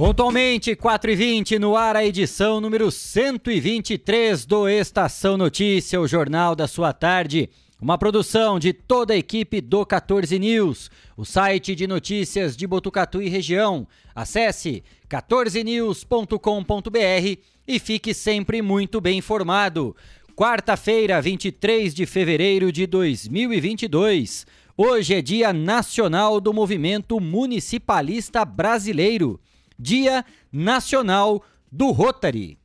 Pontualmente, 4 e 20 no ar, a edição número 123 do Estação Notícia, o jornal da sua tarde. Uma produção de toda a equipe do 14 News, o site de notícias de Botucatu e região. Acesse 14news.com.br e fique sempre muito bem informado. Quarta-feira, 23 de fevereiro de 2022. Hoje é Dia Nacional do Movimento Municipalista Brasileiro. Dia Nacional do Rotary.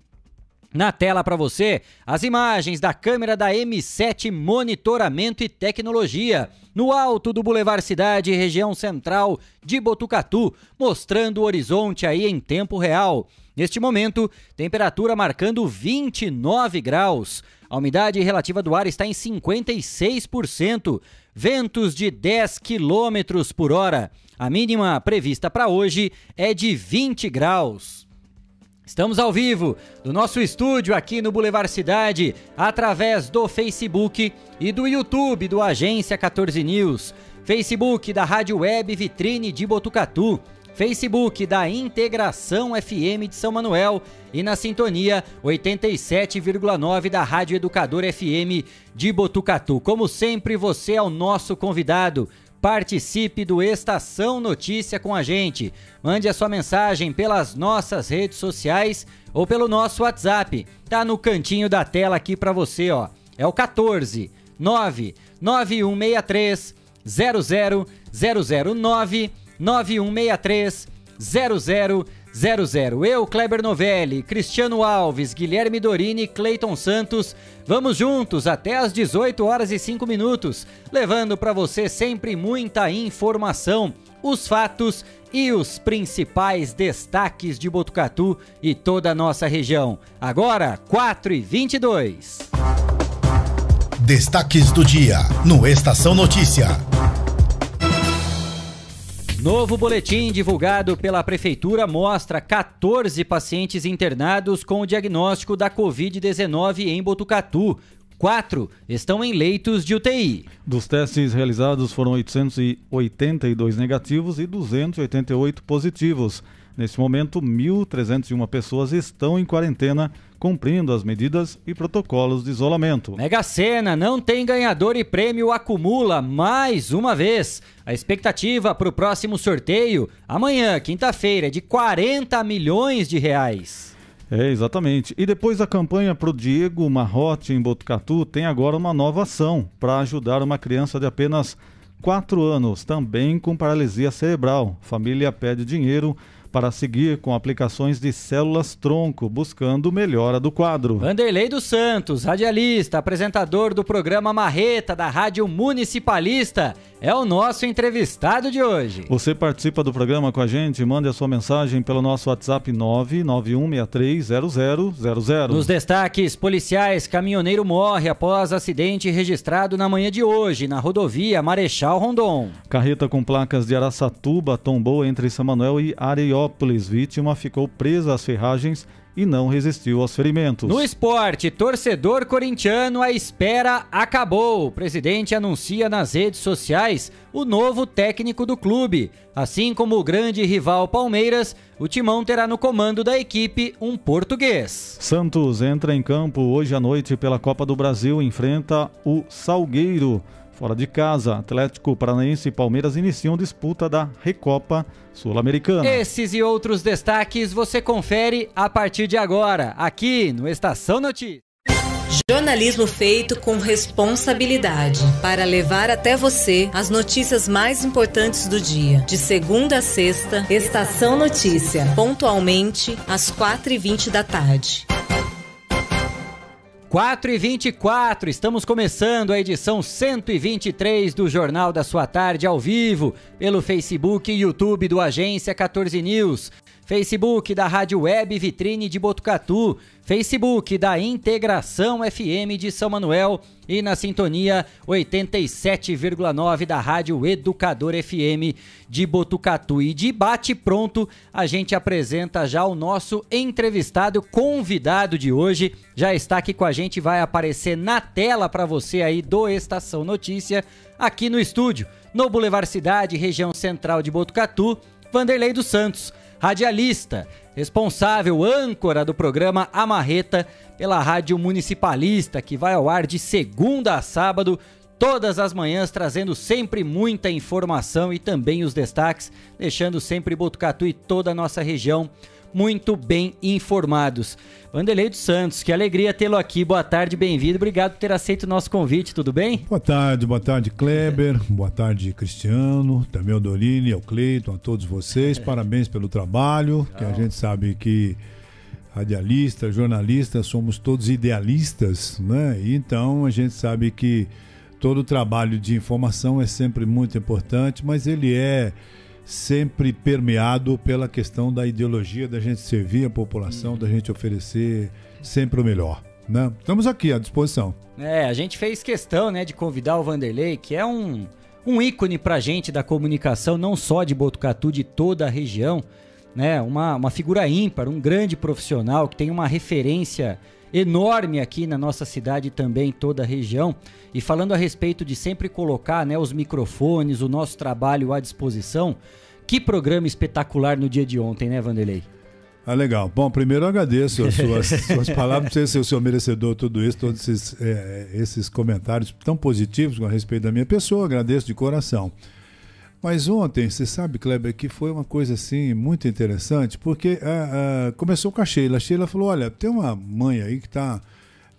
Na tela para você, as imagens da câmera da M7 Monitoramento e Tecnologia, no alto do Boulevard Cidade, região central de Botucatu, mostrando o horizonte aí em tempo real. Neste momento, temperatura marcando 29 graus. A umidade relativa do ar está em 56%. Ventos de 10 quilômetros por hora. A mínima prevista para hoje é de 20 graus. Estamos ao vivo do nosso estúdio aqui no Boulevard Cidade, através do Facebook e do YouTube do Agência 14 News, Facebook da Rádio Web Vitrine de Botucatu, Facebook da Integração FM de São Manuel e na sintonia 87,9 da Rádio Educador FM de Botucatu. Como sempre, você é o nosso convidado. Participe do Estação Notícia com a gente. Mande a sua mensagem pelas nossas redes sociais ou pelo nosso WhatsApp. Tá no cantinho da tela aqui para você, ó. É o 14 99163 00009 9163 0000. Eu, Kleber Novelli, Cristiano Alves, Guilherme Dorini Cleiton Santos, vamos juntos até às 18 horas e 5 minutos, levando para você sempre muita informação, os fatos e os principais destaques de Botucatu e toda a nossa região. Agora, 4 e 22. Destaques do dia no Estação Notícia. Novo boletim divulgado pela Prefeitura mostra 14 pacientes internados com o diagnóstico da Covid-19 em Botucatu. Quatro estão em leitos de UTI. Dos testes realizados foram 882 negativos e 288 positivos. Neste momento, 1.301 pessoas estão em quarentena, cumprindo as medidas e protocolos de isolamento. Mega Sena não tem ganhador e prêmio acumula mais uma vez. A expectativa para o próximo sorteio, amanhã, quinta-feira, é de 40 milhões de reais. É, exatamente. E depois da campanha para o Diego Marrote em Botucatu, tem agora uma nova ação para ajudar uma criança de apenas 4 anos, também com paralisia cerebral. Família pede dinheiro para seguir com aplicações de células-tronco, buscando melhora do quadro. Vanderlei dos Santos, radialista, apresentador do programa Marreta da Rádio Municipalista, é o nosso entrevistado de hoje. Você participa do programa com a gente, mande a sua mensagem pelo nosso WhatsApp 991630000. Nos destaques policiais, caminhoneiro morre após acidente registrado na manhã de hoje na rodovia Marechal Rondon. Carreta com placas de Araçatuba tombou entre São Manuel e Areópolis. Vítima ficou presa às ferragens e não resistiu aos ferimentos. No esporte, torcedor corintiano, a espera acabou. O presidente anuncia nas redes sociais o novo técnico do clube. Assim como o grande rival Palmeiras, o Timão terá no comando da equipe um português. Santos entra em campo hoje à noite pela Copa do Brasil, enfrenta o Salgueiro. Fora de casa, Atlético Paranaense e Palmeiras iniciam disputa da Recopa Sul-Americana. Esses e outros destaques você confere a partir de agora, aqui no Estação Notícias. Jornalismo feito com responsabilidade para levar até você as notícias mais importantes do dia. De segunda a sexta, Estação Notícia, pontualmente às 4h20 da tarde. 4 e 24, estamos começando a edição 123 do Jornal da Sua Tarde ao vivo, pelo Facebook e YouTube do Agência 14 News. Facebook da Rádio Web Vitrine de Botucatu, Facebook da Integração FM de São Manuel e na sintonia 87,9 da Rádio Educador FM de Botucatu. E de bate pronto, a gente apresenta já o nosso entrevistado convidado de hoje. Já está aqui com a gente, vai aparecer na tela para você aí do Estação Notícia, aqui no estúdio, no Boulevard Cidade, região central de Botucatu, Vanderlei dos Santos radialista, responsável, âncora do programa Amarreta pela Rádio Municipalista, que vai ao ar de segunda a sábado, todas as manhãs, trazendo sempre muita informação e também os destaques, deixando sempre Botucatu e toda a nossa região muito bem informados. Vanderlei dos Santos, que alegria tê-lo aqui. Boa tarde, bem-vindo. Obrigado por ter aceito o nosso convite, tudo bem? Boa tarde, boa tarde, Kleber. boa tarde, Cristiano. Também ao Dorini, ao Cleiton, a todos vocês. Parabéns pelo trabalho, que a gente sabe que radialista, jornalista, somos todos idealistas, né? E então a gente sabe que todo o trabalho de informação é sempre muito importante, mas ele é sempre permeado pela questão da ideologia da gente servir a população, uhum. da gente oferecer sempre o melhor. Né? Estamos aqui à disposição. É, a gente fez questão né, de convidar o Vanderlei, que é um, um ícone pra gente da comunicação, não só de Botucatu, de toda a região. Né? Uma, uma figura ímpar, um grande profissional que tem uma referência enorme aqui na nossa cidade e também em toda a região. E falando a respeito de sempre colocar né, os microfones, o nosso trabalho à disposição. Que programa espetacular no dia de ontem, né, Vanderlei? Ah, legal. Bom, primeiro eu agradeço as suas, suas palavras, não sei se eu sou merecedor tudo isso, todos esses, é, esses comentários tão positivos com a respeito da minha pessoa, agradeço de coração. Mas ontem, você sabe, Kleber, que foi uma coisa assim muito interessante, porque uh, uh, começou com a Sheila. A Sheila falou: olha, tem uma mãe aí que está.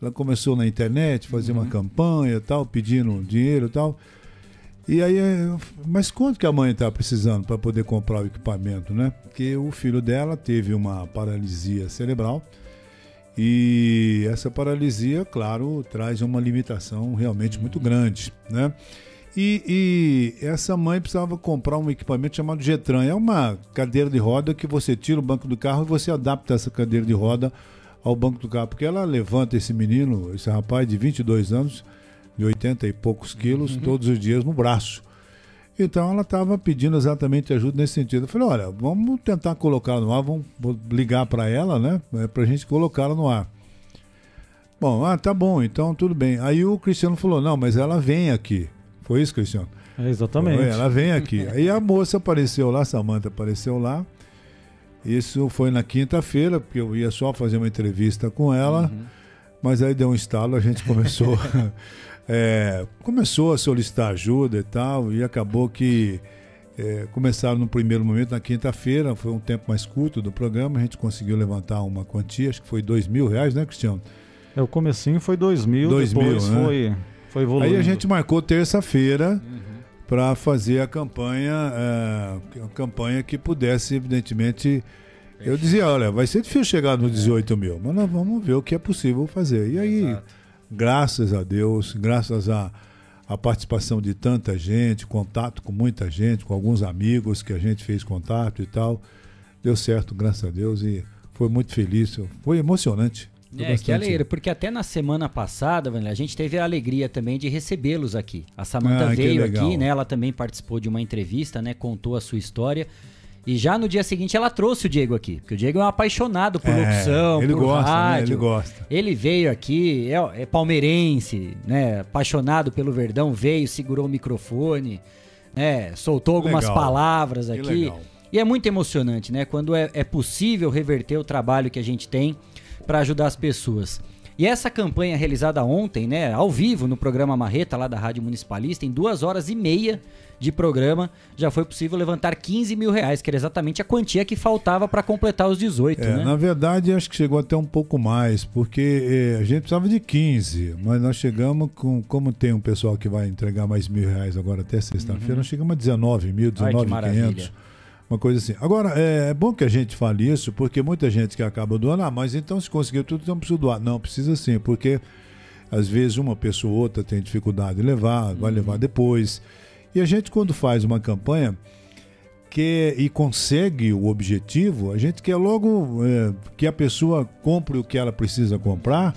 Ela começou na internet, fazer uhum. uma campanha tal, pedindo dinheiro e tal. E aí, mas quanto que a mãe está precisando para poder comprar o equipamento, né? Porque o filho dela teve uma paralisia cerebral e essa paralisia, claro, traz uma limitação realmente muito grande, né? E, e, essa mãe precisava comprar um equipamento chamado Getran. É uma cadeira de roda que você tira o banco do carro e você adapta essa cadeira de roda ao banco do carro. Porque ela levanta esse menino, esse rapaz de 22 anos, de 80 e poucos quilos, uhum. todos os dias no braço. Então ela estava pedindo exatamente ajuda nesse sentido. Eu falei: olha, vamos tentar colocar no ar, vamos ligar para ela, né? É, para a gente colocá-la no ar. Bom, ah, tá bom, então tudo bem. Aí o Cristiano falou: não, mas ela vem aqui. Foi isso, Cristiano? É, exatamente. Ela vem aqui. Aí a moça apareceu lá, Samanta apareceu lá. Isso foi na quinta-feira, porque eu ia só fazer uma entrevista com ela. Uhum. Mas aí deu um estalo, a gente começou, é, começou a solicitar ajuda e tal, e acabou que é, começaram no primeiro momento, na quinta-feira, foi um tempo mais curto do programa, a gente conseguiu levantar uma quantia, acho que foi dois mil reais, né, Cristiano? É, o comecinho foi dois mil, dois depois mil, né? foi foi evoluindo. Aí a gente marcou terça-feira uhum. para fazer a campanha, é, a campanha que pudesse, evidentemente. Eu dizia, olha, vai ser difícil chegar nos 18 mil, mas nós vamos ver o que é possível fazer. E aí, Exato. graças a Deus, graças a, a participação de tanta gente, contato com muita gente, com alguns amigos que a gente fez contato e tal, deu certo, graças a Deus, e foi muito feliz, foi emocionante. É, que alegria, porque até na semana passada, a gente teve a alegria também de recebê-los aqui. A Samanta ah, veio aqui, né? Ela também participou de uma entrevista, né? Contou a sua história. E já no dia seguinte ela trouxe o Diego aqui, porque o Diego é um apaixonado por é, locução, ele por gosta, rádio. Né? Ele gosta. Ele veio aqui, é, é, palmeirense, né? Apaixonado pelo Verdão, veio, segurou o microfone, né? Soltou algumas legal. palavras aqui. E é muito emocionante, né? Quando é, é possível reverter o trabalho que a gente tem para ajudar as pessoas. E essa campanha realizada ontem, né, ao vivo no programa Marreta, lá da Rádio Municipalista, em duas horas e meia de programa, já foi possível levantar 15 mil reais, que era exatamente a quantia que faltava para completar os 18. É, né? Na verdade, acho que chegou até um pouco mais, porque é, a gente precisava de 15, mas nós chegamos com. Como tem um pessoal que vai entregar mais mil reais agora até sexta-feira, uhum. nós chegamos a 19 mil, 19.500 uma coisa assim. Agora, é, é, bom que a gente fale isso, porque muita gente que acaba doando, ah, mas então se conseguiu tudo, então precisa doar. Não, precisa sim, porque às vezes uma pessoa ou outra tem dificuldade de levar, vai uhum. levar depois. E a gente, quando faz uma campanha, quer e consegue o objetivo, a gente quer logo é, que a pessoa compre o que ela precisa comprar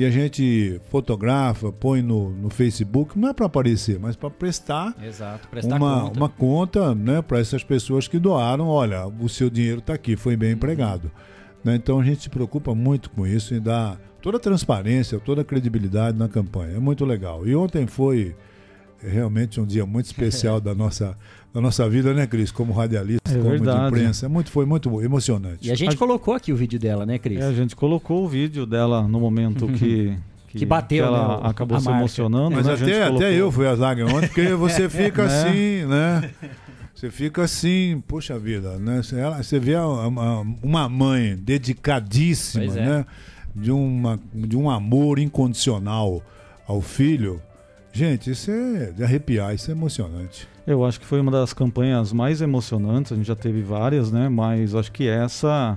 e a gente fotografa, põe no, no Facebook, não é para aparecer, mas para prestar, Exato, prestar uma, conta. uma conta né, para essas pessoas que doaram. Olha, o seu dinheiro está aqui, foi bem empregado. Né? Então a gente se preocupa muito com isso e dá toda a transparência, toda a credibilidade na campanha. É muito legal. E ontem foi realmente um dia muito especial da nossa da nossa vida, né, Cris? Como radialista, É como verdade. de imprensa. É muito, foi muito emocionante. E a gente colocou aqui o vídeo dela, né, Cris? É, a gente colocou o vídeo dela no momento que, Que bateu, ela né, acabou a se marca. emocionando. Mas né? A gente até, colocou- até eu fui às lágrimas ontem, porque você fica Né? assim, né? Você fica assim, poxa vida, né? Você, ela- você vê uma, uma- mãe dedicadíssima, é. né? De, uma, de um amor incondicional ao filho. Gente, isso é de arrepiar, isso é emocionante. Eu acho que foi uma das campanhas mais emocionantes, a gente já teve várias, né? Mas acho que essa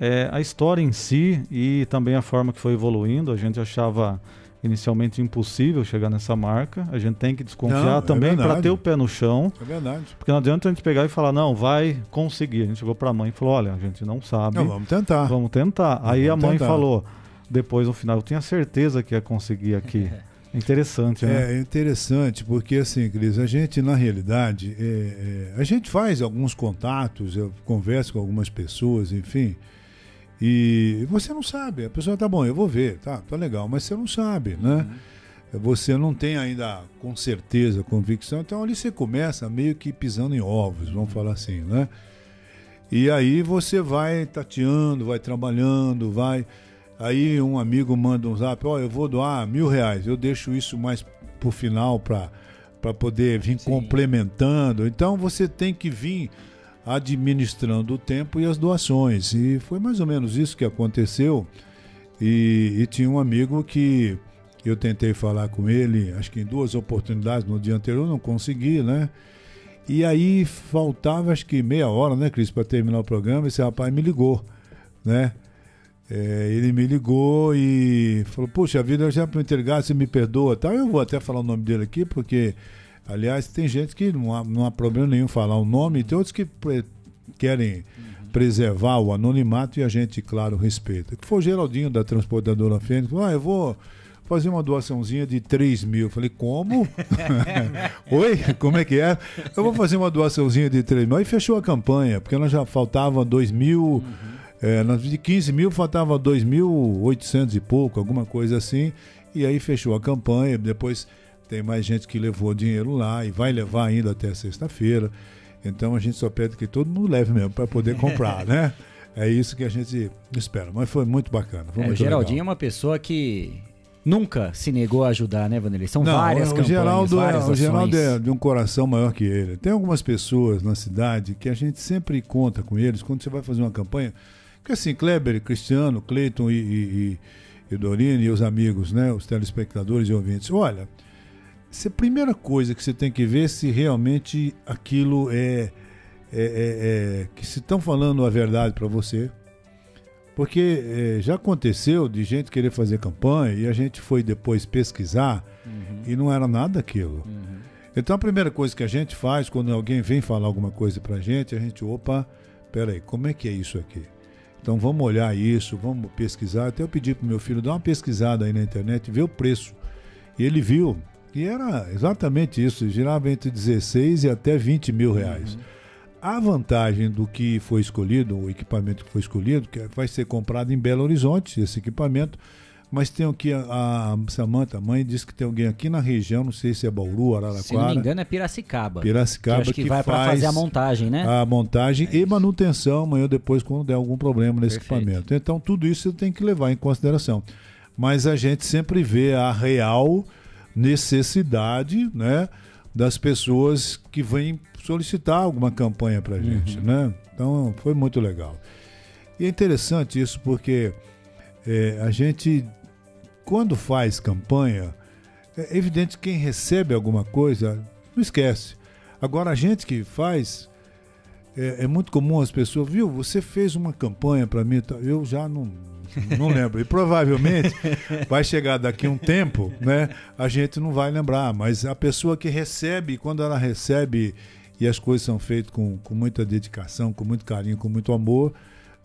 é a história em si e também a forma que foi evoluindo. A gente achava inicialmente impossível chegar nessa marca. A gente tem que desconfiar Não, é também para verdade. ter o pé no chão, É verdade. porque não adianta a gente pegar e falar não, vai conseguir. A gente chegou para a mãe e falou, olha, a gente não sabe. Não, vamos tentar. Vamos tentar. Aí Vamos a mãe tentar. falou, depois no final, eu tinha certeza que ia conseguir aqui. Interessante, né? É interessante, porque assim, Cris, a gente, na realidade, é, é, a gente faz alguns contatos, eu converso com algumas pessoas, enfim, e você não sabe. A pessoa tá bom, eu vou ver, tá, tá legal, mas você não sabe, né? Você não tem ainda com certeza, convicção, então ali você começa meio que pisando em ovos, vamos falar assim, né? E aí você vai tateando, vai trabalhando, vai. Aí um amigo manda um zap, ó, eu vou doar mil reais, eu deixo isso mais pro final para para poder vir Sim. complementando. Então você tem que vir administrando o tempo e as doações. E foi mais ou menos isso que aconteceu. E, e tinha um amigo que eu tentei falar com ele, acho que em duas oportunidades no dia anterior, não consegui, né? E aí faltava acho que meia hora, né, Cris, para terminar o programa. Esse rapaz me ligou, né? É, ele me ligou e falou: Puxa vida, eu já para entregar, você me perdoa. Tal. Eu vou até falar o nome dele aqui, porque, aliás, tem gente que não há, não há problema nenhum falar o nome, tem outros que pre- querem preservar o anonimato e a gente, claro, respeita. Que foi o Geraldinho da transportadora Fênix. Ah, eu vou fazer uma doaçãozinha de 3 mil. Eu falei, como? Oi? Como é que é? Eu vou fazer uma doaçãozinha de 3 mil. Aí fechou a campanha, porque nós já faltava 2 mil. É, de 15 mil faltava 2.800 e pouco, alguma coisa assim. E aí fechou a campanha. Depois tem mais gente que levou dinheiro lá e vai levar ainda até sexta-feira. Então a gente só pede que todo mundo leve mesmo para poder comprar, né? É isso que a gente espera. Mas foi muito bacana. Foi É, o muito Geraldinho é legal. uma pessoa que nunca se negou a ajudar, né, Vanderlei? São Não, várias o campanhas, Geraldo, é, várias o ações. Geraldo é de um coração maior que ele. Tem algumas pessoas na cidade que a gente sempre conta com eles quando você vai fazer uma campanha. Porque assim, Kleber, Cristiano, Cleiton e, e, e, e Dorine e os amigos, né, os telespectadores e ouvintes, olha, é a primeira coisa que você tem que ver se realmente aquilo é, é, é- é- que se estão falando a verdade para você. Porque é, já aconteceu de gente querer fazer campanha e a gente foi depois pesquisar e não era nada daquilo. Então a primeira coisa que a gente faz quando alguém vem falar alguma coisa pra gente, a gente, opa, peraí, como é que é isso aqui? Então vamos olhar isso, vamos pesquisar. Até eu pedi pro meu filho dar uma pesquisada aí na internet, ver o preço. E ele viu. E era exatamente isso, girava entre 16 e até 20 mil reais. A vantagem do que foi escolhido, o equipamento que foi escolhido, que vai ser comprado em Belo Horizonte, esse equipamento, mas tem aqui a, a Samanta, a mãe, disse que tem alguém aqui na região, não sei se é Bauru, Araraquara, Se não me engano, é Piracicaba. Piracicaba, que que, que vai pra faz fazer a montagem, né? a montagem e manutenção amanhã ou depois quando der algum problema nesse Perfeito. equipamento. Então tudo isso você tem que levar em consideração. Mas a gente sempre vê a real necessidade, né, das pessoas que vêm solicitar alguma campanha para gente, né? Então foi muito legal. E é interessante isso porque é, a gente quando faz campanha é evidente que quem recebe alguma coisa não esquece. Agora a gente que faz é, é muito comum as pessoas, viu? Você fez uma campanha para mim, tá? eu já não, não lembro. E provavelmente vai chegar daqui um tempo, né? A gente não vai lembrar, mas a pessoa que recebe, quando ela recebe e as coisas são feitas com, com muita dedicação, com muito carinho, com muito amor,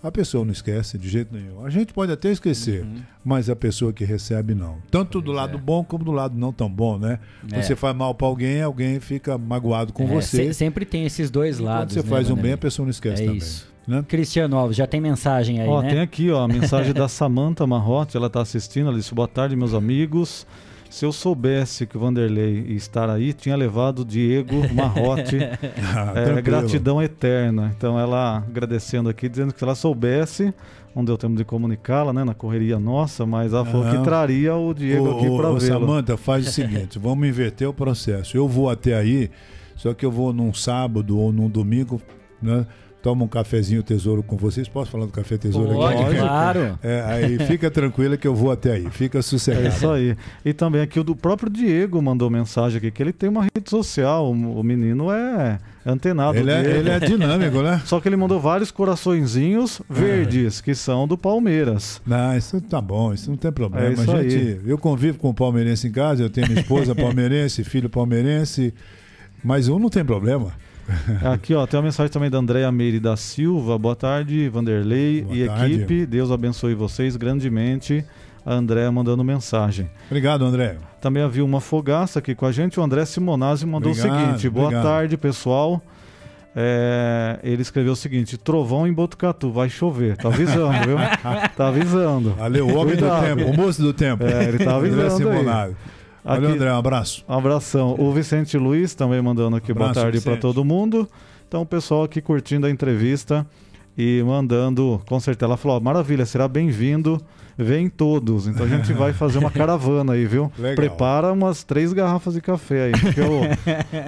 a pessoa não esquece de jeito nenhum. A gente pode até esquecer, uhum. mas a pessoa que recebe não. Tanto pois do lado é. bom como do lado não tão bom, né? É. Você faz mal para alguém, alguém fica magoado com é, você. Se, sempre tem esses dois e lados. Quando você né, faz um bem, a pessoa não esquece é também. Isso. Né? Cristiano Alves, já tem mensagem aí, ó, né? Tem aqui, ó, a mensagem da Samanta Marrotti, ela está assistindo, ela disse, boa tarde, meus amigos. Se eu soubesse que o Vanderlei ia estar aí, tinha levado o Diego Marrotti. ah, é, gratidão eterna. Então ela agradecendo aqui, dizendo que se ela soubesse, não deu tempo de comunicá-la, né, na correria nossa, mas ela falou que traria o Diego ô, aqui para ver. Samanta, faz o seguinte, vamos inverter o processo. Eu vou até aí, só que eu vou num sábado ou num domingo, né? Toma um cafezinho tesouro com vocês. Posso falar do café tesouro Pode, aqui? claro. É, aí fica tranquila que eu vou até aí. Fica sossegado. É isso aí. E também aqui o do próprio Diego mandou mensagem aqui que ele tem uma rede social. O menino é antenado. Ele, é, ele é, dinâmico, né? Só que ele mandou vários coraçõezinhos verdes, é. que são do Palmeiras. Não, isso tá bom, isso não tem problema. É gente, aí. eu convivo com o palmeirense em casa, eu tenho minha esposa palmeirense, filho palmeirense, mas um não tem problema. Aqui, ó, tem uma mensagem também da Andréa Meire da Silva. Boa tarde, Vanderlei Boa e tarde. equipe. Deus abençoe vocês grandemente. A Andréa mandando mensagem. Obrigado, André. Também havia uma fogaça aqui com a gente. O André Simonazzi mandou obrigado, o seguinte: Boa obrigado. tarde, pessoal. É, ele escreveu o seguinte: Trovão em Botucatu, vai chover. Tá avisando, viu? Tá avisando. Valeu, o homem Cuidado. do tempo, o moço do tempo. É, ele tá avisando. Aí. Valeu, André, um abraço. Um abração. O Vicente Luiz também mandando aqui abraço, boa tarde para todo mundo. Então, o pessoal aqui curtindo a entrevista e mandando, com certeza, ela falou: maravilha, será bem-vindo vem todos. Então a gente vai fazer uma caravana aí, viu? Legal. Prepara umas três garrafas de café aí. Porque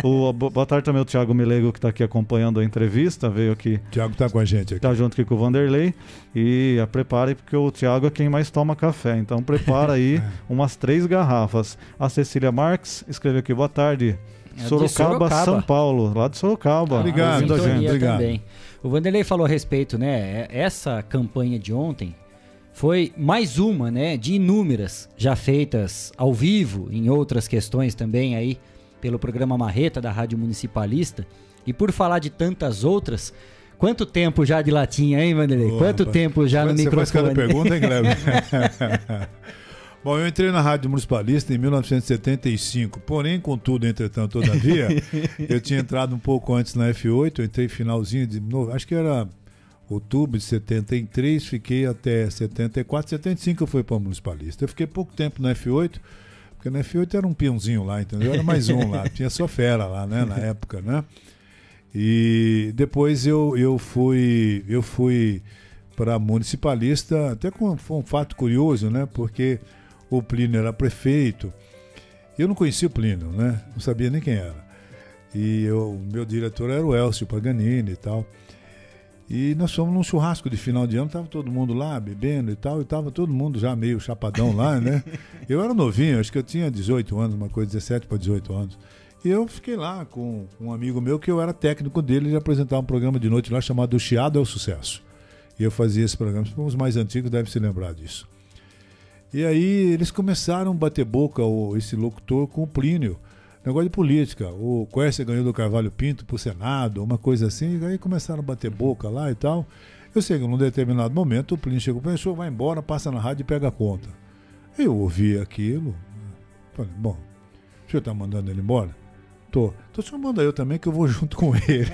o, o, boa tarde também o Thiago Melego, que está aqui acompanhando a entrevista, veio aqui. Thiago está com a gente aqui. Está junto aqui com o Vanderlei. E a prepare, porque o Thiago é quem mais toma café. Então prepara aí umas três garrafas. A Cecília Marques escreveu aqui, boa tarde. É Sorocaba, Sorocaba, São Paulo, lá de Sorocaba. Obrigado, ah, gente. Obrigado. Também. O Vanderlei falou a respeito, né? É, essa campanha de ontem foi mais uma, né, de inúmeras já feitas ao vivo em outras questões também aí pelo programa Marreta da Rádio Municipalista. E por falar de tantas outras, quanto tempo já de latinha, hein, Vanderlei? Oh, quanto rapaz. tempo já no você microfone? Você faz cada pergunta, hein, Kleber? Bom, eu entrei na Rádio Municipalista em 1975, porém, contudo, entretanto, todavia, eu tinha entrado um pouco antes na F8, eu entrei finalzinho de. Acho que era outubro de 73, fiquei até 74, 75 eu fui para Municipalista. Eu fiquei pouco tempo no F8, porque no F8 era um peãozinho lá, entendeu? Era mais um lá, tinha só fera lá, né, na época, né? E depois eu, eu fui eu fui para Municipalista, até com foi um fato curioso, né? Porque o Plínio era prefeito. Eu não conhecia o Plínio, né? Não sabia nem quem era. E o meu diretor era o Elcio Paganini e tal. E nós fomos num churrasco de final de ano, tava todo mundo lá bebendo e tal, e tava todo mundo já meio chapadão lá, né? Eu era novinho, acho que eu tinha 18 anos, uma coisa, 17 para 18 anos. E eu fiquei lá com um amigo meu que eu era técnico dele, ele apresentava um programa de noite lá chamado O Chiado é o Sucesso. E eu fazia esse programa, os mais antigos devem se lembrar disso. E aí eles começaram a bater boca, esse locutor, com o Plínio negócio de política. O Quercia ganhou do Carvalho Pinto pro Senado, uma coisa assim, aí começaram a bater boca lá e tal. Eu sei que num determinado momento o Plínio chegou para mim, vai embora, passa na rádio e pega a conta. Eu ouvi aquilo, falei, bom, o senhor tá mandando ele embora? Tô. Então o senhor manda eu também que eu vou junto com ele.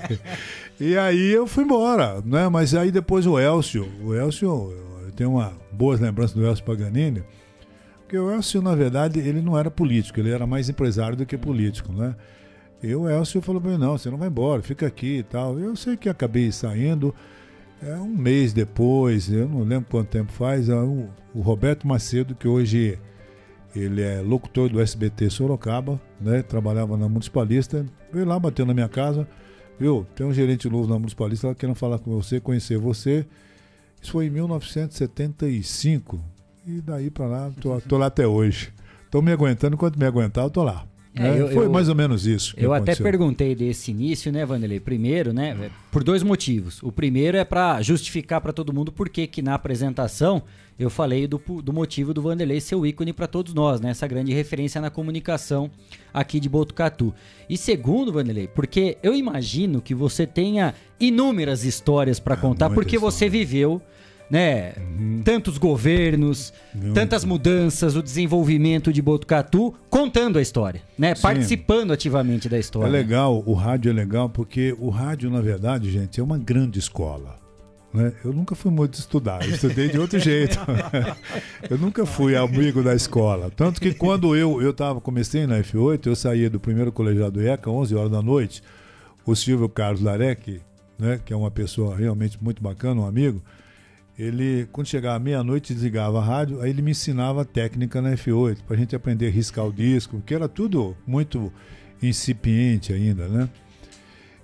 e aí eu fui embora, né? Mas aí depois o Elcio, o Elcio, eu tenho uma boas lembranças do Elcio Paganini, porque o Elcio, na verdade, ele não era político, ele era mais empresário do que político, né? E o Elcio falou para mim, não, você não vai embora, fica aqui e tal. Eu sei que acabei saindo, é, um mês depois, eu não lembro quanto tempo faz, é, o, o Roberto Macedo, que hoje ele é locutor do SBT Sorocaba, né? Trabalhava na Municipalista, veio lá, bateu na minha casa, viu? Tem um gerente novo na Municipalista, ela querendo falar com você, conhecer você. Isso foi em 1975. E daí para lá, tô, tô, lá até hoje. Tô me aguentando, enquanto me aguentar, eu tô lá. É, né? eu, Foi eu, mais ou menos isso. eu aconteceu. até perguntei desse início, né, Vanderlei? Primeiro, né, por dois motivos. O primeiro é para justificar para todo mundo por que na apresentação eu falei do, do motivo do Vanderlei ser o ícone para todos nós, né? Essa grande referência na comunicação aqui de Botucatu. E segundo, Vanderlei, porque eu imagino que você tenha inúmeras histórias para ah, contar, porque história. você viveu né? Uhum. Tantos governos, Muito. tantas mudanças, o desenvolvimento de Botucatu, contando a história, né? Sim. Participando ativamente da história. É legal, o rádio é legal porque o rádio, na verdade, gente, é uma grande escola. Né? Eu nunca fui muito estudar, eu estudei de outro jeito. eu nunca fui amigo da escola. Tanto que quando eu eu tava, comecei na F8, eu saía do primeiro colegiado ECA, 11 horas da noite. O Silvio Carlos Larec, né, que é uma pessoa realmente muito bacana, um amigo, ele, quando chegava meia-noite, desligava a rádio, aí ele me ensinava técnica na F8, para a gente aprender a riscar o disco, que era tudo muito incipiente ainda, né?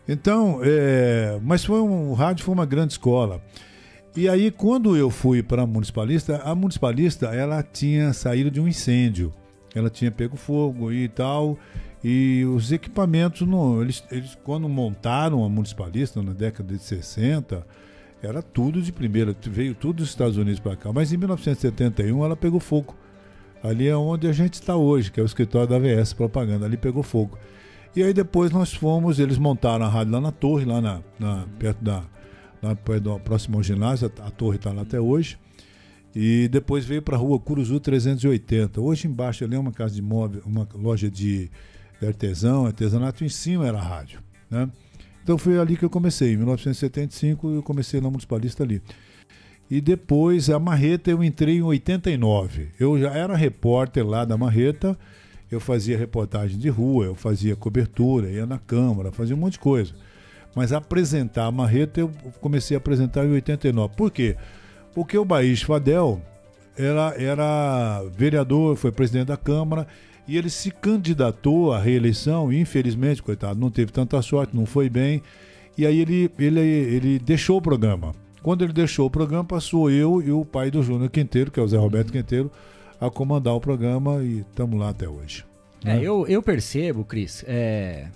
Então, é, mas foi um, o rádio foi uma grande escola. E aí, quando eu fui para a municipalista, a municipalista ela tinha saído de um incêndio, ela tinha pego fogo e tal, e os equipamentos, não, eles, eles quando montaram a municipalista na década de 60, era tudo de primeira, veio tudo dos Estados Unidos para cá. Mas em 1971 ela pegou fogo. Ali é onde a gente está hoje, que é o escritório da AVS Propaganda. Ali pegou fogo. E aí depois nós fomos, eles montaram a rádio lá na torre, lá na, na perto da. Lá perto próximo ginásio, a, a torre está lá até hoje. E depois veio para a rua Curuzu 380. Hoje embaixo ali é uma casa de móvel, uma loja de artesão, artesanato, em cima era a rádio. Né? Então foi ali que eu comecei. Em 1975 eu comecei na Municipalista ali. E depois a Marreta eu entrei em 89. Eu já era repórter lá da Marreta. Eu fazia reportagem de rua, eu fazia cobertura, ia na Câmara, fazia um monte de coisa. Mas apresentar a Marreta eu comecei a apresentar em 89. Por quê? Porque o Baís Fadel era, era vereador, foi presidente da Câmara e ele se candidatou à reeleição e infelizmente, coitado, não teve tanta sorte, não foi bem. E aí ele, ele, ele deixou o programa. Quando ele deixou o programa, passou eu e o pai do Júnior Quinteiro, que é o Zé Roberto Quinteiro, a comandar o programa e estamos lá até hoje. É, né? eu, eu percebo, Cris, é,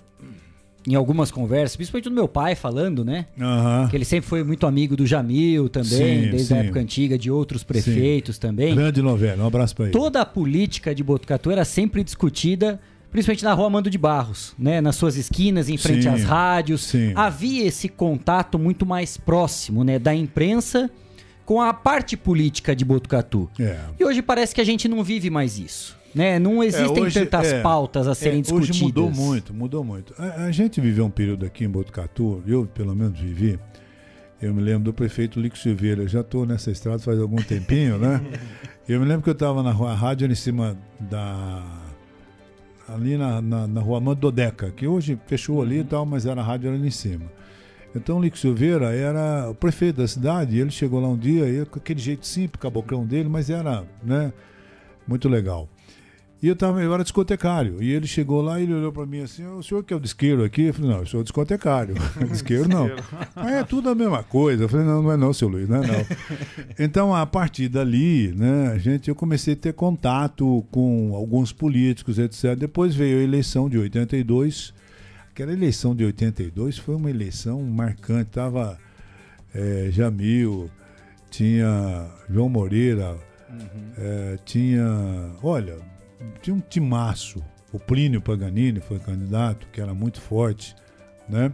em algumas conversas, principalmente do meu pai falando, né? Uhum. Que ele sempre foi muito amigo do Jamil também, sim, desde sim. a época antiga, de outros prefeitos sim. também. Grande novela, um abraço para ele. Toda a política de Botucatu era sempre discutida, principalmente na rua Mando de Barros, né? Nas suas esquinas, em frente às rádios. Havia esse contato muito mais próximo, né? Da imprensa com a parte política de Botucatu. É. E hoje parece que a gente não vive mais isso. Né? Não é, existem é, hoje, tantas é, pautas a serem é, discutidas. Hoje mudou muito, mudou muito. A, a, gente viveu um período aqui em Botucatu, eu pelo menos vivi. Eu me lembro do prefeito Lico Silveira, já estou nessa estrada faz algum tempinho, né? Eu me lembro que eu estava na rua, rádio ali em cima da. ali na, na, na rua Mando Dodeca, que hoje fechou ali e tal, mas era a rádio ali em cima. Então o Lico Silveira era o prefeito da cidade, ele chegou lá um dia, e, com aquele jeito simples, caboclão dele, mas era né, muito legal. E eu, tava, eu era discotecário. E ele chegou lá e ele olhou para mim assim: o senhor que é o disqueiro aqui? Eu falei: não, eu sou discotecário. disqueiro não. Mas é tudo a mesma coisa. Eu falei: não, não é não, seu Luiz, não é não. então, a partir dali, né, a gente, eu comecei a ter contato com alguns políticos, etc. Depois veio a eleição de 82. Aquela eleição de 82 foi uma eleição marcante. Tava é, Jamil, tinha João Moreira, uhum. é, tinha. Olha tinha um timaço. O Plínio Paganini foi candidato, que era muito forte, né?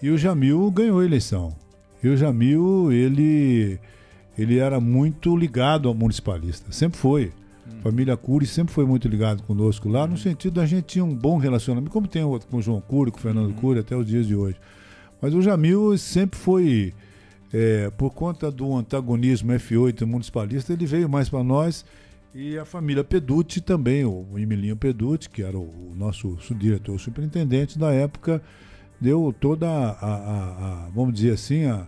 E o Jamil ganhou a eleição. E o Jamil, ele, ele era muito ligado ao municipalista, sempre foi. Hum. Família Cury sempre foi muito ligado conosco lá, hum. no sentido da gente tinha um bom relacionamento, como tem com o João Cury, com o Fernando hum. Cury, até os dias de hoje. Mas o Jamil sempre foi, é, por conta do antagonismo F8 municipalista, ele veio mais para nós e a família Peducci também, o Emilinho Peducci, que era o nosso diretor superintendente da época, deu toda a, a, a vamos dizer assim, a,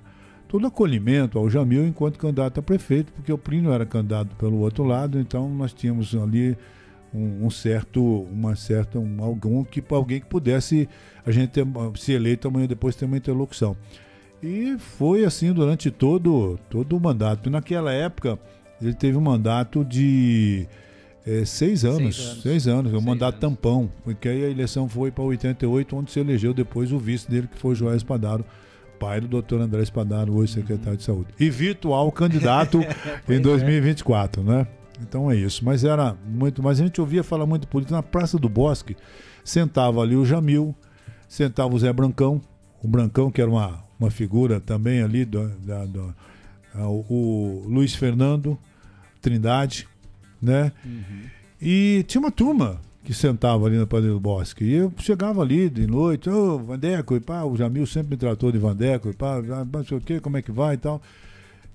todo acolhimento ao Jamil enquanto candidato a prefeito, porque o Plínio era candidato pelo outro lado, então nós tínhamos ali um, um certo, uma certa, um, algum que alguém que pudesse a gente ter, se eleito amanhã depois ter uma interlocução. E foi assim durante todo todo o mandato. Naquela época ele teve um mandato de é, seis anos. Seis anos. Seis anos. Eu mandar tampão. Porque aí a eleição foi para 88, onde se elegeu depois o vice dele, que foi João Espadaro, pai do doutor André Espadaro, hoje secretário uhum. de saúde. E virtual candidato em 2024, é. né? Então é isso. Mas era muito. Mas a gente ouvia falar muito política na Praça do Bosque. Sentava ali o Jamil, sentava o Zé Brancão, o Brancão, que era uma, uma figura também ali, do, da, do, o Luiz Fernando Trindade, né? Uhum. E tinha uma turma que sentava ali na Padre do Bosque. E eu chegava ali de noite, ô, oh, Vandeco, e pá, o Jamil sempre me tratou de Vandeco, e pá, não sei o quê, como é que vai e tal.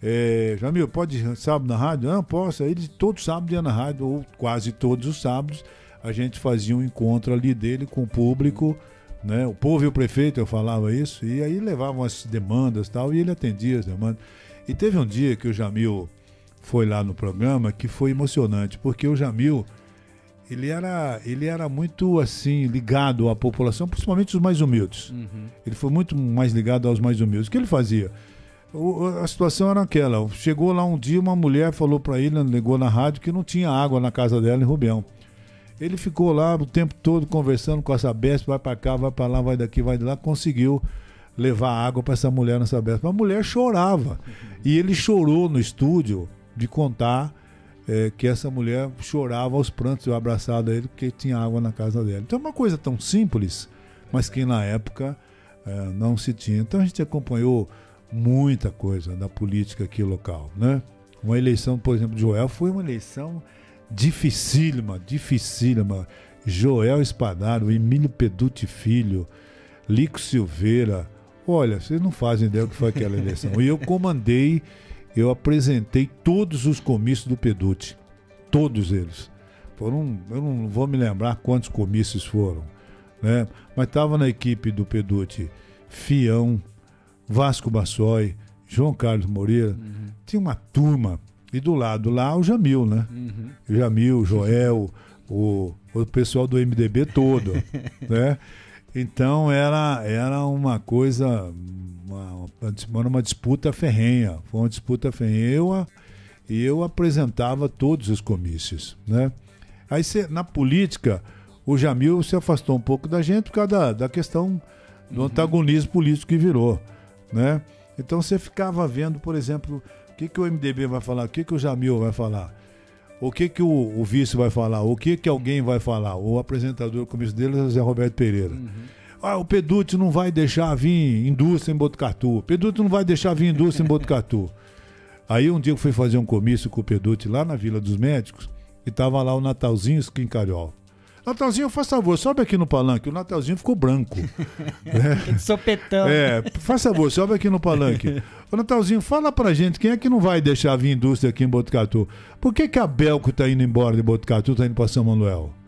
É, Jamil, pode sábado na rádio? Não, posso. Aí todo sábado ia na rádio, ou quase todos os sábados, a gente fazia um encontro ali dele com o público, né? O povo e o prefeito, eu falava isso, e aí levavam as demandas e tal, e ele atendia as demandas. E teve um dia que o Jamil foi lá no programa que foi emocionante, porque o Jamil ele era, ele era muito assim ligado à população, principalmente os mais humildes. Uhum. Ele foi muito mais ligado aos mais humildes. O que ele fazia? O, a situação era aquela. Chegou lá um dia, uma mulher falou para ele, ligou na rádio, que não tinha água na casa dela em Rubião. Ele ficou lá o tempo todo conversando com essa Sabesp, vai para cá, vai para lá, vai daqui, vai de lá, conseguiu levar água para essa mulher nessa Sabesp. A mulher chorava. Uhum. E ele chorou no estúdio de contar é, que essa mulher chorava aos prantos, eu abraçado a ele, porque tinha água na casa dela. Então é uma coisa tão simples, mas que na época é, não se tinha. Então a gente acompanhou muita coisa da política aqui local, né? Uma eleição, por exemplo, de Joel foi uma eleição dificílima, dificílima. Joel Espadaro, Emílio Peduti Filho, Lico Silveira. Olha, vocês não fazem ideia do que foi aquela eleição. E eu comandei eu apresentei todos os comícios do Pedute. Todos eles. Foram, eu não vou me lembrar quantos comícios foram. Né? Mas estava na equipe do Pedute Fião, Vasco Bassoi, João Carlos Moreira. Uhum. Tinha uma turma. E do lado lá o Jamil, né? Uhum. O Jamil, Joel, o, o pessoal do MDB todo. né? Então era, era uma coisa uma, uma disputa ferrenha. Foi uma disputa ferrenha. Eu, e eu apresentava todos os comícios. Né? Aí cê, na política, o Jamil se afastou um pouco da gente por causa da, da questão do uhum. antagonismo político que virou. Né? Então você ficava vendo, por exemplo, o que, que o MDB vai falar, o que, que o Jamil vai falar, o que, que o, o vice vai falar, o que, que alguém vai falar. O apresentador do comício dele é o Zé Roberto Pereira. Uhum. Ah, o Pedute não vai deixar vir indústria em Botucatu. O Pedute não vai deixar vir indústria em Botucatu. Aí um dia eu fui fazer um comício com o Pedute lá na Vila dos Médicos e tava lá o Natalzinho Esquincariol. Natalzinho, faz favor, sobe aqui no palanque. O Natalzinho ficou branco. é. Sopetão. É, faz favor, sobe aqui no palanque. Ô Natalzinho, fala pra gente, quem é que não vai deixar vir indústria aqui em Botucatu? Por que, que a Belco tá indo embora de Botucatu, tá indo pra São Manuel?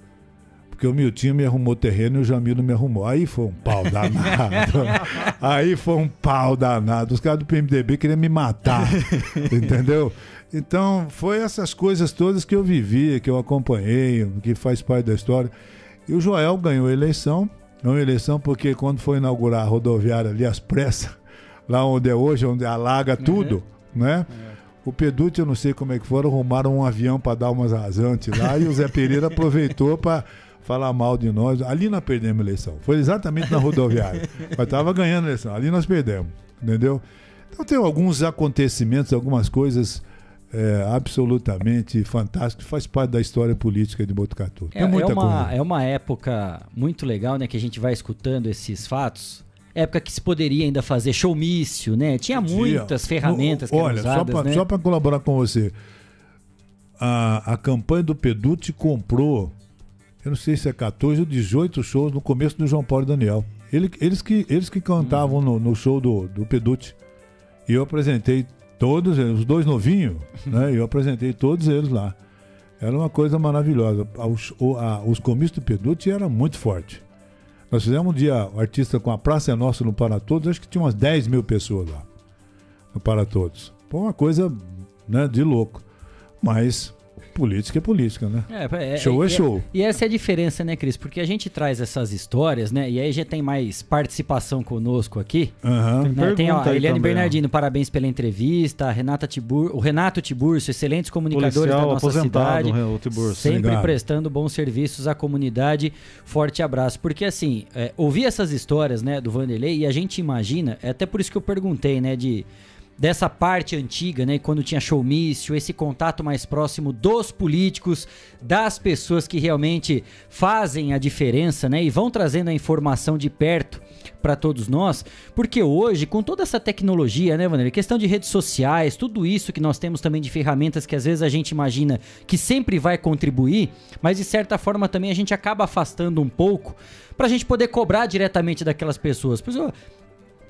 Porque o Miltinho me arrumou terreno e o Jamil não me arrumou. Aí foi um pau danado. Aí foi um pau danado. Os caras do PMDB queriam me matar. entendeu? Então, foi essas coisas todas que eu vivi, que eu acompanhei, que faz parte da história. E o Joel ganhou a eleição. A eleição porque quando foi inaugurar a rodoviária ali, as pressas, lá onde é hoje, onde alaga tudo, uhum. né? É. O Pedute, eu não sei como é que foram, arrumaram um avião para dar umas rasantes lá e o Zé Pereira aproveitou para falar mal de nós. Ali nós perdemos a eleição. Foi exatamente na rodoviária. Mas estava ganhando a eleição. Ali nós perdemos. Entendeu? Então tem alguns acontecimentos, algumas coisas é, absolutamente fantásticas, faz parte da história política de Botucatu. É, é, uma, é uma época muito legal, né? Que a gente vai escutando esses fatos época que se poderia ainda fazer showmício, né? Tinha muitas ferramentas que Olha, usadas, só para né? colaborar com você, a, a campanha do Pedute comprou eu não sei se é 14 ou 18 shows no começo do João Paulo e Daniel. Ele, eles, que, eles que cantavam no, no show do, do Pedute. E eu apresentei todos eles, os dois novinhos, né? Eu apresentei todos eles lá. Era uma coisa maravilhosa. Os, o, a, os comícios do Pedute eram muito forte. Nós fizemos um dia o artista com a Praça é Nossa no Para Todos, acho que tinha umas 10 mil pessoas lá no Para Todos. Foi uma coisa né, de louco. Mas política é política, né? É, é, show é, é show. E essa é a diferença, né, Cris? Porque a gente traz essas histórias, né? E aí já tem mais participação conosco aqui. Uhum. Tem, né? tem ó, a Eliane também, Bernardino, ó. parabéns pela entrevista. A Renata Tibur, o Renato Tiburcio, excelentes comunicadores Policial da nossa cidade. O Tiburcio. Sempre Obrigado. prestando bons serviços à comunidade. Forte abraço. Porque assim, é, ouvir essas histórias, né, do Vanderlei, e a gente imagina, é até por isso que eu perguntei, né, de dessa parte antiga, né, quando tinha showmício, esse contato mais próximo dos políticos, das pessoas que realmente fazem a diferença, né, e vão trazendo a informação de perto para todos nós, porque hoje, com toda essa tecnologia, né, Vanderlei, questão de redes sociais, tudo isso que nós temos também de ferramentas que às vezes a gente imagina que sempre vai contribuir, mas de certa forma também a gente acaba afastando um pouco para a gente poder cobrar diretamente daquelas pessoas. Exemplo,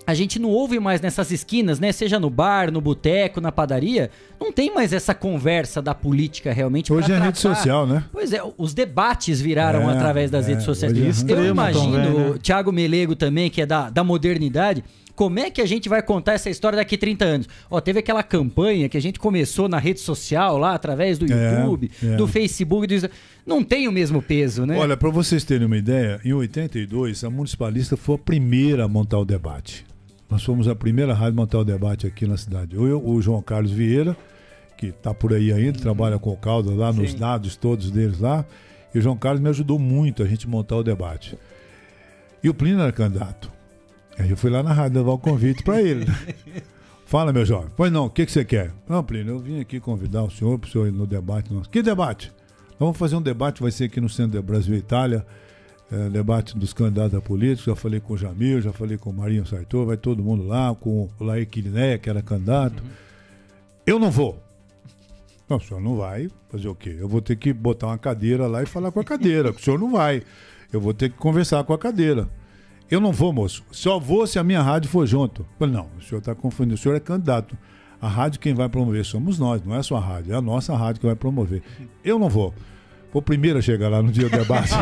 a gente não ouve mais nessas esquinas, né? Seja no bar, no boteco, na padaria, não tem mais essa conversa da política realmente. Hoje é tratar... rede social, né? Pois é, os debates viraram É, através das é, redes sociais. é Eu imagino, também, né? o Thiago Melego também, que é da, da modernidade. Como é que a gente vai contar essa história daqui 30 anos? Ó, teve aquela campanha que a gente começou na rede social lá, através do É, YouTube, é. do Facebook, do Não tem o mesmo peso, né? Olha, para vocês terem uma ideia, em 82, a Municipalista foi a primeira a montar o debate. Nós fomos a primeira rádio a montar o debate aqui na cidade. Eu, o João Carlos Vieira, que está por aí ainda, trabalha com o Caldas lá, nos Sim. dados todos deles lá. E o João Carlos me ajudou muito a gente montar o debate. E o Plínio era candidato. Aí eu fui lá na rádio levar o convite para ele. Fala, meu jovem. Pois não, o que, que você quer? Não, Plínio, eu vim aqui convidar o senhor para o senhor ir no debate. nosso. Que debate? Nós vamos fazer um debate, vai ser aqui no Centro Brasil e Itália, é, debate dos candidatos a políticos. Já falei com o Jamil, já falei com o Marinho Sartor, vai todo mundo lá, com o Laí Quiliné, que era candidato. Eu não vou. Não, o senhor não vai fazer o quê? Eu vou ter que botar uma cadeira lá e falar com a cadeira. o senhor não vai. Eu vou ter que conversar com a cadeira. Eu não vou, moço. Só vou se a minha rádio for junto. Eu falei, não, o senhor está confundindo. O senhor é candidato. A rádio quem vai promover somos nós, não é a sua rádio. É a nossa rádio que vai promover. Eu não vou. O primeiro a chegar lá no dia do debate.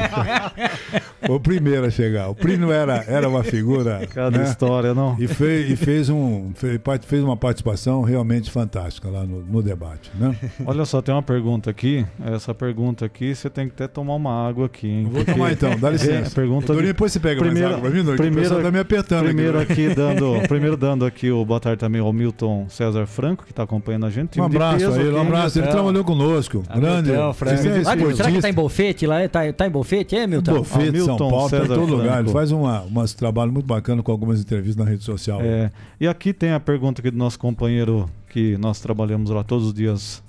Foi o primeiro a chegar. O Plínio era, era uma figura. Cada né? história, não? E fez, e fez, um, fez, uma participação realmente fantástica lá no, no debate. Né? Olha só, tem uma pergunta aqui. Essa pergunta aqui, você tem que até tomar uma água aqui, hein? Vou Porque- tomar então, dá É, licença. pergunta Doutor, de- depois você pega Primeiro- mais água pra mim, que primeiro- tá me apertando Primeiro aqui. aqui dando, primeiro dando aqui o boa tarde também ao Milton César Franco, que está acompanhando a gente. Um abraço peso a ele, um abraço. Ele trabalhou conosco. Grande. Milton, Franco. É Ah, será que tá esportista. em Bolfete lá? Tá, tá em Bolfete? É, Milton? Bofete, São Hamilton Paulo, tá em César todo lugar. Franco. Ele faz uma, umas trabalho muito bacana com algumas entrevistas na rede social. É, e aqui tem a pergunta aqui do nosso companheiro que nós trabalhamos lá todos os dias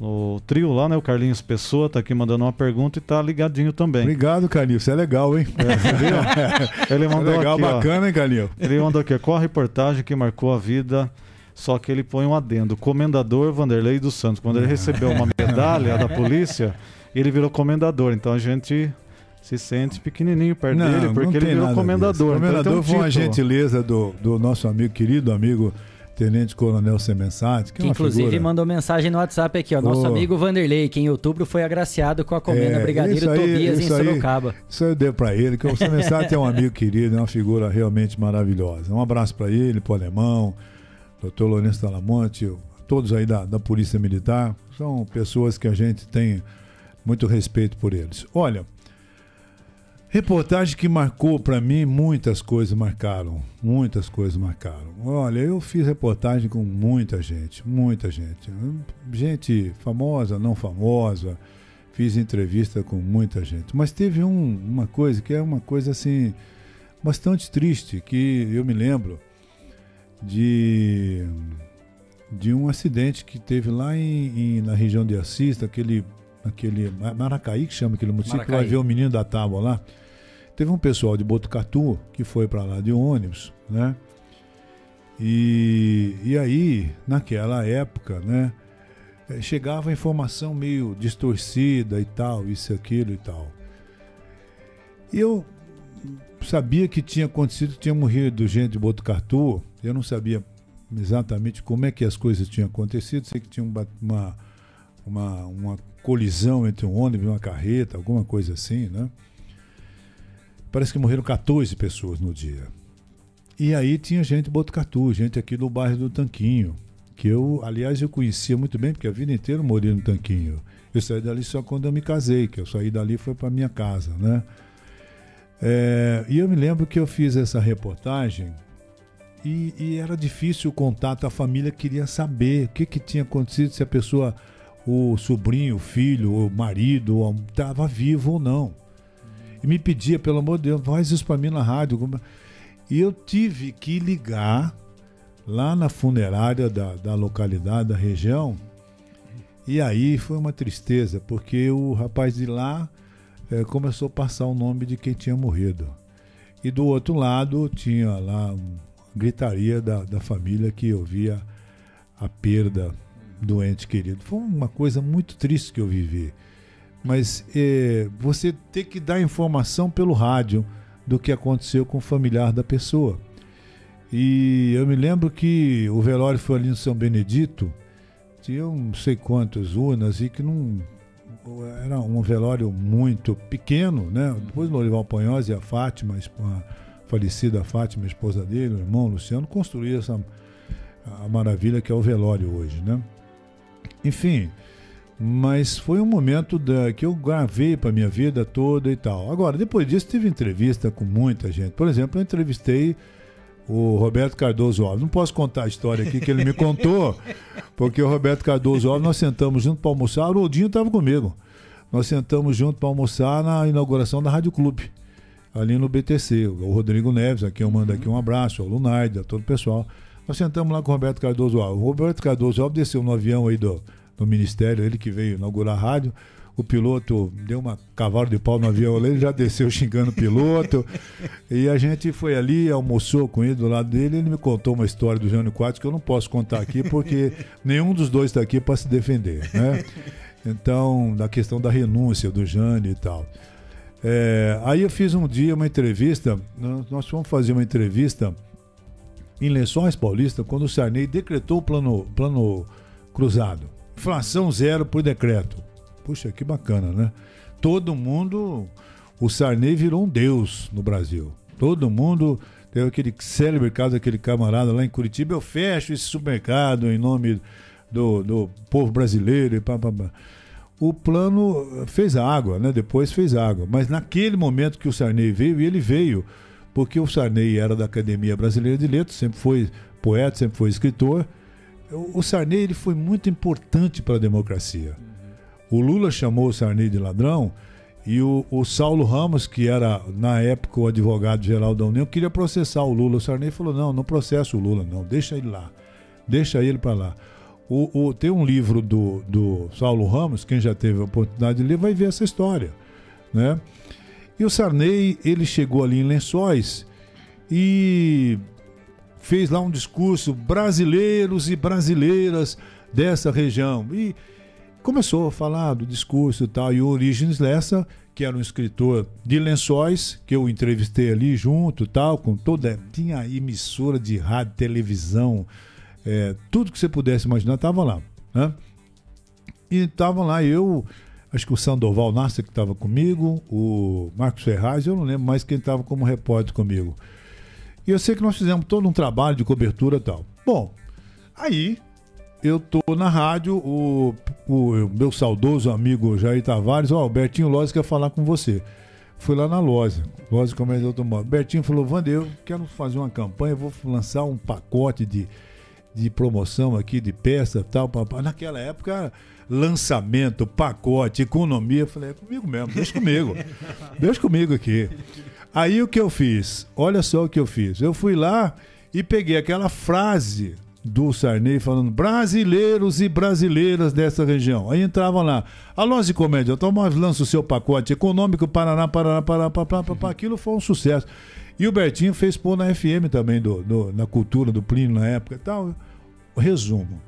no trio lá, né? O Carlinhos Pessoa tá aqui mandando uma pergunta e tá ligadinho também. Obrigado, Canil. Você é legal, hein? Ele É mandou legal, aqui, ó, bacana, hein, Canil? Ele mandou aqui, qual a reportagem que marcou a vida? Só que ele põe um adendo, comendador Vanderlei dos Santos. Quando ele recebeu uma medalha da polícia, ele virou comendador. Então a gente se sente pequenininho perto dele, porque ele virou comendador. disso. Então Comendador um foi uma gentileza do, do nosso amigo, querido amigo, Tenente Coronel Semensati, que, Que é inclusive figura. mandou mensagem no WhatsApp aqui, ó. Nosso Ô. amigo Vanderlei, que em outubro foi agraciado com a comenda É, Brigadeiro aí, Tobias em isso aí. Sorocaba. Isso eu dei pra ele, que o Semensati é um amigo querido, é uma figura realmente maravilhosa. Um abraço pra ele, pro Alemão, doutor Lourenço Talamonte, todos aí da, da Polícia Militar. São pessoas que a gente tem muito respeito por eles. Olha, reportagem que marcou pra mim, muitas coisas marcaram. Muitas coisas marcaram. Olha, eu fiz reportagem com muita gente, muita gente. Gente famosa, não famosa. Fiz entrevista com muita gente. Mas teve um- uma coisa que é uma coisa assim, bastante triste, que eu me lembro de, de um acidente que teve lá em, em- na região de Assis, aquele, aquele Maracaí, que chama aquele município, que vai ver o menino da tábua lá. Teve um pessoal de Botucatu que foi para lá de ônibus, né? E, e aí, naquela época, né? eh, Chegava informação meio distorcida e tal, isso aquilo e tal. E eu sabia que tinha acontecido, tinha morrido gente de Botucatu, eu não sabia exatamente como é que as coisas tinham acontecido, sei que tinha um uma, uma, uma colisão entre um ônibus e uma carreta, alguma coisa assim, né? Parece que morreram 14 pessoas no dia. E aí tinha gente de Botucatu, gente aqui do bairro do Tanquinho, que eu, aliás, eu conhecia muito bem, porque a vida inteira eu morei no Tanquinho. Eu saí dali só quando eu me casei, que eu saí dali foi para minha casa, né? É, e eu me lembro que eu fiz essa reportagem e, e, era difícil o contato, a família queria saber o que, que tinha acontecido, se a pessoa, o sobrinho, o filho, o marido, estava vivo ou não. E me pedia, pelo amor de Deus, faz isso para mim na rádio. E eu tive que ligar lá na funerária da, da localidade, da região, e aí foi uma tristeza, porque o rapaz de lá é, começou a passar o nome de quem tinha morrido. E do outro lado tinha lá um gritaria da, da família que ouvia a perda do ente querido. Foi uma coisa muito triste que eu vivi. Mas é, você ter que dar informação pelo rádio do que aconteceu com o familiar da pessoa. E eu me lembro que o velório foi ali no São Benedito, tinha não sei quantas urnas e que não. Era um velório muito pequeno, né? Depois o Lorival Panhosa e a Fátima, a falecida Fátima, a esposa dele, o irmão Luciano, construíram essa a maravilha que é o velório hoje, né? Enfim, mas foi um momento da, que eu gravei para minha vida toda e tal. Agora, depois disso, tive entrevista com muita gente. Por exemplo, eu entrevistei o Roberto Cardoso Alves. Não posso contar a história aqui que ele me contou, porque o Roberto Cardoso Alves, nós sentamos junto para almoçar. O Rodinho estava comigo. Nós sentamos junto para almoçar na inauguração da Rádio Clube ali no BTC. O Rodrigo Neves, aqui eu mando aqui um abraço, ao Lunardi, a todo o pessoal. Nós sentamos lá com o Roberto Cardoso Alves. O Roberto Cardoso Alves desceu no avião aí do, do Ministério, ele que veio inaugurar a rádio. O piloto deu uma cavalo de pau no avião, ele já desceu xingando o piloto. e a gente foi ali, almoçou com ele do lado dele. Ele me contou uma história do Jânio Quadros que eu não posso contar aqui, porque nenhum dos dois está aqui para se defender. Né? Então, da questão da renúncia do Jânio e tal. É, aí eu fiz um dia uma entrevista, nós fomos fazer uma entrevista em Lençóis Paulista, quando o Sarney decretou o plano, plano cruzado. Inflação zero por decreto. Puxa, que bacana, né? Todo mundo. O Sarney virou um deus no Brasil. Todo mundo. Teve aquele célebre caso camarada lá em Curitiba. Eu fecho esse supermercado em nome do, do povo brasileiro e pá, pá, pá o plano fez água, né? depois fez água. Mas naquele momento que o Sarney veio, e ele veio porque o Sarney era da Academia Brasileira de Letras, sempre foi poeta, sempre foi escritor. O Sarney ele foi muito importante para a democracia. O Lula chamou o Sarney de ladrão e o, o Saulo Ramos, que era na época o advogado-geral da União, queria processar o Lula. O Sarney falou: não, não processa o Lula, não, deixa ele lá, deixa ele para lá. O, o, tem um livro do, do Saulo Ramos, quem já teve a oportunidade de ler vai ver essa história. Né? E o Sarney, ele chegou ali em Lençóis e fez lá um discurso brasileiros e brasileiras dessa região. E começou a falar do discurso e tal. E o Origens Lessa, que era um escritor de Lençóis, que eu entrevistei ali junto tal, com toda. Tinha emissora de rádio, televisão é, tudo que você pudesse imaginar estava lá. Né? E estavam lá eu, acho que o Sandoval Nasser que estava comigo, o Marcos Ferraz, eu não lembro mais quem estava como repórter comigo. E eu sei que nós fizemos todo um trabalho de cobertura e tal. Bom, aí eu tô na rádio, o, o meu saudoso amigo Jair Tavares, ó, oh, o Bertinho Loz quer falar com você. Fui lá na loja, loja Comércio Automóvel. Bertinho falou, Wander, eu quero fazer uma campanha, vou lançar um pacote de de promoção aqui, de peça tal. Papai. Naquela época, lançamento, pacote, economia. Eu falei, é comigo mesmo, deixa comigo. deixa comigo aqui. Aí o que eu fiz? Olha só o que eu fiz. Eu fui lá e peguei aquela frase do Sarney falando brasileiros e brasileiras dessa região. Aí entravam lá, a de Comédia, nós lança o seu pacote econômico, Paraná, Paraná, Paraná, Paraná, Paraná, aquilo foi um sucesso. E o Bertinho fez pôr na FM também, do, do, na cultura do Plínio na época e tal. Resumo.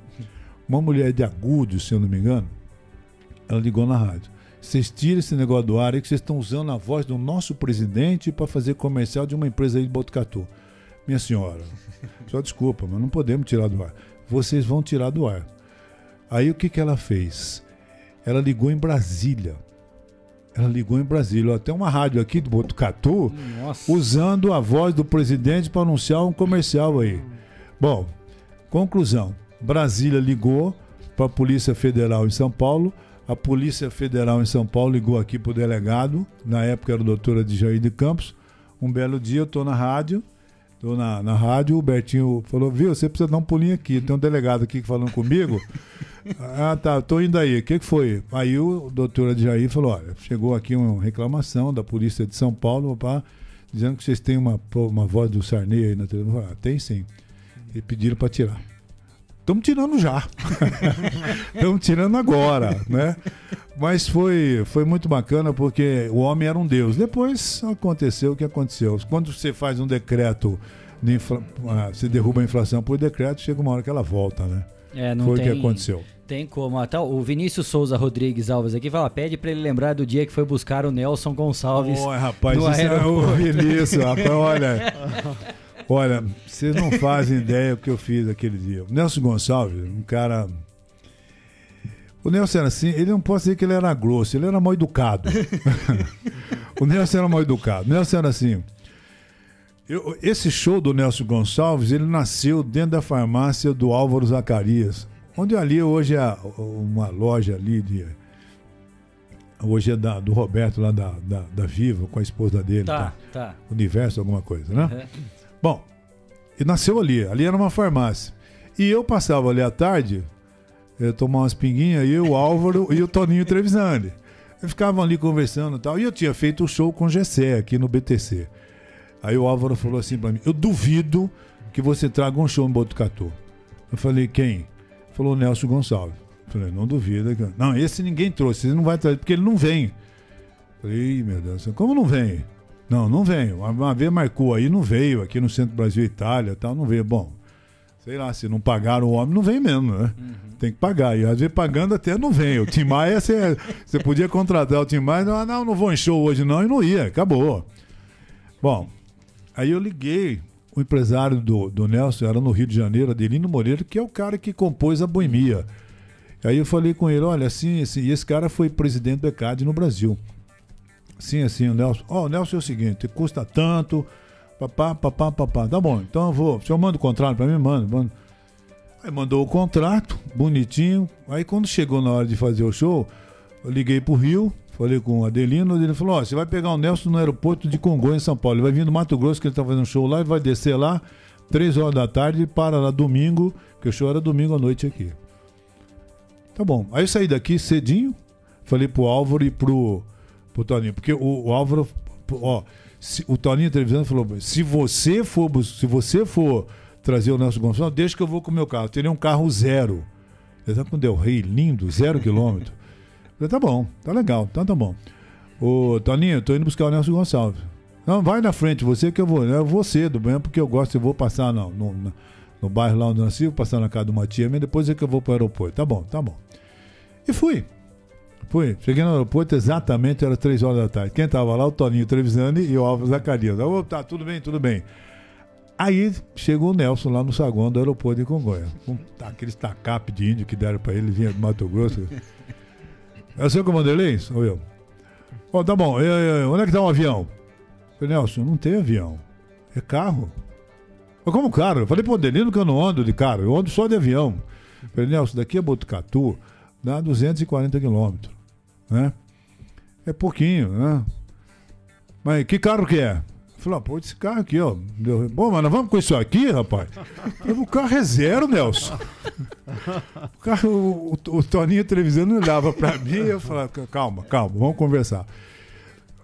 Uma mulher de Agudos, se eu não me engano, ela ligou na rádio. Vocês tiram esse negócio do ar aí que vocês estão usando a voz do nosso presidente para fazer comercial de uma empresa aí de Botucatu. Minha senhora, só desculpa, mas não podemos tirar do ar. Vocês vão tirar do ar. Aí o que, que ela fez? Ela ligou em Brasília ela ligou em Brasília. Até uma rádio aqui do Botucatu, Nossa. usando a voz do presidente para anunciar um comercial aí. Bom, conclusão. Brasília ligou para a Polícia Federal em São Paulo, A Polícia Federal em São Paulo ligou aqui pro delegado, na época era o doutor Adjair de Campos. Um belo dia eu tô na rádio, tô na, na rádio, o Bertinho falou, viu, você precisa dar um pulinho aqui, tem um delegado aqui falando comigo. ah, tá, tô indo aí, o que, que foi? Aí o doutor Adjair falou, olha, chegou aqui uma reclamação da Polícia de São Paulo, papá, dizendo que vocês têm uma, uma voz do Sarney aí na televisão. Ah, tem sim. E pediram para tirar. Estamos tirando já. Estamos tirando agora, né? Mas foi, foi muito bacana porque o homem era um deus. Depois aconteceu o que aconteceu. Quando você faz um decreto, de infla... Ah, você derruba a inflação por decreto, chega uma hora que ela volta, né? É, não foi tem, o que aconteceu. Tem como. Até o Vinícius Souza Rodrigues Alves aqui fala: pede para ele lembrar do dia que foi buscar o Nelson Gonçalves. Oi, rapaz, no isso é o aeroporto. Vinícius, rapaz, olha. Olha, vocês não fazem ideia do que eu fiz aquele dia. O Nelson Gonçalves, um cara. O Nelson era assim, ele não pode dizer que ele era grosso, ele era mal educado. o Nelson era mal educado. O Nelson era assim. eu- esse show do Nelson Gonçalves, ele nasceu dentro da farmácia do Álvaro Zacarias, onde ali hoje é uma loja ali de. Hoje é da- do Roberto, lá da, da, da Viva, com a esposa dele. Tá, tá. Universo, alguma coisa, né? Uhum. Bom, e nasceu ali. Ali era uma farmácia. E eu passava ali à tarde, eu tomava umas pinguinhas, e o Álvaro e o Toninho Trevisani. Ficavam ali conversando e tal. E eu tinha feito o show com o Gessé aqui no BTC. Aí o Álvaro falou assim pra mim: Eu duvido que você traga um show em Botucatu. Eu falei: Quem? Falou Nelson Gonçalves. Eu falei: Não duvida. cara." Não, esse ninguém trouxe, ele não vai trazer, porque ele não vem. Eu falei: "Ih, meu Deus, como não vem? Não, não veio. Uma, vez marcou aí, não veio. Aqui no Centro Brasil e Itália tal, não veio. Bom, sei lá, se não pagaram o homem, não vem mesmo, né? Tem que pagar. E às vezes pagando até não vem. O Tim Maia, você, você podia contratar o Tim Maia, não, não, não vou em show hoje não, e não ia, acabou. Bom, aí eu liguei, o empresário do, do Nelson era no Rio de Janeiro, Adelino Moreira, que é o cara que compôs a Boemia. Aí eu falei com ele, olha, assim, assim, e esse cara foi presidente do ECAD no Brasil. Sim, assim, o Nelson. Ó, o Nelson é o seguinte, custa tanto, papá, papá, papá. Tá bom, então eu vou. O senhor manda o contrato pra mim? Manda, manda. Aí mandou o contrato, bonitinho. Aí quando chegou na hora de fazer o show, eu liguei pro Rio, falei com o Adelino, ele falou, ó, você vai pegar o Nelson no aeroporto de Congonhas, em São Paulo. Ele vai vir do Mato Grosso, que ele tá fazendo show lá, e vai descer lá, três horas da tarde, e para lá domingo, porque o show era domingo à noite aqui. Tá bom. Aí eu saí daqui cedinho, falei pro Álvaro e pro, pro Toninho, porque o, o Álvaro, ó, se- o Toninho televisão falou: se você for, se você for trazer o Nelson Gonçalves, deixa que eu vou com o meu carro. Teria um carro zero. Ele tá com o Rey, lindo, zero quilômetro. Eu falei, tá bom, tá legal, então tá bom. Ô, Toninho, eu tô indo buscar o Nelson Gonçalves. Não, vai na frente, você que eu vou. Eu vou cedo, mesmo porque eu gosto, eu vou passar no, no, no- bairro lá onde eu nasci, vou passar na casa de uma tia, mas depois é que eu vou pro aeroporto. Tá bom, tá bom. E fui. Fui. Cheguei no aeroporto exatamente, era três horas da tarde. Quem tava lá? O Toninho Trevisani e o Álvaro Zacarias. Eu, tá, tudo bem, tudo bem. Aí chegou o Nelson lá no saguão do aeroporto de Congonhas. Com aqueles tacape de índio que deram pra ele, vinha do Mato Grosso. É o seu comandante? Sou eu. Ó, tá bom, eu- eu- onde é que tá o avião? Eu falei, Nelson, não tem avião. É carro. Mas como carro? Eu falei pro Adelino que eu não ando de carro, eu ando só de avião. Eu falei, Nelson, daqui a Botucatu dá 240 quilômetros, né? É pouquinho, né? Mas que carro que é? Falei, ah, pô, esse carro aqui, ó. Deu- Bom, mas nós vamos com isso aqui, rapaz? O carro é zero, Nelson. O, carro, o, o, o Toninho televisando olhava pra mim e eu falava, calma, calma, vamos conversar.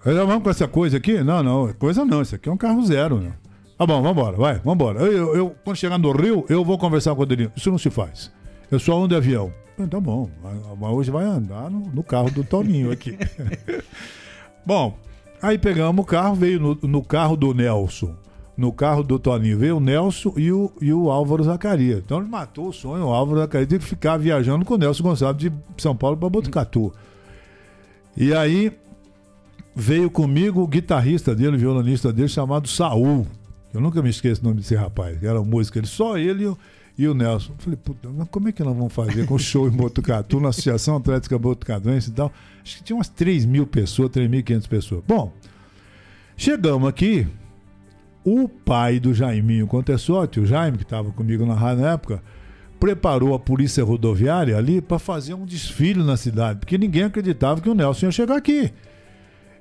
Nós vamos com essa coisa aqui? Não, não, coisa não, isso aqui é um carro zero, né? Tá bom, vambora, vai, vambora. Eu, eu, eu- quando chegar no Rio, eu vou conversar com o Adelino. Isso não se faz. Eu só ando de avião. Tá bom, mas hoje vai andar no, no carro do Toninho aqui. bom, aí pegamos o carro, veio no, no carro do Nelson. No carro do Toninho veio o Nelson e o, e o Álvaro Zacarias. Então ele matou o sonho, o Álvaro Zacarias, de ficar viajando com o Nelson Gonçalves de São Paulo para Botucatu. E aí veio comigo o guitarrista dele, o violonista dele, chamado Saul. Eu nunca me esqueço o nome desse rapaz. Era músico, ele, só ele e o, e o Nelson. Falei, puta, mas como é que nós vamos fazer com o show em Botucatu, na Associação Atlética Botucatuense e tal? Acho que tinha umas 3 mil pessoas, 3.500 pessoas. Bom, chegamos aqui, o pai do Jaiminho Contessotti, o Jaime, que estava comigo na rádio na época, preparou a polícia rodoviária ali para fazer um desfile na cidade, porque ninguém acreditava que o Nelson ia chegar aqui.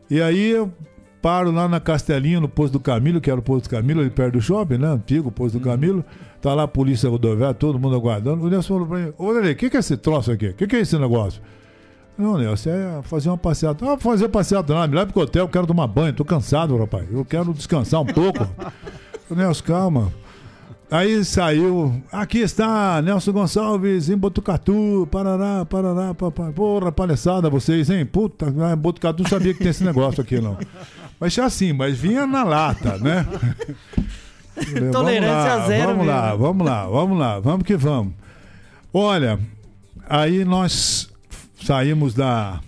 E aí eu paro lá na Castelinha, no posto do Camilo, que era o posto do Camilo, ali perto do shopping, né? Antigo posto do Camilo. Tá lá a polícia rodoviária, todo mundo aguardando. O Nelson falou pra mim: Ô, Lele, o que, que é esse troço aqui? O que, que é esse negócio? Não, Nelson, é fazer uma passeata. Ah, fazer passeata não, me leva pro hotel, eu quero tomar banho, tô cansado, rapaz. Eu quero descansar um pouco. Nelson, calma. Aí saiu, aqui está Nelson Gonçalves em Botucatu, Parará, Parará, papai. Porra, palhaçada vocês, hein? Puta, Botucatu não sabia que tem esse negócio aqui, não. Mas já assim, mas vinha na lata, né? Tolerância vamos lá, zero. Vamos mesmo. lá, vamos lá, vamos lá, vamos que vamos. Olha, aí nós saímos da,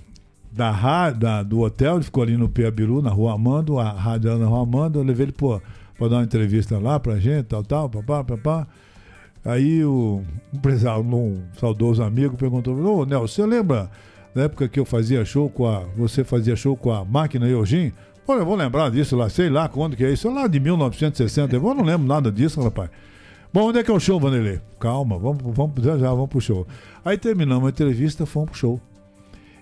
da, ra- da- do hotel, ele ficou ali no Piabiru, na Rua Amando, a rádio era na Rua Amando, eu levei ele para dar uma entrevista lá pra gente, tal, tal, papá, papá. Aí o empresário, um saudoso amigo, perguntou: Ô, Nelson, você lembra da época que eu fazia show com a. Você fazia show com a máquina Eugene? Olha, eu vou lembrar disso lá, sei lá quando que é isso, lá de 1960. Eu não lembro nada disso, rapaz. Bom, onde é que é o show, Vanderlei? Calma, vamos, vamos já, já, vamos pro show. Aí terminamos a entrevista, fomos pro show.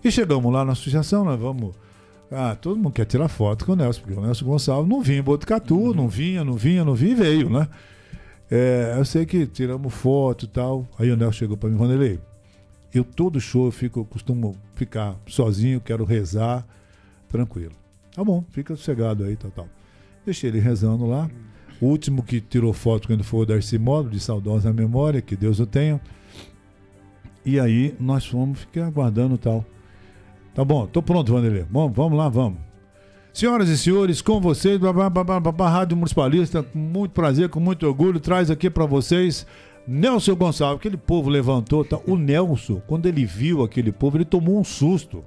E chegamos lá na associação, nós vamos. Ah, todo mundo quer tirar foto com o Nelson, porque o Nelson Gonçalves não vinha em Botucatu, não vinha, não vinha, não vinha e veio, né? É, eu sei que tiramos foto e tal. Aí o Nelson chegou para mim, Vanderlei, eu todo show eu fico, eu costumo ficar sozinho, quero rezar, tranquilo. Tá bom, fica sossegado aí, tal, tal. Deixei ele rezando lá. O último que tirou foto quando foi o Darcy Molo, de saudosa memória, que Deus o tenha. E aí nós fomos, fiquei aguardando tal. Tá bom, tô pronto, Vanderlei. Vamos, vamos lá, vamos. Senhoras e senhores, com vocês, babá, Rádio Municipalista, com muito prazer, com muito orgulho, traz aqui para vocês Nelson Gonçalves. Aquele povo levantou, tá? O Nelson, quando ele viu aquele povo, ele tomou um susto.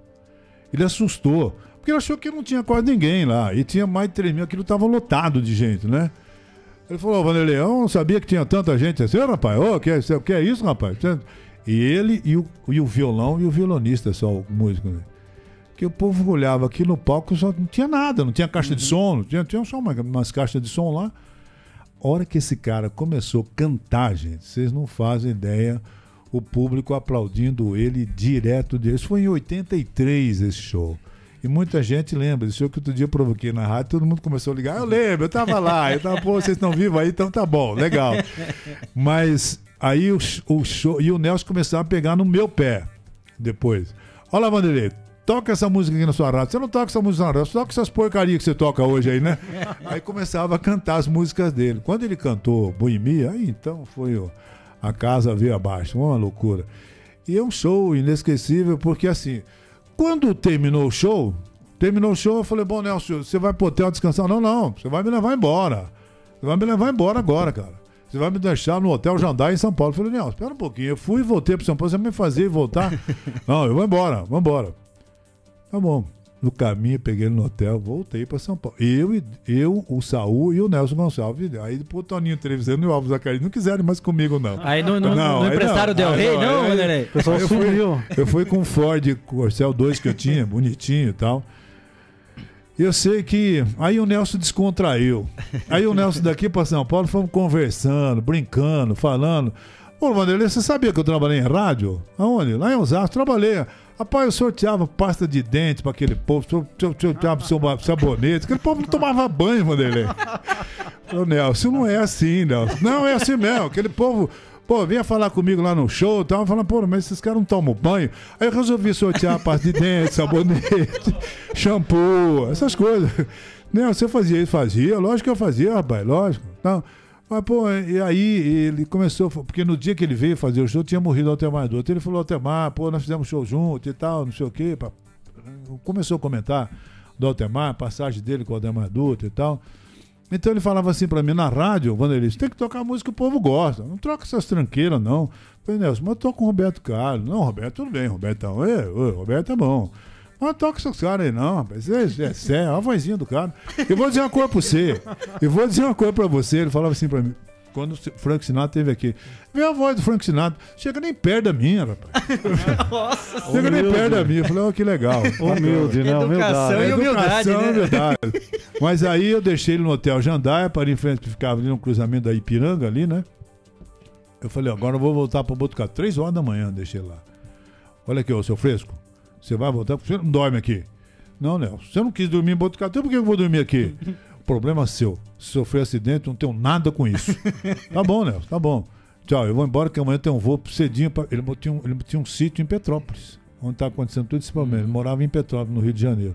Ele assustou, porque ele achou que não tinha quase ninguém lá. E tinha mais de 3 mil, aquilo estava lotado de gente, né? Ele falou, ô Vanderlei, eu não sabia que tinha tanta gente assim, rapaz, ô, que, é- que é isso, rapaz? E ele e o, e o violão e o violonista, só o músico, né? que o povo olhava aqui no palco só não tinha nada, não tinha caixa de som, não tinha, tinha só uma- umas caixas de som lá. A hora que esse cara começou a cantar, gente, vocês não fazem ideia, o público aplaudindo ele direto dele. Isso foi em 83 esse show. E muita gente lembra, esse show que outro dia eu provoquei na rádio, todo mundo começou a ligar. Eu lembro, eu tava lá, eu tava, pô, vocês estão vivos aí, então tá bom, legal. Mas aí o, o show. E o Nelson começava a pegar no meu pé depois. Olha lá, Vanderlei, toca essa música aqui na sua rádio. Você não toca essa música na rádio, você toca essas porcarias que você toca hoje aí, né? Aí começava a cantar as músicas dele. Quando ele cantou Boemia, aí então foi o- a casa veio abaixo, uma loucura. E é um show inesquecível, porque assim, quando terminou o show, terminou o show, eu falei, bom, Nelson, você vai pro hotel descansar? Não, não, você vai me levar embora. Você vai me levar embora agora, cara. Você vai me deixar no Hotel Jandai em São Paulo. Eu falei, Nelson, espera um pouquinho. Eu fui e voltei pro São Paulo. Você vai me fazer voltar? não, eu vou embora, vou embora. Tá bom. No caminho, peguei ele no hotel, voltei para São Paulo. Eu, eu, o Saul e o Nelson Gonçalves. Aí o Toninho Trevisano e o Alves Zacarias não quiseram mais comigo, não. Aí não, não, não, aí emprestaram o Del Rey, não, Vanderlei? O pessoal eu fui-. Eu fui com um Ford Corcel 2 que eu tinha, bonitinho e tal. E eu sei que. Aí o Nelson descontraiu. Aí o Nelson daqui para São Paulo fomos conversando, brincando, falando. Ô, Vanderlei, você sabia que eu trabalhei em rádio? Aonde? Lá em Osasco, trabalhei. Rapaz, eu sorteava pasta de dente para aquele povo, sor- sor- sorteava soba- sabonete. Aquele povo não tomava banho, Vanderlei. Ô, Nelson, não é assim, Nelson. Não, é assim mesmo. Aquele povo, pô, vinha falar comigo lá no show e tal, falando, pô, mas esses caras não tomam banho. Aí eu resolvi sortear a parte de dente, sabonete, shampoo, essas coisas. Nelson, você fazia isso? Fazia, lógico que eu fazia, rapaz, lógico. Não. Mas, pô, e aí ele começou, porque no dia que ele veio fazer o show, tinha morrido o Altemar Dutra. Ele falou, Altemar, pô, nós fizemos show junto e tal, não sei o quê. Começou a comentar do Altemar, passagem dele com o Altemar Dutra e tal. Então ele falava assim pra mim na rádio, Vanderlei, você tem que tocar música que o povo gosta. Não troca essas tranqueiras, não. Eu falei, Nelson, mas eu toco com o Roberto Carlos. Não, Roberto, tudo bem, Robertão. Ê, ô, Roberto é bom. Mas não toca esses caras aí, não, rapaz. É, é sério, olha a vozinha do cara. Eu vou dizer uma coisa pra você. Eu vou dizer uma coisa pra você. Ele falava assim pra mim. Quando o Frank Sinatra teve aqui. Vê a voz do Frank Sinatra. Chega nem perto da minha, rapaz. Chega nem Humilde. perto da minha. Eu falei, ó, que legal. Humilde, né? Educação Humildade. e humildade, Educação, né? humildade. Mas aí eu deixei ele no Hotel Jandaia, para em frente, que ficava ali no cruzamento da Ipiranga ali, né? Eu falei, agora eu vou voltar para Botucatu. Três horas da manhã, deixei lá. Olha aqui, ô seu fresco. Você vai voltar, você não dorme aqui. Não, Nelson, você não quis dormir em Botucatu, por que eu vou dormir aqui? Problema seu. Se sofrer acidente, não tenho nada com isso. tá bom, Nelson, tá bom. Tchau, eu vou embora que amanhã tem um voo cedinho. Pra... Ele, tinha um, ele tinha um sítio em Petrópolis, onde está acontecendo tudo esse problema. Ele morava em Petrópolis, no Rio de Janeiro.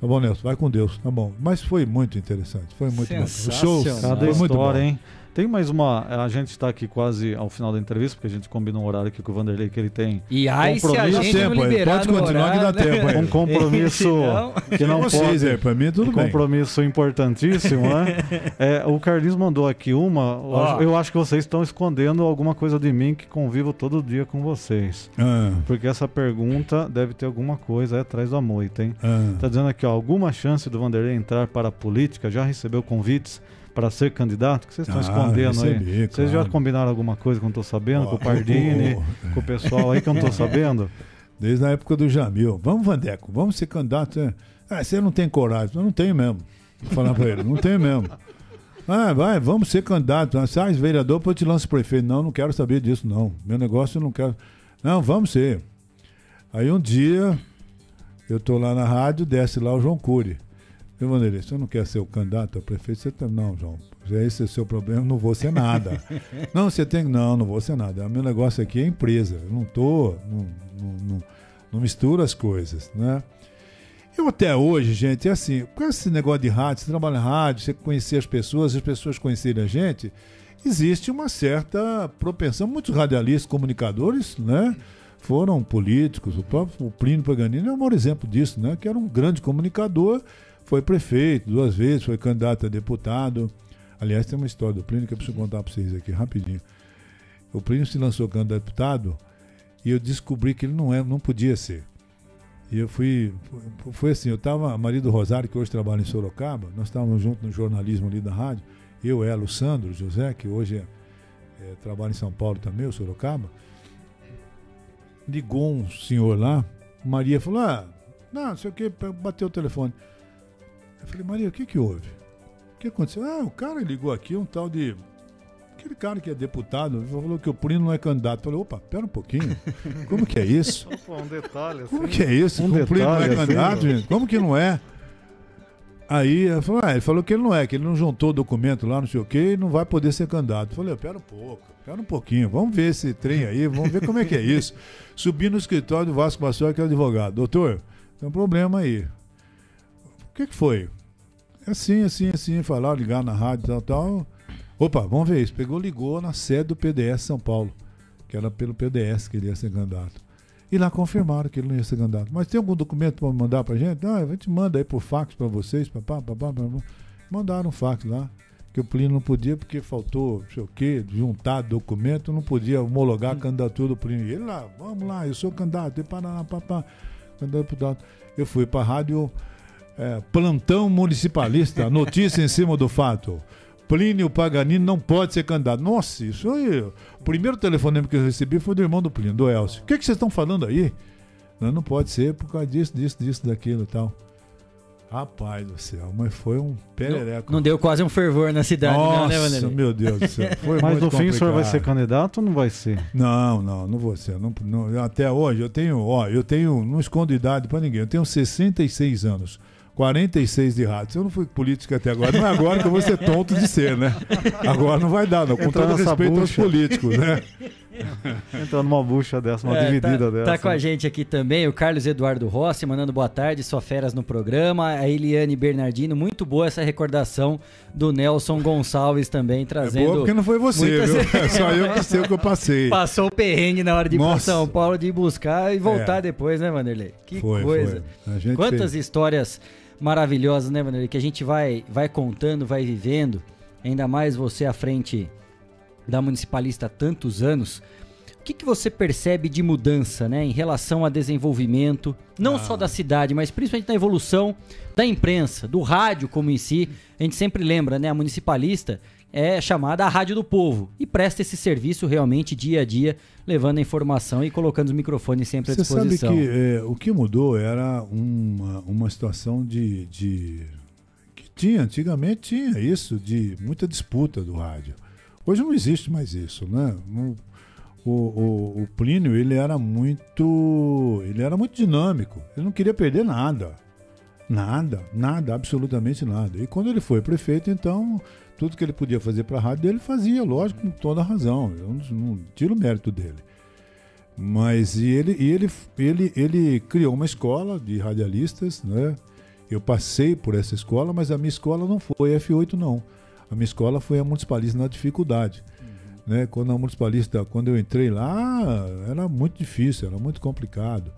Tá bom, Nelson, vai com Deus, tá bom. Mas foi muito interessante, foi muito bom. Show, cada foi história, hein? Tem mais uma. A gente está aqui quase ao final da entrevista, porque a gente combina um horário aqui com o Vanderlei que ele tem. E aí, se a gente tempo, não liberar pode continuar horário, que dá tempo. Né? Um compromisso que não Vocês, pode. É, para mim tudo um bem. compromisso importantíssimo, né? É, o Carlinhos mandou aqui uma. Oh. Eu acho que vocês estão escondendo alguma coisa de mim que convivo todo dia com vocês. Ah. Porque essa pergunta deve ter alguma coisa atrás da moita, hein? Ah. Tá dizendo aqui, ó, alguma chance do Vanderlei entrar para a política? Já recebeu convites? Para ser candidato? que vocês estão ah, escondendo recebi, aí? Vocês já combinaram alguma coisa que eu não estou sabendo? Oh, com o Pardini, oh, oh. com o pessoal aí que eu não estou sabendo? Desde a época do Jamil. Vamos, Vandeco, vamos ser candidato. Né? Ah, você não tem coragem. Eu não tenho mesmo. Vou falar para ele, não tenho mesmo. Ah, vai, vamos ser candidato. Sai vereador, depois eu te lanço prefeito. Não, não quero saber disso, não. Meu negócio eu não quero. Não, vamos ser. Aí um dia, eu tô lá na rádio, desce lá o João Cury. Meu Vanderlei, você não quer ser o candidato a prefeito? Você tá... Não, João, esse é o seu problema, não vou ser nada. não, você tem. Não, não vou ser nada. O meu negócio aqui é empresa. Eu não tô. Não, não, não, não misturo as coisas, né? Eu até hoje, gente, é assim, com esse negócio de rádio, você trabalha em rádio, você conhecer as pessoas, as pessoas conhecerem a gente, existe uma certa propensão. Muitos radialistas, comunicadores, né? Foram políticos, o próprio Plínio Paganini é um maior exemplo disso, né? Que era um grande comunicador foi prefeito duas vezes, foi candidato a deputado. Aliás, tem uma história do Plínio que eu preciso contar para vocês aqui rapidinho. O Plínio se lançou candidato a deputado e eu descobri que ele não, é, não podia ser. E eu fui. Foi assim, eu estava, marido do Rosário, que hoje trabalha em Sorocaba, nós estávamos juntos no jornalismo ali da rádio, eu, ela, o Sandro, o José, que hoje é, é, trabalha em São Paulo também, o Sorocaba. Ligou um senhor lá, Maria falou: Ah, não, não sei o que, bateu o telefone. Eu falei, Maria, o que que houve? O que aconteceu? Ah, o cara ligou aqui, um tal de. Aquele cara que é deputado, falou que o Primo não é candidato. Eu falei, opa, pera um pouquinho. Como que é isso? um detalhe assim. Como que é isso? Um o Primo não é assim, candidato, gente? Como que não é? Aí ele falou, ah, ele falou que ele não é, que ele não juntou o documento lá, não sei o quê, e não vai poder ser candidato. Eu falei, pera um pouco, pera um pouquinho, vamos ver esse trem aí, vamos ver como é que é isso. Subi no escritório do Vasco Bassol, que é advogado. Doutor, tem um problema aí. Que, que foi? Assim, assim, assim, falar, ligar na rádio tal, tal. Opa, vamos ver isso. Pegou, ligou na sede do PDS São Paulo, que era pelo PDS que ele ia ser candidato. E lá confirmaram que ele não ia ser candidato. Mas tem algum documento para mandar para gente? Ah, a gente manda aí por fax para vocês, papá, papá, papá. Mandaram um fax lá, que o Plínio não podia porque faltou, sei o quê, juntar documento, não podia homologar a candidatura do Plínio. E ele lá, vamos lá, eu sou candidato, e para papá, candidato. Eu fui para a rádio é, plantão municipalista, notícia em cima do fato. Plínio Paganini não pode ser candidato. Nossa, isso aí. O primeiro telefonema que eu recebi foi do irmão do Plínio, do Elcio. O que, é que vocês estão falando aí? Não, não pode ser por causa disso, disso, disso, daquilo e tal. Rapaz do céu, mas foi um perereco. Não, não, deu quase um fervor na cidade, Nossa, não, né, Vanderlei? meu Deus do céu. Foi mas no fim o senhor vai ser candidato ou não vai ser? Não, não, não vou ser. Não, não, até hoje eu tenho, ó, eu tenho, não escondo idade para ninguém, eu tenho 66 anos. 46 de rádio. Eu não fui político até agora, não é agora que eu vou ser tonto de ser, né? Agora não vai dar, não. Com todo respeito bucha. aos políticos, né? Entrando numa bucha dessa, uma é, dividida tá, dessa. Tá com a gente aqui também o Carlos Eduardo Rossi, mandando boa tarde, só feras no programa. A Eliane Bernardino, muito boa essa recordação do Nelson Gonçalves também, trazendo. É boa porque não foi você, muitas... viu? É só eu que sei o que eu passei. Passou o perrengue na hora de ir para São Paulo, de ir buscar e voltar é. depois, né, Vanderlei? Que foi, coisa. Foi. Quantas fez. histórias maravilhosas, né, Vanderlei? Que a gente vai, vai contando, vai vivendo. Ainda mais você à frente da municipalista há tantos anos. O que, que você percebe de mudança né, em relação a desenvolvimento, não ah. só da cidade, mas principalmente na evolução da imprensa, do rádio como em si? A gente sempre lembra, né? A municipalista é chamada a Rádio do Povo e presta esse serviço realmente dia a dia, levando a informação e colocando os microfones sempre à disposição. Você sabe que é, o que mudou era uma, uma situação de, de. que tinha, antigamente tinha isso, de muita disputa do rádio. Hoje não existe mais isso, né? O, o, o Plínio, ele era muito. Ele era muito dinâmico. Ele não queria perder nada. Nada, nada, absolutamente nada. E quando ele foi prefeito, então, tudo que ele podia fazer para a rádio dele fazia, lógico, com toda a razão. Eu não, não tiro o mérito dele. Mas e ele, e ele, ele, ele criou uma escola de radialistas, né? Eu passei por essa escola, mas a minha escola não foi F8, não. A minha escola foi a Municipalista na dificuldade. Uhum. Né? Quando a Municipalista, quando eu entrei lá, era muito difícil, era muito complicado.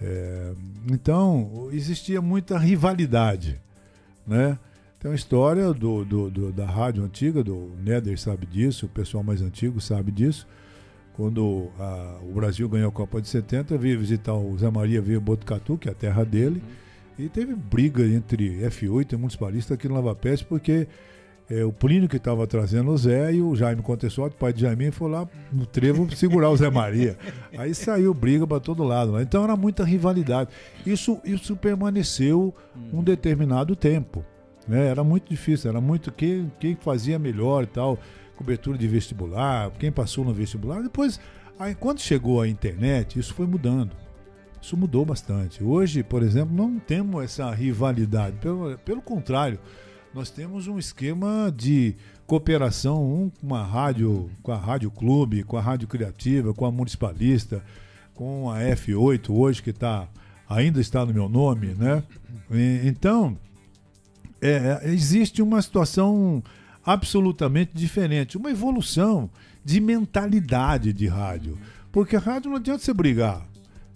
É, então, existia muita rivalidade. Né? Tem uma história do, do, do, da rádio antiga, do Nether sabe disso, o pessoal mais antigo sabe disso. Quando a, o Brasil ganhou a Copa de 70, veio visitar o Zé Maria, veio Botucatu, que é a terra dele, e teve briga entre F8 e municipalista aqui no Lava Pés, porque é, o Plínio que estava trazendo o Zé e o Jaime Contessote, pai de Jaime, foi lá no trevo segurar o Zé Maria. Aí saiu briga para todo lado. Então era muita rivalidade. Isso, isso permaneceu um determinado tempo. Né? Era muito difícil, era muito quem, quem fazia melhor e tal, cobertura de vestibular, quem passou no vestibular. Depois, aí, quando chegou a internet, isso foi mudando. Isso mudou bastante. Hoje, por exemplo, não temos essa rivalidade. Pelo, pelo contrário, nós temos um esquema de cooperação, um com a rádio, com a Rádio Clube, com a Rádio Criativa, com a Municipalista, com a F8 hoje que tá, ainda está no meu nome, né? E, então, é, é, existe uma situação absolutamente diferente, uma evolução de mentalidade de rádio. Porque a rádio não adianta você brigar.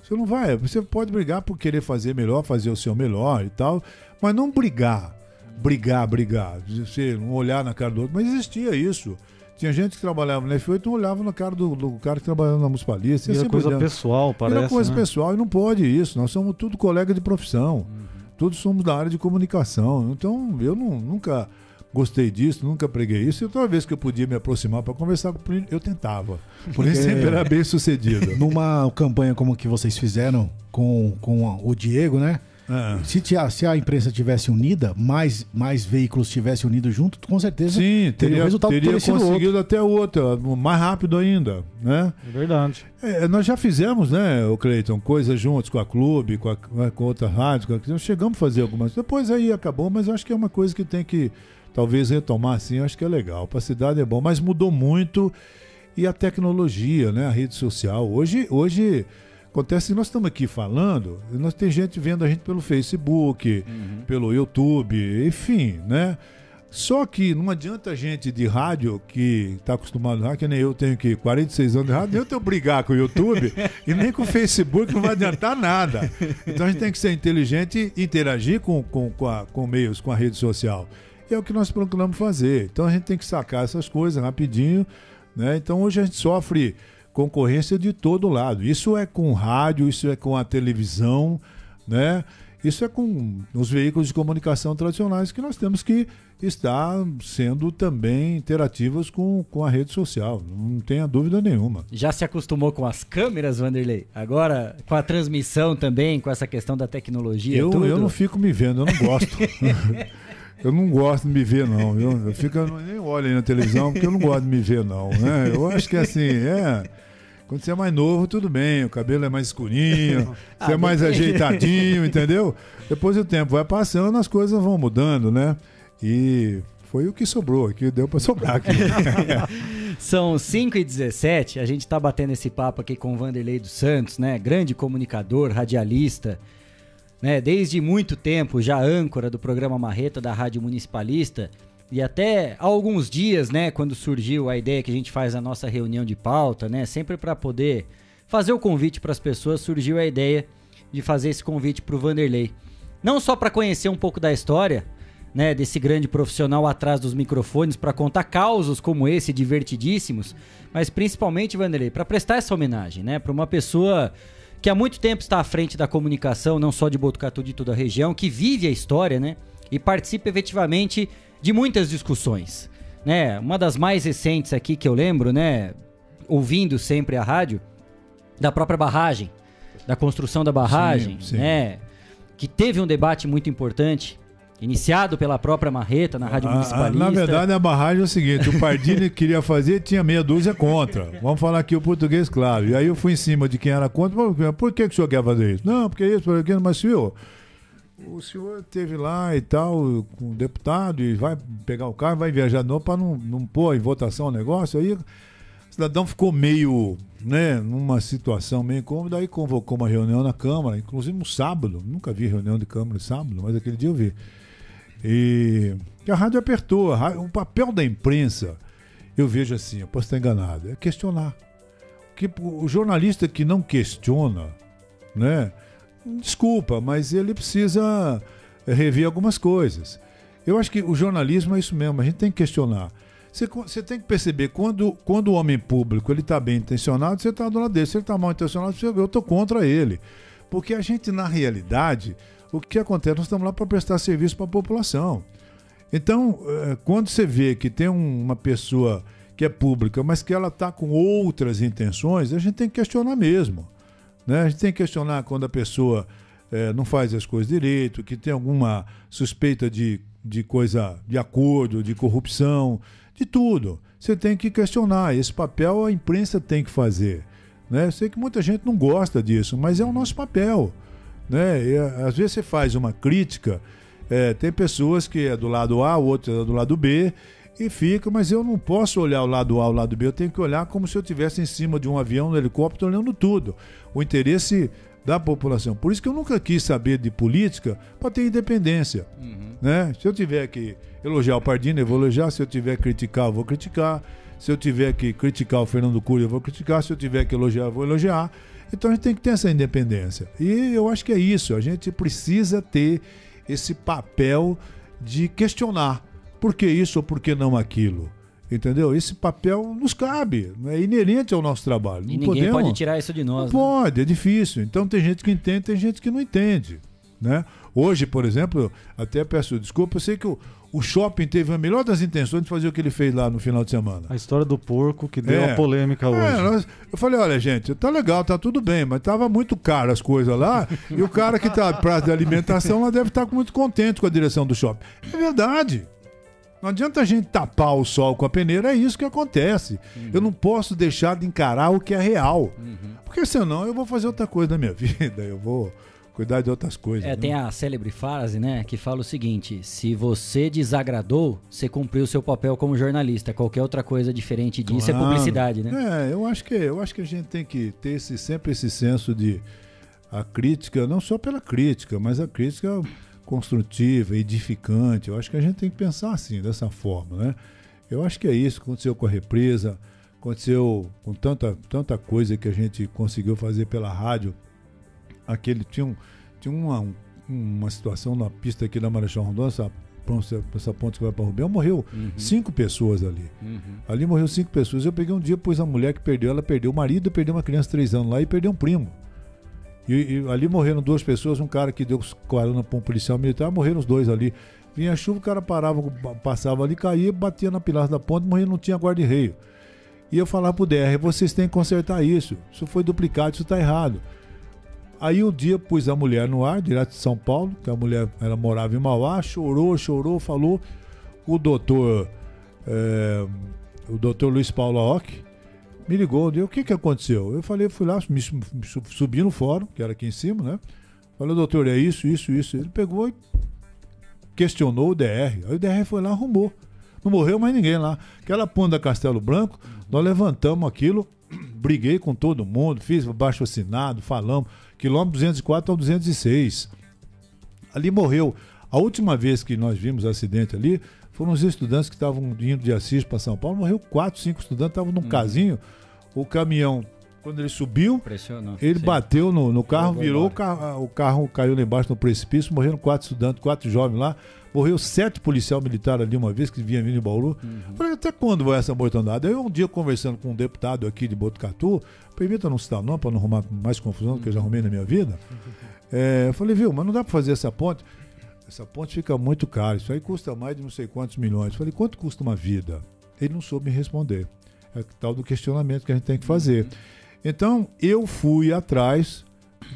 Você não vai, você pode brigar por querer fazer melhor, fazer o seu melhor e tal, mas não brigar brigar, brigar, você um olhar na cara do outro, mas existia isso. Tinha gente que trabalhava na F8 e não olhava na cara do, do cara que trabalhava na Municipalista. Era coisa pessoal, parece. Era coisa né? pessoal e não pode isso. Nós somos tudo colega de profissão. Uhum. Todos somos da área de comunicação. Então, eu não, nunca gostei disso, nunca preguei isso. E toda vez que eu podia me aproximar para conversar com o Plínio, eu tentava. Por isso sempre era bem sucedido. Numa campanha como que vocês fizeram com, com o Diego, né? É. Se, se, a imprensa tivesse unida, mais, mais veículos tivessem unidos junto, com certeza Sim, teria, teria, resultado teria conseguido outro. até o outro, mais rápido ainda, né? É verdade. É, nós já fizemos, né, o Cleiton, coisas juntos com a clube, com, a, né, com outra rádio, com a, nós chegamos a fazer algumas. Depois aí acabou, mas acho que é uma coisa que tem que talvez retomar assim, acho que é legal. Para a cidade é bom, mas mudou muito e a tecnologia, né, a rede social. Hoje, hoje Acontece que nós estamos aqui falando, nós tem gente vendo a gente pelo Facebook, uhum. pelo YouTube, enfim, né? Só que não adianta a gente de rádio que está acostumado a rádio, que nem eu tenho que 46 anos de rádio, nem eu tenho que brigar com o YouTube e nem com o Facebook, não vai adiantar nada. Então a gente tem que ser inteligente e interagir com, com, com, a, com meios, com a rede social. E é o que nós procuramos fazer. Então a gente tem que sacar essas coisas rapidinho. Né? Então hoje a gente sofre concorrência de todo lado. Isso é com rádio, isso é com a televisão, né? Isso é com os veículos de comunicação tradicionais que nós temos que estar sendo também interativos com, com a rede social. Não tenha dúvida nenhuma. Já se acostumou com as câmeras, Vanderlei? Agora com a transmissão também, com essa questão da tecnologia? Eu, tudo? eu não fico me vendo, eu não gosto. Eu não gosto de me ver, não. Eu, eu fico, eu nem olho aí na televisão porque eu não gosto de me ver, não. Né? Eu acho que assim, é. Quando você é mais novo, tudo bem, o cabelo é mais escurinho, ah, você é mais ajeitadinho, entendeu? Depois o tempo vai passando, as coisas vão mudando, né? E foi o que sobrou aqui, deu para sobrar aqui. São 5 e 17 a gente está batendo esse papo aqui com o Vanderlei dos Santos, né? Grande comunicador, radialista, né? Desde muito tempo já âncora do programa Marreta da Rádio Municipalista. E até há alguns dias, né, quando surgiu a ideia que a gente faz a nossa reunião de pauta, né, sempre para poder fazer o convite para as pessoas, surgiu a ideia de fazer esse convite para o Vanderlei. Não só para conhecer um pouco da história, né, desse grande profissional atrás dos microfones para contar causos como esse divertidíssimos, mas principalmente, Vanderlei, para prestar essa homenagem, né, para uma pessoa que há muito tempo está à frente da comunicação, não só de Botucatu, de toda a região, que vive a história, né, e participa efetivamente de muitas discussões. Né? Uma das mais recentes aqui que eu lembro, né, ouvindo sempre a rádio, da própria barragem, da construção da barragem, sim, sim. né, que teve um debate muito importante Iniciado pela própria Marreta na Rádio A- a- Municipalista. na verdade, a barragem é o seguinte: o Pardini queria fazer e tinha meia dúzia contra. Vamos falar aqui o português claro. E aí eu fui em cima de quem era contra. Por, por que, que o senhor quer fazer isso? Não, porque isso, porque aquilo, mas senhor. O senhor esteve lá e tal, com o deputado, e vai pegar o carro, vai viajar de novo para não, não pôr em votação o negócio. Aí o cidadão ficou meio, né, numa situação meio incômoda, aí convocou uma reunião na Câmara, inclusive no sábado. Nunca vi reunião de Câmara no sábado, mas aquele dia eu vi. E a rádio apertou. a rádio- o papel da imprensa, eu vejo assim, eu posso estar enganado, é questionar. Que o jornalista que não questiona, né? Desculpa, mas ele precisa rever algumas coisas. Eu acho que o jornalismo é isso mesmo, a gente tem que questionar. Você, você tem que perceber, quando, quando o homem público ele está bem intencionado, você está do lado dele. Se ele está mal intencionado, você- eu estou contra ele. Porque a gente, na realidade, o que acontece? Nós estamos lá para prestar serviço para a população. Então, eh, quando você vê que tem um- uma pessoa que é pública, mas que ela está com outras intenções, a gente tem que questionar mesmo. Né? A gente tem que questionar quando a pessoa eh, não faz as coisas direito, que tem alguma suspeita de, de coisa, de acordo, de corrupção, de tudo. Você tem que questionar. Esse papel a imprensa tem que fazer. Né? Eu sei que muita gente não gosta disso, mas é o nosso papel. Né? E, a- às vezes você faz uma crítica, é, tem pessoas que é do lado A, outro é do lado B, e fica, mas eu não posso olhar o lado A, o lado B, eu tenho que olhar como se eu estivesse em cima de um avião, um helicóptero, olhando tudo. O interesse da população. Por isso que eu nunca quis saber de política para ter independência. Né? Se eu tiver que elogiar o Pardini, eu vou elogiar. Se eu tiver que criticar, eu vou criticar. Se eu tiver que criticar o Fernando Cury, eu vou criticar. Se eu tiver que elogiar, eu vou elogiar. Então a gente tem que ter essa independência. E eu acho que é isso. A gente precisa ter esse papel de questionar por que isso ou por que não aquilo. Entendeu? Esse papel nos cabe, é inerente ao nosso trabalho. E não ninguém podemos... pode tirar isso de Não nós. né? pode, é difícil. Então tem gente que entende, tem gente que não entende. Né? Hoje, por exemplo, até peço desculpa, eu sei que o, o shopping teve a melhor das intenções de fazer o que ele fez lá no final de semana. A história do porco que deu É. uma polêmica hoje. É, nós- eu falei, olha, gente, tá legal, tá tudo bem, mas tava muito caro as coisas lá, e o cara que tá prazo de alimentação lá deve estar muito contente com a direção do shopping. É verdade. Não adianta a gente tapar o sol com a peneira, é isso que acontece. Eu não posso deixar de encarar o que é real. Porque senão eu vou fazer outra coisa na minha vida, eu vou cuidar de outras coisas. É, né? tem a célebre frase, né, que fala o seguinte: se você desagradou, você cumpriu seu papel como jornalista. Qualquer outra coisa diferente disso é Claro. publicidade, né? É, eu acho que eu acho que a gente tem que ter esse, sempre esse senso de a crítica, não só pela crítica, mas a crítica construtiva, edificante. Eu acho que a gente tem que pensar assim, dessa forma, né? Eu acho que é isso que aconteceu com a represa, aconteceu com tanta, tanta coisa que a gente conseguiu fazer pela rádio. Aquele tinha, um, tinha uma, um- uma situação na pista aqui da Marechal Rondon, essa, ponte- essa ponte que vai para Rubel, morreu cinco pessoas ali. Ali morreu cinco pessoas. Eu peguei um dia, pois a mulher que perdeu, ela perdeu o marido, perdeu uma criança de três anos lá e perdeu um primo. E, e ali morreram duas pessoas, um cara que deu carona para um policial militar, morreram os dois ali. Vinha chuva, o cara parava, passava ali, caía, batia na pilar da ponte, morria, não tinha guarda-reio. E eu falava pro DR, vocês têm que consertar isso. Isso foi duplicado, isso está errado. Aí um dia pus a mulher no ar, direto de São Paulo, que a mulher ela morava em Mauá, chorou, chorou, falou. O doutor, eh, o doutor Luiz Paulo Aoki, me ligou, deu o que que aconteceu? Eu falei, fui lá, me, su- me su- subi no fórum, que era aqui em cima, né? Falei, doutor, é isso, isso, isso. Ele pegou e questionou o DR. Aí o DR foi lá, arrumou. Não morreu mais ninguém lá. Aquela ponta Castelo Branco, nós levantamos aquilo, briguei com todo mundo, fiz baixo assinado, falamos. Quilômetro 204 ao 206. Ali morreu. A última vez que nós vimos acidente ali foram os estudantes que estavam indo de Assis para São Paulo. Morreu quatro, cinco estudantes, estavam num casinho. O caminhão, quando ele subiu, ele Sim. bateu no, no carro, Jogou virou, o carro, o carro caiu lá embaixo no precipício, morreram quatro estudantes, quatro jovens lá. Morreu sete policial militar ali uma vez que vinha vindo em Bauru. Uhum. Falei, até quando vai essa mortandade? Aí um dia conversando com um deputado aqui de Botucatu, permita não citar não, para não arrumar mais confusão do que eu já arrumei na minha vida. É, eu falei, viu, mas não dá para fazer essa ponte. Essa ponte fica muito cara, isso aí custa mais de não sei quantos milhões. Falei, quanto custa uma vida? Ele não soube me responder. É o tal do questionamento que a gente tem que fazer. Então, eu fui atrás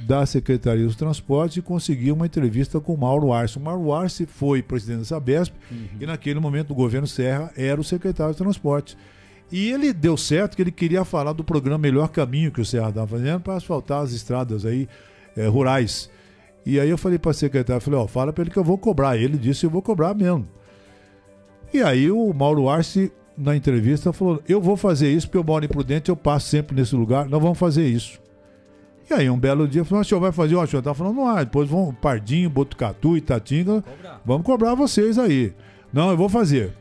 da Secretaria dos Transportes e consegui uma entrevista com o Mauro Arce. O Mauro Arce foi presidente da Sabesp uhum. e naquele momento o governo Serra era o secretário de Transportes. E ele deu certo que ele queria falar do programa Melhor Caminho que o Serra estava fazendo para asfaltar as estradas aí é, rurais. E aí eu falei para a secretária, falei, ó, fala para ele que eu vou cobrar. Ele disse, eu vou cobrar mesmo. E aí o Mauro Arce, na entrevista, falou, eu vou fazer isso porque eu moro em Prudente, eu passo sempre nesse lugar, nós vamos fazer isso. E aí um belo dia, falou, o senhor vai fazer? Ó, o senhor tá falando, não, ah, depois vão Pardinho, Botucatu, Itatinga, cobrar. vamos cobrar vocês aí. Não, eu vou fazer.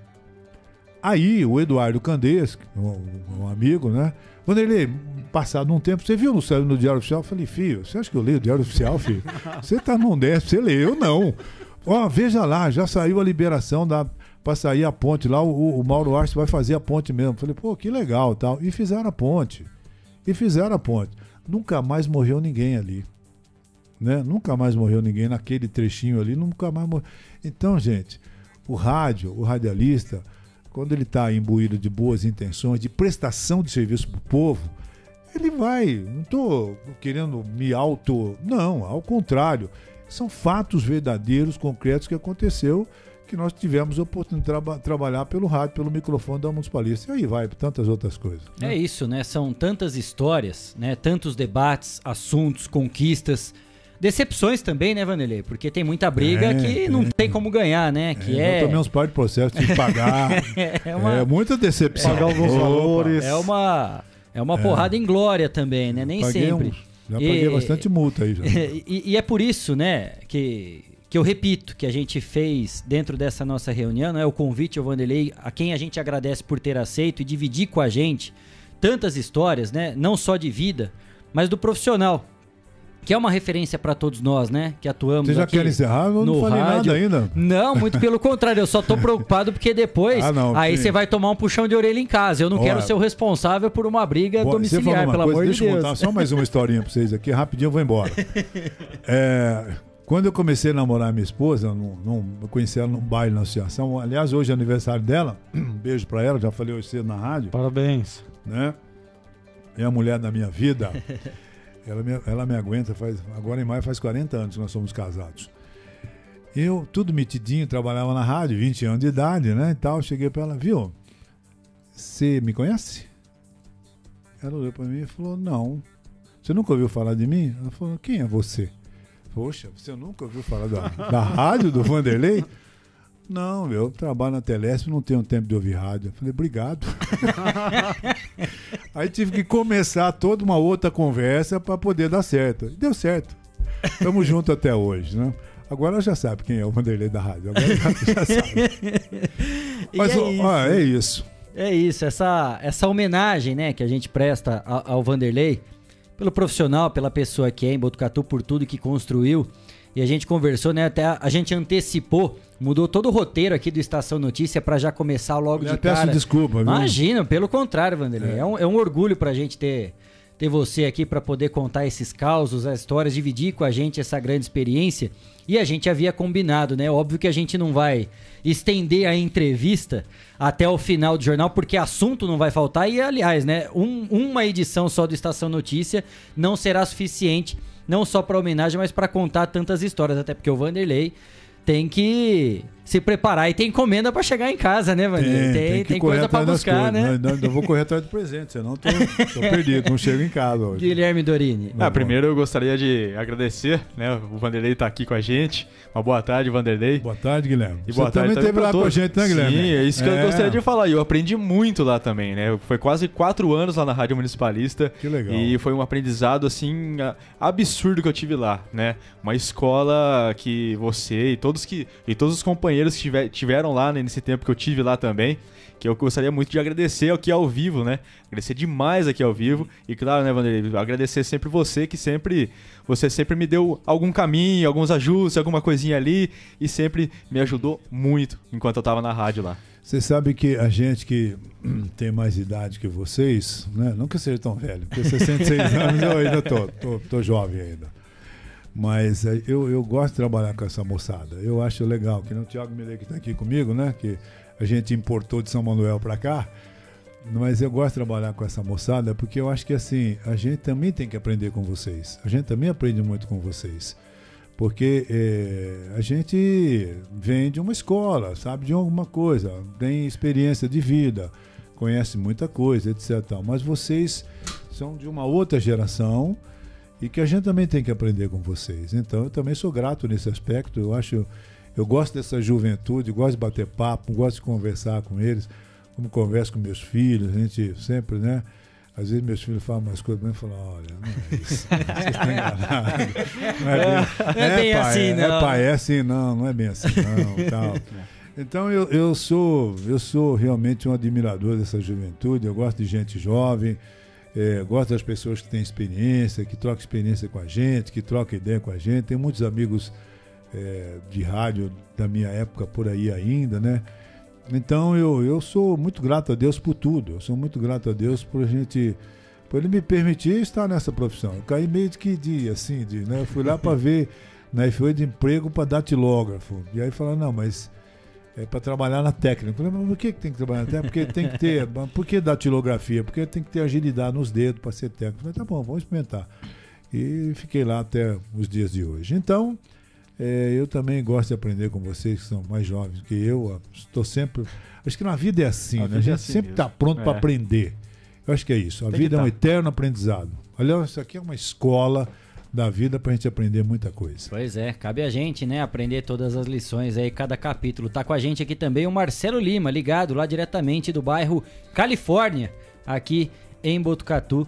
Aí o Eduardo Candês, um, um amigo, né? Quando ele, passado um tempo, você viu no, no Diário Oficial? Eu falei, filho, você acha que eu leio o Diário Oficial, filho? Você tá num déficit, você lê, eu não. Ó, veja lá, já saiu a liberação da para sair a ponte lá, o, o Mauro Arce vai fazer a ponte mesmo. Falei, pô, que legal tal. E fizeram a ponte. E fizeram a ponte. Nunca mais morreu ninguém ali. Né? Nunca mais morreu ninguém naquele trechinho ali, nunca mais morreu. Então, gente, o rádio, o radialista, quando ele está imbuído de boas intenções, de prestação de serviço para o povo, ele vai. Não estou querendo me auto. Não, ao contrário. São fatos verdadeiros, concretos que aconteceu que nós tivemos a oportunidade de tra trabalhar pelo rádio, pelo microfone da Municipalista. E aí vai, tantas outras coisas. Né? É isso, né? São tantas histórias, né? Tantos debates, assuntos, conquistas. Decepções também, né, Vanderlei? Porque tem muita briga é, que não tem como ganhar, né? Que é, é... Eu tomei uns par de processos de pagar. é, uma... é muita decepção. Pagar alguns valores. É uma, é uma porrada em glória também, né? Nem paguei sempre. Um... Já paguei e... bastante multa aí já. E, e, é por isso, né, que que eu repito que a gente fez dentro dessa nossa reunião, é o convite ao Vanderlei, a quem a gente agradece por ter aceito e dividir com a gente tantas histórias, né? Não só de vida, mas do profissional. Que é uma referência para todos nós, né? Que atuamos Você já aqui quer encerrar? Eu não falei rádio. nada ainda. Não, muito pelo contrário. Eu só tô preocupado porque depois ah, não, aí você vai tomar um puxão de orelha em casa. Eu não Olha, quero ser o responsável por uma briga Boa, domiciliar, pelo coisa, amor de Deus. Deixa eu contar só mais uma historinha para vocês aqui. Rapidinho eu vou embora. É quando eu comecei a namorar minha esposa, num, num, eu conheci ela num baile na associação. Aliás, hoje é aniversário dela. Um beijo para ela, já falei hoje cedo na rádio. Parabéns. Né? É a mulher da minha vida. ela, me, ela me aguenta, faz, agora em maio faz 40 anos que nós somos casados. Eu, tudo metidinho, trabalhava na rádio, 20 anos de idade, né? E tal. Cheguei para ela, viu? Você me conhece? Ela olhou para mim e falou: Não. Você nunca ouviu falar de mim? Ela falou: Quem é você? Poxa, você nunca ouviu falar da, da rádio do Vanderlei? Não, eu trabalho na Telesp, não tenho tempo de ouvir rádio. Eu falei, obrigado. Aí tive que começar toda uma outra conversa para poder dar certo. E deu certo. Estamos juntos até hoje, né? Agora já sabe quem é o Vanderlei da rádio. Agora já, já sabe. Mas é, ó, isso. É isso. É isso, essa, essa homenagem né, que a gente presta ao, ao Vanderlei pelo profissional, pela pessoa que é em Botucatu, por tudo que construiu. E a gente conversou, né? Até a gente antecipou, mudou todo o roteiro aqui do Estação Notícia para já começar logo Eu de peço cara. desculpa, viu? Imagina, pelo contrário, Vanderlei. É, é um, é um orgulho pra gente ter, ter você aqui para poder contar esses causos, as histórias, dividir com a gente essa grande experiência. E a gente havia combinado, né? Óbvio que a gente não vai estender a entrevista até o final do jornal, porque assunto não vai faltar. E, aliás, né? Um, uma edição só do Estação Notícia não será suficiente, não só para homenagem, mas para contar tantas histórias. Até porque o Vanderlei tem que se preparar e tem encomenda para chegar em casa, né, Vanessa? Tem, tem, tem coisa para buscar, né? Não, não, vou correr atrás do presente, senão tô, tô perdido, não chego em casa hoje. Guilherme Dorini. Ah, primeiro eu gostaria de agradecer, né? O Vanderlei tá aqui com a gente. Uma boa tarde, Vanderlei. Boa tarde, Guilherme. E boa Você tarde também esteve lá com a gente, né, Guilherme? Sim, é isso que é. eu gostaria de falar. Eu aprendi muito lá também, né? Foi quase quatro anos lá na Rádio Municipalista. Que legal. E foi um aprendizado, assim, absurdo que eu tive lá, né? Uma escola que você e todos que e todos os companheiros que tiver, tiveram lá né, nesse tempo que eu tive lá também. Que eu gostaria muito de agradecer aqui ao vivo, né? Agradecer demais aqui ao vivo. E claro, né, Vanderlei? Agradecer sempre você, que sempre. Você sempre me deu algum caminho, alguns ajustes, alguma coisinha ali. E sempre me ajudou muito enquanto eu tava na rádio lá. Você sabe que a gente que tem mais idade que vocês, né? Eu seja tão velho, porque 66 anos eu ainda tô, tô, tô jovem ainda. Mas é, eu, eu gosto de trabalhar com essa moçada. Eu acho legal, que nem o Thiago Milei que está aqui comigo, né? Que a gente importou de São Manuel para cá. mas eu gosto de trabalhar com essa moçada porque eu acho que assim, a gente também tem que aprender com vocês. A gente também aprende muito com vocês. Porque é, a gente vem de uma escola, sabe de alguma coisa, tem experiência de vida, conhece muita coisa, etc. Mas vocês são de uma outra geração e que a gente também tem que aprender com vocês. Então eu também sou grato nesse aspecto. Eu acho, eu gosto dessa juventude, gosto de bater papo, gosto de conversar com eles como converso com meus filhos, a gente sempre, né? Às vezes meus filhos falam umas coisas e falam, olha, não é isso. Vocês estão enganados. Não é bem, não é bem pai, assim, é, não. É pai, é assim, não, não é bem assim, não. Tal. Então eu, eu, sou, eu sou realmente um admirador dessa juventude, eu gosto de gente jovem, é, gosto das pessoas que têm experiência, que trocam experiência com a gente, que trocam ideia com a gente. Tem muitos amigos é, de rádio da minha época por aí ainda, né? Então eu, eu sou muito grato a Deus por tudo. Eu sou muito grato a Deus por a gente. Por ele me permitir estar nessa profissão. Eu caí meio de que dia, assim, de, né? Eu fui lá para ver na FOI de emprego para datilógrafo. E aí falaram, não, mas é para trabalhar na técnica. Eu falei, mas por que, tem que trabalhar na técnica? Porque tem que ter. Por que datilografia? Porque tem que ter agilidade nos dedos para ser técnico. Eu falei, tá bom, vamos experimentar. E fiquei lá até os dias de hoje. Então, é, eu também gosto de aprender com vocês que são mais jovens que eu. Estou sempre. Acho que na vida é assim, A né? A é gente assim sempre está pronto para É. aprender. Eu acho que é isso. A Tem vida é um tá. eterno aprendizado. Olha, isso aqui é uma escola da vida para a gente aprender muita coisa. Pois é, cabe a gente, né, aprender todas as lições aí, cada capítulo. Tá com a gente aqui também o Marcelo Lima, ligado lá diretamente do bairro Califórnia, aqui em Botucatu,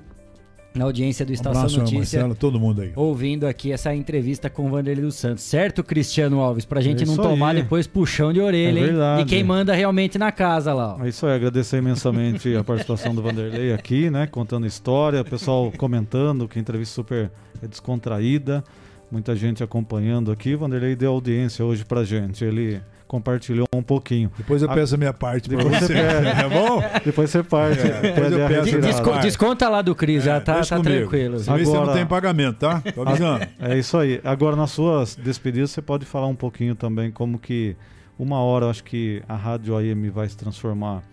na audiência do Um Estação abraço, Notícia. Marcelo, todo mundo aí. Ouvindo aqui essa entrevista com o Vanderlei dos Santos, certo, Cristiano Alves? Pra gente É não tomar aí. depois puxão de orelha, É hein? verdade. E quem manda realmente na casa lá, ó. É isso aí, agradecer imensamente a participação do Vanderlei aqui, né? Contando história, o pessoal comentando que a entrevista super é descontraída, muita gente acompanhando aqui. O Vanderlei deu audiência hoje pra gente, ele compartilhou um pouquinho. Depois eu A- peço a minha parte para Depois você. É bom? Depois você parte. É, depois eu peço. Desco- Desco- desconta lá do Cris, já tá, tá tranquilo. Senão você não Agora- tem pagamento, tá? Tô avisando. É isso aí. Agora, nas suas despedidas, você pode falar um pouquinho também como que uma hora, acho que a rádio AM vai se transformar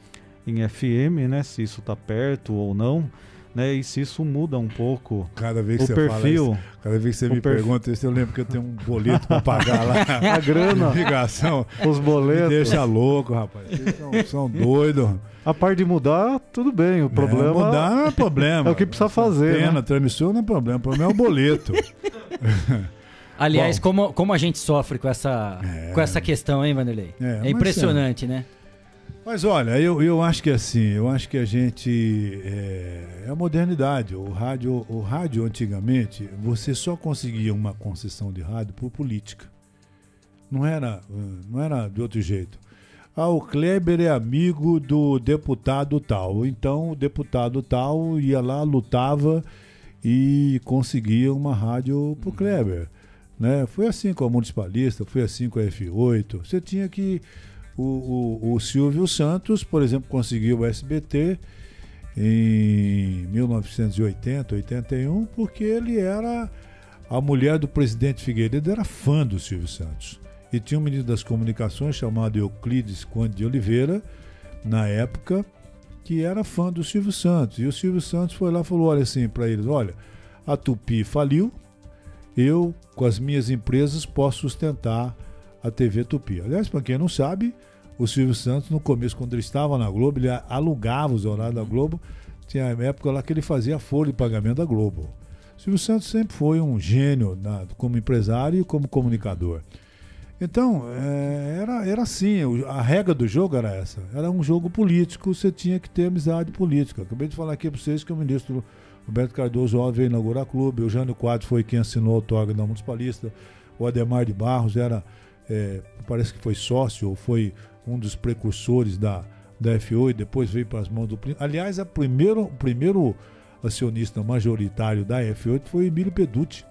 em FM, né? Se isso tá perto ou não, né? E se isso muda um pouco Cada vez que o você fala perfil, isso, cada vez que você o me perfil. pergunta isso, eu lembro que eu tenho um boleto para pagar lá. a grana, Ligação. os Me boletos. deixa louco, rapaz. Vocês são, são doidos. A parte de mudar, tudo bem. O problema É, mudar não é problema. é o que precisa fazer, Pena, né? transmissão não é problema. O problema é o boleto. Aliás, Bom. como, como a gente sofre com essa, É. com essa questão, hein, Vanderlei? É, É, mas impressionante, né? Mas olha, eu, eu acho que assim, eu acho que a gente é, é a modernidade. O rádio, o rádio antigamente, você só conseguia uma concessão de rádio por política. Não era, não era de outro jeito. Ah, o Kleber é amigo do deputado tal. Então o deputado tal ia lá, lutava e conseguia uma rádio pro Kleber. Né? Foi assim com a Municipalista, foi assim com a F8. Você tinha que. O, o, o Silvio Santos, por exemplo, conseguiu o SBT em 1980, 81, porque ele era. A mulher do presidente Figueiredo era fã do Silvio Santos. E tinha um menino das comunicações chamado Euclides Conde de Oliveira, na época, que era fã do Silvio Santos. E o Silvio Santos foi lá e falou: olha assim para eles: olha, a Tupi faliu, eu, com as minhas empresas, posso sustentar a TV Tupi. Aliás, para quem não sabe, o Silvio Santos, no começo, quando ele estava na Globo, ele alugava os horários da Globo. Tinha uma época lá que ele fazia folha de pagamento da Globo. O Silvio Santos sempre foi um gênio na- como empresário e como comunicador. Então, é, era, era assim, a regra do jogo era essa. Era um jogo político, você tinha que ter amizade política. Acabei de falar aqui para vocês que o ministro Roberto Cardoso ó, veio inaugurar clube, o Jânio Quadros foi quem assinou o autógrafo da Municipalista, o Ademar de Barros era, é, parece que foi sócio, ou foi um dos precursores da, da FO e depois veio para as mãos do... Aliás, a primeiro, o primeiro acionista majoritário da F8 foi Emílio Peducci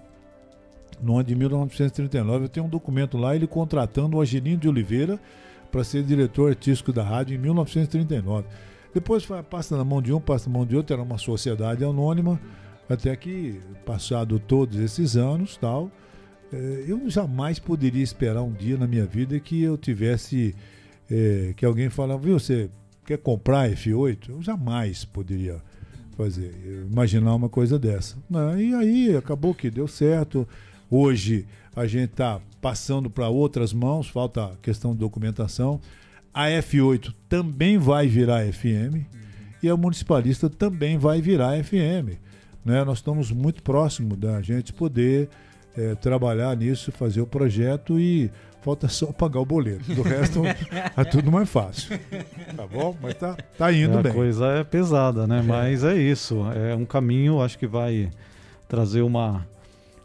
no ano de 1939. Eu tenho um documento lá, ele contratando o Angelino de Oliveira para ser diretor artístico da rádio em 1939. Depois foi- passa na mão de um, passa na mão de outro, era uma sociedade anônima, até que, passado todos esses anos, tal, eu jamais poderia esperar um dia na minha vida que eu tivesse, eh, que alguém falasse, viu, você quer comprar F8? Eu jamais poderia fazer, imaginar uma coisa dessa. Né? E aí acabou que deu certo. Hoje a gente está passando para outras mãos, falta a questão de documentação. A F8 também vai virar FM uhum. e a municipalista também vai virar FM. Né? Nós estamos muito próximos da gente poder é, trabalhar nisso, fazer o projeto e falta só pagar o boleto. Do resto é tudo mais fácil. Tá bom? Mas tá, tá indo a bem. A coisa é pesada, né? É. Mas é isso. É um caminho, acho que vai trazer uma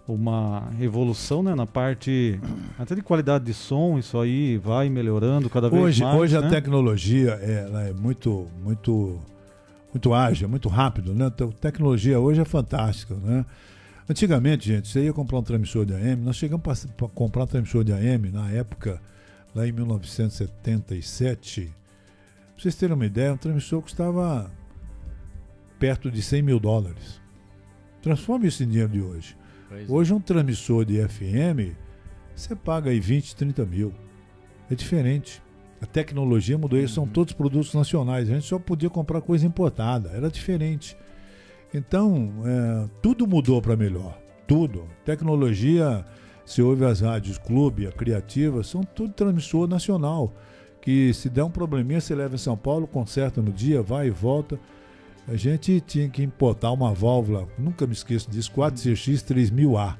uma evolução né, na parte até de qualidade de som, isso aí vai melhorando cada vez hoje, mais. Hoje né? a tecnologia ela é muito, muito, muito ágil, muito rápido, né? Então, a tecnologia hoje é fantástica, né? Antigamente, gente, você ia comprar um transmissor de AM, nós chegamos para comprar um transmissor de AM na época, lá em 1977. Pra vocês terem uma ideia, um transmissor custava perto de 100 mil dólares. Transforme isso em dinheiro de hoje. Pois é. hoje, um transmissor de FM, você paga aí 20, 30 mil. É diferente. A tecnologia mudou, uhum. são todos produtos nacionais. A gente só podia comprar coisa importada, era diferente. Então, é, tudo mudou para melhor. Tudo. Tecnologia, se ouve as rádios clube, a criativa, são tudo transmissor nacional. Que se der um probleminha, você leva em São Paulo, conserta no dia, vai e volta. A gente tinha que importar uma válvula, nunca me esqueço disso, 4CX 3000A.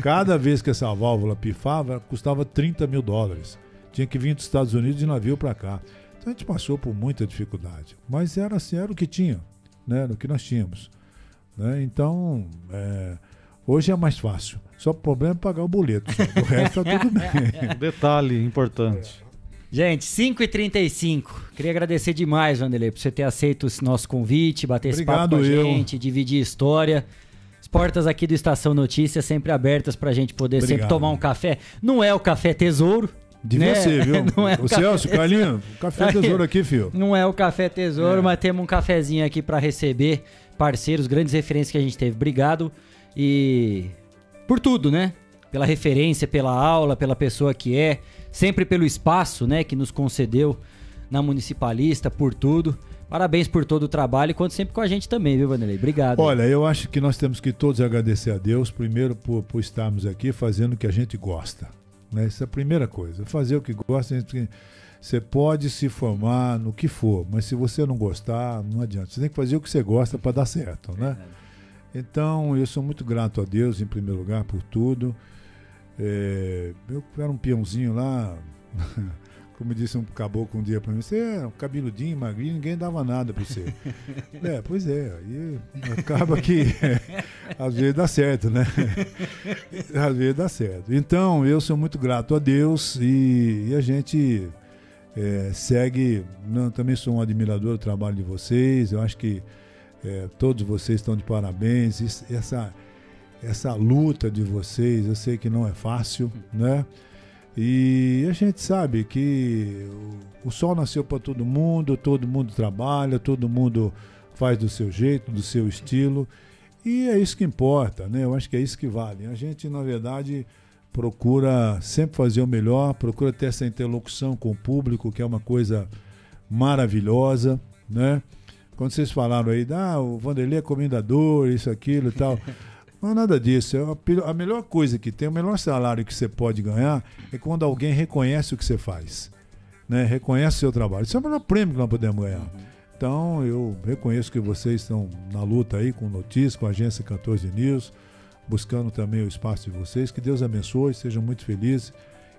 Cada vez que essa válvula pifava, custava 30 mil dólares. Tinha que vir dos Estados Unidos de navio para cá. Então a gente passou por muita dificuldade. Mas era assim, era o que tinha, né? o que nós tínhamos. Né? Então, é, hoje é mais fácil. Só o problema é pagar o boleto. O resto está tudo bem. Detalhe importante. Gente, 5h35. Queria agradecer demais, Vanderlei, por você ter aceito esse nosso convite, bater esse papo com a eu. gente, dividir história. As portas aqui do Estação Notícias sempre abertas para a gente poder Obrigado. sempre tomar um café. Não é o café tesouro, Devia né? ser, viu? Não é o, o Celso, Carlinho, café tesouro aqui, filho. Não é o café tesouro, é. mas temos um cafezinho aqui para receber parceiros, grandes referências que a gente teve. Obrigado e por tudo, né? Pela referência, pela aula, pela pessoa que é, sempre pelo espaço, né, que nos concedeu na Municipalista, por tudo. Parabéns por todo o trabalho e conte sempre com a gente também, viu, Vanderlei? Obrigado. Olha, eu acho que nós temos que todos agradecer a Deus, primeiro por, por estarmos aqui fazendo o que a gente gosta. Né? Essa é a primeira coisa. Fazer o que gosta, você pode se formar no que for, mas se você não gostar, não adianta. Você tem que fazer o que você gosta para dar certo, né? Então, eu sou muito grato a Deus, em primeiro lugar, por tudo. É, eu era um peãozinho lá, como disse um caboclo um dia para mim, você é um cabeludinho, magrinho, ninguém dava nada para você. é, pois é, aí acaba que às vezes dá certo, né? às vezes dá certo. Então, eu sou muito grato a Deus e, e a gente é, segue. Não, também sou um admirador do trabalho de vocês. Eu acho que é, todos vocês estão de parabéns. Isso, essa, essa luta de vocês, eu sei que não é fácil, né? E a gente sabe que o, o sol nasceu para todo mundo, todo mundo trabalha, todo mundo faz do seu jeito, do seu estilo. E é isso que importa, né? Eu acho que é isso que vale. A gente, na verdade, procura sempre fazer o melhor, procura ter essa interlocução com o público, que é uma coisa maravilhosa, né? Quando vocês falaram aí, ah, o Vanderlei é comendador, isso, aquilo e tal. Não é nada disso. É a melhor coisa que tem, o melhor salário que você pode ganhar é quando alguém reconhece o que você faz. Né? Reconhece o seu trabalho. Isso é o melhor prêmio que nós podemos ganhar. Então, eu reconheço que vocês estão na luta aí com notícias, com a agência 14 News buscando também o espaço de vocês. Que Deus abençoe, sejam muito felizes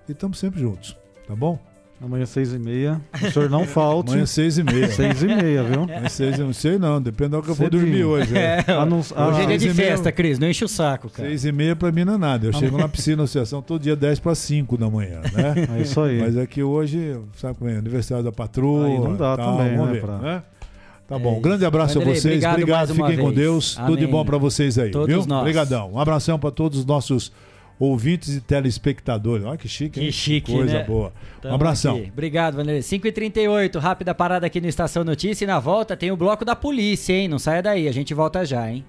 e estamos sempre juntos, tá bom? Amanhã seis e meia. O senhor não falte. Amanhã seis e meia. Seis e meia, viu? Amanhã seis, não sei não, depende da hora que eu vou dormir hoje. É. É. Ah, hoje é dia de festa, Cris, não enche o saco, cara. Seis e meia pra mim não é nada. Eu chego na piscina associação todo dia dez para cinco da manhã, né? É isso aí. Mas aqui hoje, sabe como é? Aniversário da patroa. Aí não dá tal, também, né? Ver, pra... né? Tá bom. Um grande abraço Vanderlei, a vocês. Obrigado, obrigado fiquem com Deus. Amém. Tudo de bom para vocês aí, todos viu? Nós. Obrigadão. Um abração para todos os nossos ouvintes e telespectadores. Olha que chique, hein? Que chique, Coisa né? boa. Tamo um abração. Aqui. Obrigado, Vanderlei. 5h38, rápida parada aqui no Estação Notícia e na volta tem o bloco da polícia, hein? Não saia daí, a gente volta já, hein?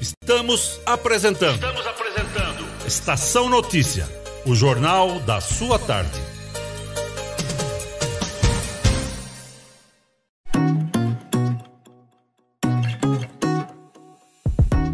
Estamos apresentando. Estamos apresentando. Estação Notícia, o jornal da sua tarde.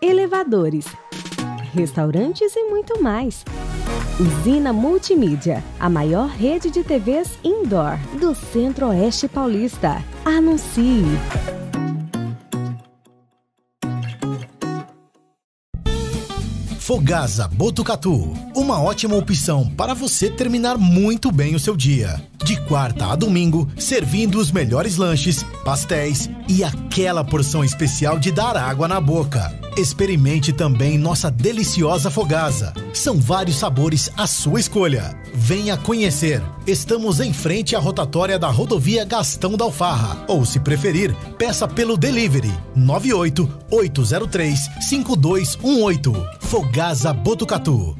elevadores, restaurantes e muito mais. Usina Multimídia, a maior rede de TVs indoor do Centro-Oeste Paulista. Anuncie! Fogasa Botucatu, uma ótima opção para você terminar muito bem o seu dia. De quarta a domingo, servindo os melhores lanches, pastéis e aquela porção especial de dar água na boca. Experimente também nossa deliciosa fogasa. São vários sabores à sua escolha. Venha conhecer. Estamos em frente à rotatória da rodovia Gastão da Alfarra. Ou, se preferir, peça pelo delivery 98 803 5218. Fogasa Botucatu.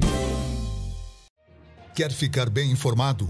Quer ficar bem informado?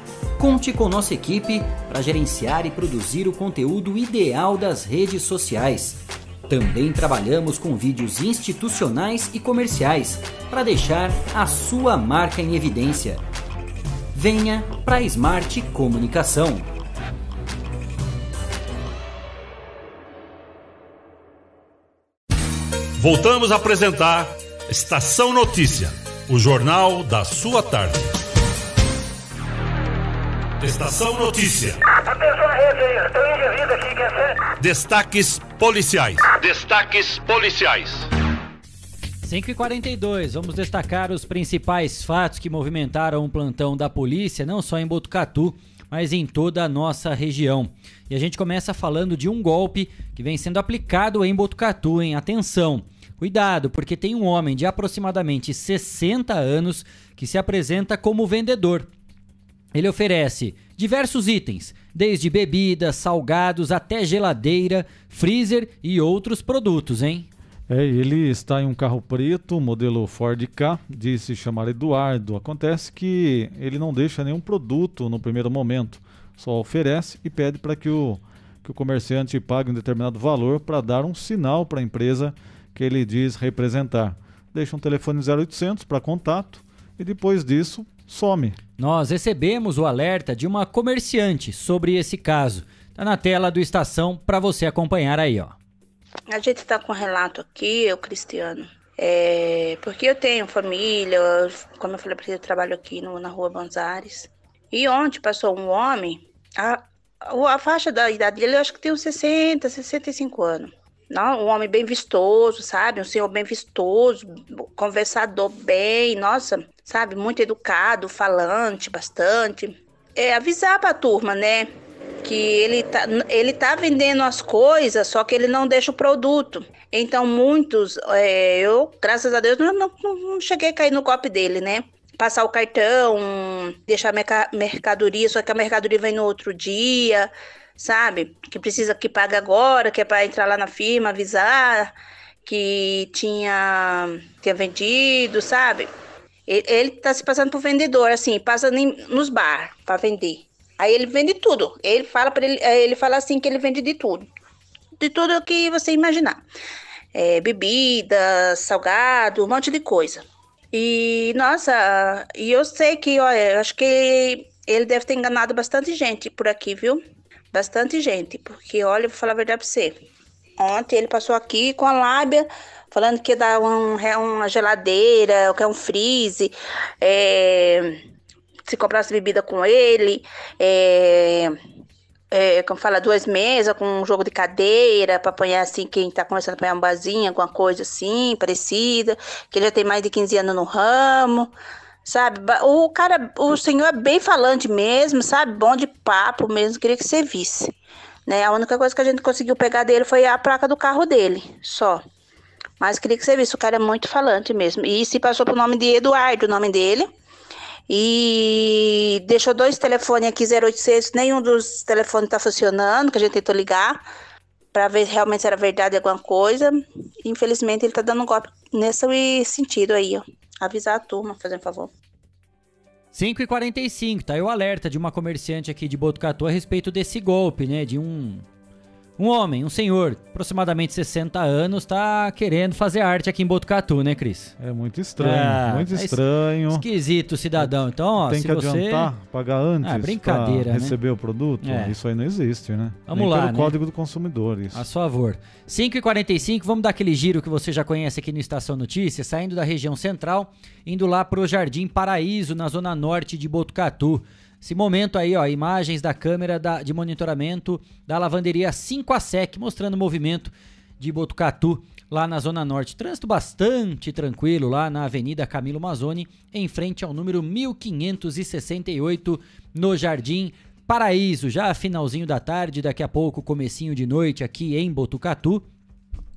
Conte com nossa equipe para gerenciar e produzir o conteúdo ideal das redes sociais. Também trabalhamos com vídeos institucionais e comerciais para deixar a sua marca em evidência. Venha para a Smart Comunicação. Voltamos a apresentar Estação Notícia, o jornal da sua tarde. Estação Notícia. Atenção à rede aí, estou indivíduo aqui, quer ser? Destaques policiais. Destaques policiais. 5h42, vamos destacar os principais fatos que movimentaram o plantão da polícia, não só em Botucatu, mas em toda a nossa região. E a gente começa falando de um golpe que vem sendo aplicado em Botucatu, em atenção. Cuidado, porque tem um homem de aproximadamente 60 anos que se apresenta como vendedor. Ele oferece diversos itens, desde bebidas, salgados até geladeira, freezer e outros produtos, hein? É, ele está em um carro preto, modelo Ford K, disse chamar Eduardo. Acontece que ele não deixa nenhum produto no primeiro momento, só oferece e pede para que o, que o comerciante pague um determinado valor para dar um sinal para a empresa que ele diz representar. Deixa um telefone 0800 para contato e depois disso some. Nós recebemos o alerta de uma comerciante sobre esse caso. Está na tela do Estação para você acompanhar aí, ó. A gente está com um relato aqui, eu, Cristiano. É, porque eu tenho família, como eu falei para você, eu trabalho aqui no, na rua Banzares. E ontem passou um homem, a, a faixa da idade dele eu acho que tem uns 60, 65 anos. Não, um homem bem vistoso, sabe? Um senhor bem vistoso, conversador bem, nossa, sabe? Muito educado, falante bastante. é, avisar para a turma, né? Que ele tá, ele tá vendendo as coisas, só que ele não deixa o produto. Então, muitos, é, eu, graças a Deus, não, não, não cheguei a cair no copo dele, né? Passar o cartão, deixar a mercadoria, só que a mercadoria vem no outro dia, sabe? Que precisa que pague agora, que é para entrar lá na firma, avisar que tinha, tinha vendido, sabe? Ele está se passando por vendedor, assim, passa nos bar para vender. Aí ele vende tudo. Ele fala para ele, ele fala assim que ele vende de tudo, de tudo que você imaginar, é, bebida, salgado, um monte de coisa. E nossa, e eu sei que, olha, acho que ele deve ter enganado bastante gente por aqui, viu? Bastante gente, porque olha, vou falar a verdade para você. Ontem ele passou aqui com a lábia falando que dá um, uma geladeira, que é um freeze, é, se comprasse bebida com ele, é, é, como fala, duas mesas com um jogo de cadeira para apanhar assim, quem tá começando a apanhar um barzinho, alguma coisa assim, parecida, que ele já tem mais de 15 anos no ramo, sabe? O cara, o senhor é bem falante mesmo, sabe? Bom de papo mesmo, queria que você visse. Né? A única coisa que a gente conseguiu pegar dele foi a placa do carro dele, só. Mas queria que você visse, o cara é muito falante mesmo. E se passou pro nome de Eduardo, o nome dele. E deixou dois telefones aqui, 0800, nenhum dos telefones tá funcionando, que a gente tentou ligar para ver realmente se era verdade alguma coisa. Infelizmente ele tá dando um golpe nesse sentido aí, ó. Avisar a turma, fazendo favor. 5 e 45 tá aí o alerta de uma comerciante aqui de Botucatu a respeito desse golpe, né? De um um homem, um senhor, aproximadamente 60 anos, tá querendo fazer arte aqui em Botucatu, né, Cris? É muito estranho, é, muito é estranho. Esquisito, cidadão. Então, ó, Tem se que você... adiantar, pagar antes ah, brincadeira, né? receber o produto? É. Isso aí não existe, né? Vamos Nem lá, pelo né? Código do Consumidor, isso. A favor. 5h45, vamos dar aquele giro que você já conhece aqui no Estação Notícias, saindo da região central, indo lá pro Jardim Paraíso, na zona norte de Botucatu. Esse momento aí, ó, imagens da câmera da, de monitoramento da lavanderia 5 a SEC, mostrando o movimento de Botucatu lá na Zona Norte. Trânsito bastante tranquilo lá na Avenida Camilo Mazzoni, em frente ao número 1568, no Jardim Paraíso. Já finalzinho da tarde, daqui a pouco, comecinho de noite aqui em Botucatu.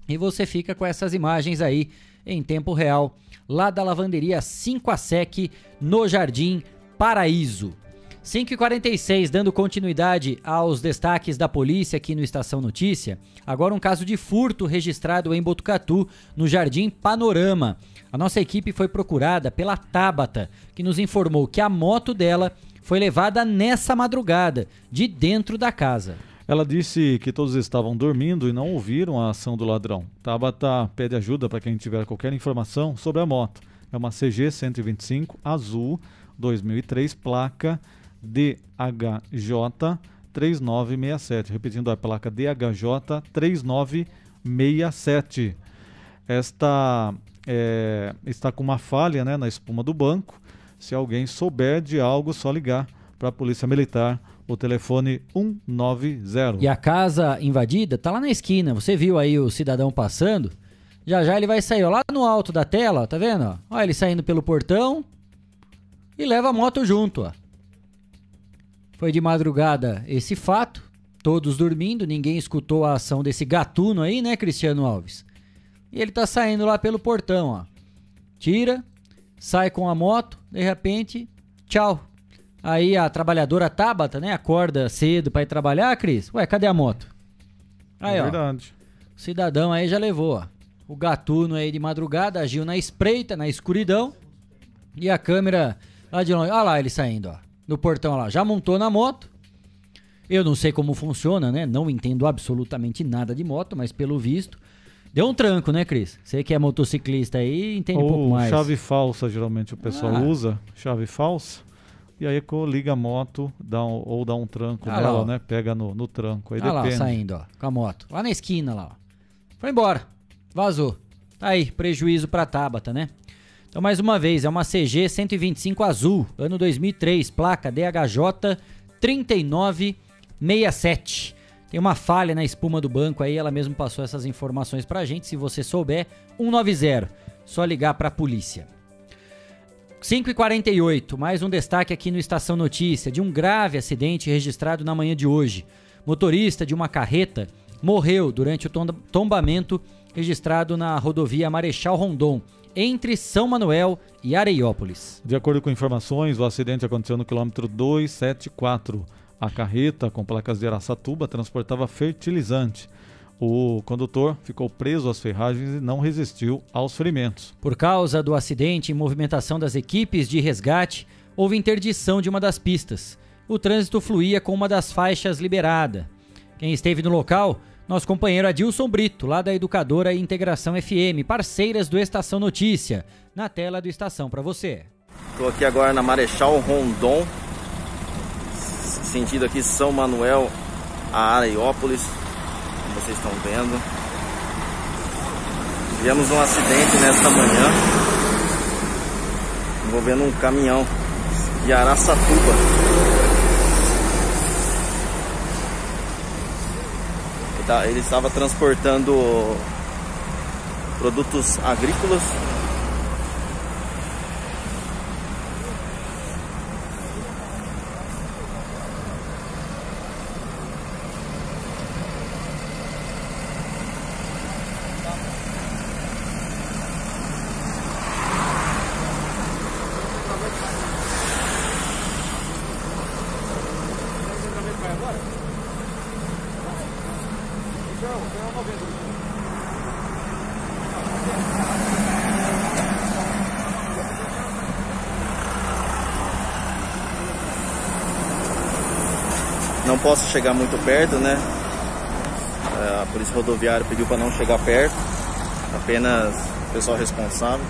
E você fica com essas imagens aí em tempo real, lá da lavanderia 5 a SEC, no Jardim Paraíso. 5h46, dando continuidade aos destaques da polícia aqui no Estação Notícia. Agora um caso de furto registrado em Botucatu, no Jardim Panorama. A nossa equipe foi procurada pela Tabata, que nos informou que a moto dela foi levada nessa madrugada, de dentro da casa. Ela disse que todos estavam dormindo e não ouviram a ação do ladrão. Tabata pede ajuda para quem tiver qualquer informação sobre a moto. É uma CG 125 azul 2003, placa DHJ 3967. Repetindo a placa DHJ 3967. Esta é, está com uma falha né, na espuma do banco. Se alguém souber de algo, só ligar para a Polícia Militar. O telefone 190. E a casa invadida tá lá na esquina. Você viu aí o cidadão passando? Já já ele vai sair ó, lá no alto da tela, tá vendo? Olha ele saindo pelo portão e leva a moto junto, ó. Foi de madrugada esse fato, todos dormindo, ninguém escutou a ação desse gatuno aí, né, Cristiano Alves? E ele tá saindo lá pelo portão, ó. Tira, sai com a moto, de repente, tchau. Aí a trabalhadora Tabata, né, acorda cedo para ir trabalhar, Cris. Ué, cadê a moto? Aí, é ó. verdade. O cidadão aí já levou, ó. O gatuno aí de madrugada agiu na espreita, na escuridão. E a câmera lá de longe. Olha lá ele saindo, ó no portão lá, já montou na moto. Eu não sei como funciona, né? Não entendo absolutamente nada de moto, mas pelo visto. Deu um tranco, né, Cris? Você que é motociclista aí, entende Ou um pouco mais. chave falsa, geralmente o pessoal Ah. usa, chave falsa. E aí liga a moto, dá um- ou dá um tranco Ah lá, nela, ó. né? Pega no, no tranco. Aí lá, depende. saindo, ó, com a moto. Lá na esquina, lá, ó. Foi embora. Vazou. Tá aí, prejuízo pra Tabata, né? Então, mais uma vez, é uma CG 125 azul, ano 2003, placa DHJ 3967. Tem uma falha na espuma do banco aí, ela mesmo passou essas informações pra gente. Se você souber, 190. Só ligar pra polícia. 5 e 48 mais um destaque aqui no Estação Notícia de um grave acidente registrado na manhã de hoje. Motorista de uma carreta morreu durante o tombamento registrado na rodovia Marechal Rondon, entre São Manuel e Areiópolis. De acordo com informações, o acidente aconteceu no quilômetro 274. A carreta, com placas de Araçatuba, transportava fertilizante. O condutor ficou preso às ferragens e não resistiu aos ferimentos. Por causa do acidente e movimentação das equipes de resgate, houve interdição de uma das pistas. O trânsito fluía com uma das faixas liberada. Quem esteve no local, nosso companheiro Adilson Brito, lá da Educadora Integração FM, parceiras do Estação Notícia, na tela do Estação para você. Estou aqui agora na Marechal Rondon, sentido aqui São Manuel a Areiópolis, como vocês estão vendo. Tivemos um acidente nesta manhã envolvendo um caminhão de Araçatuba. Ele estava transportando produtos agrícolas posso chegar muito perto, né? É, a polícia rodoviária pediu para não chegar perto, apenas o pessoal responsável.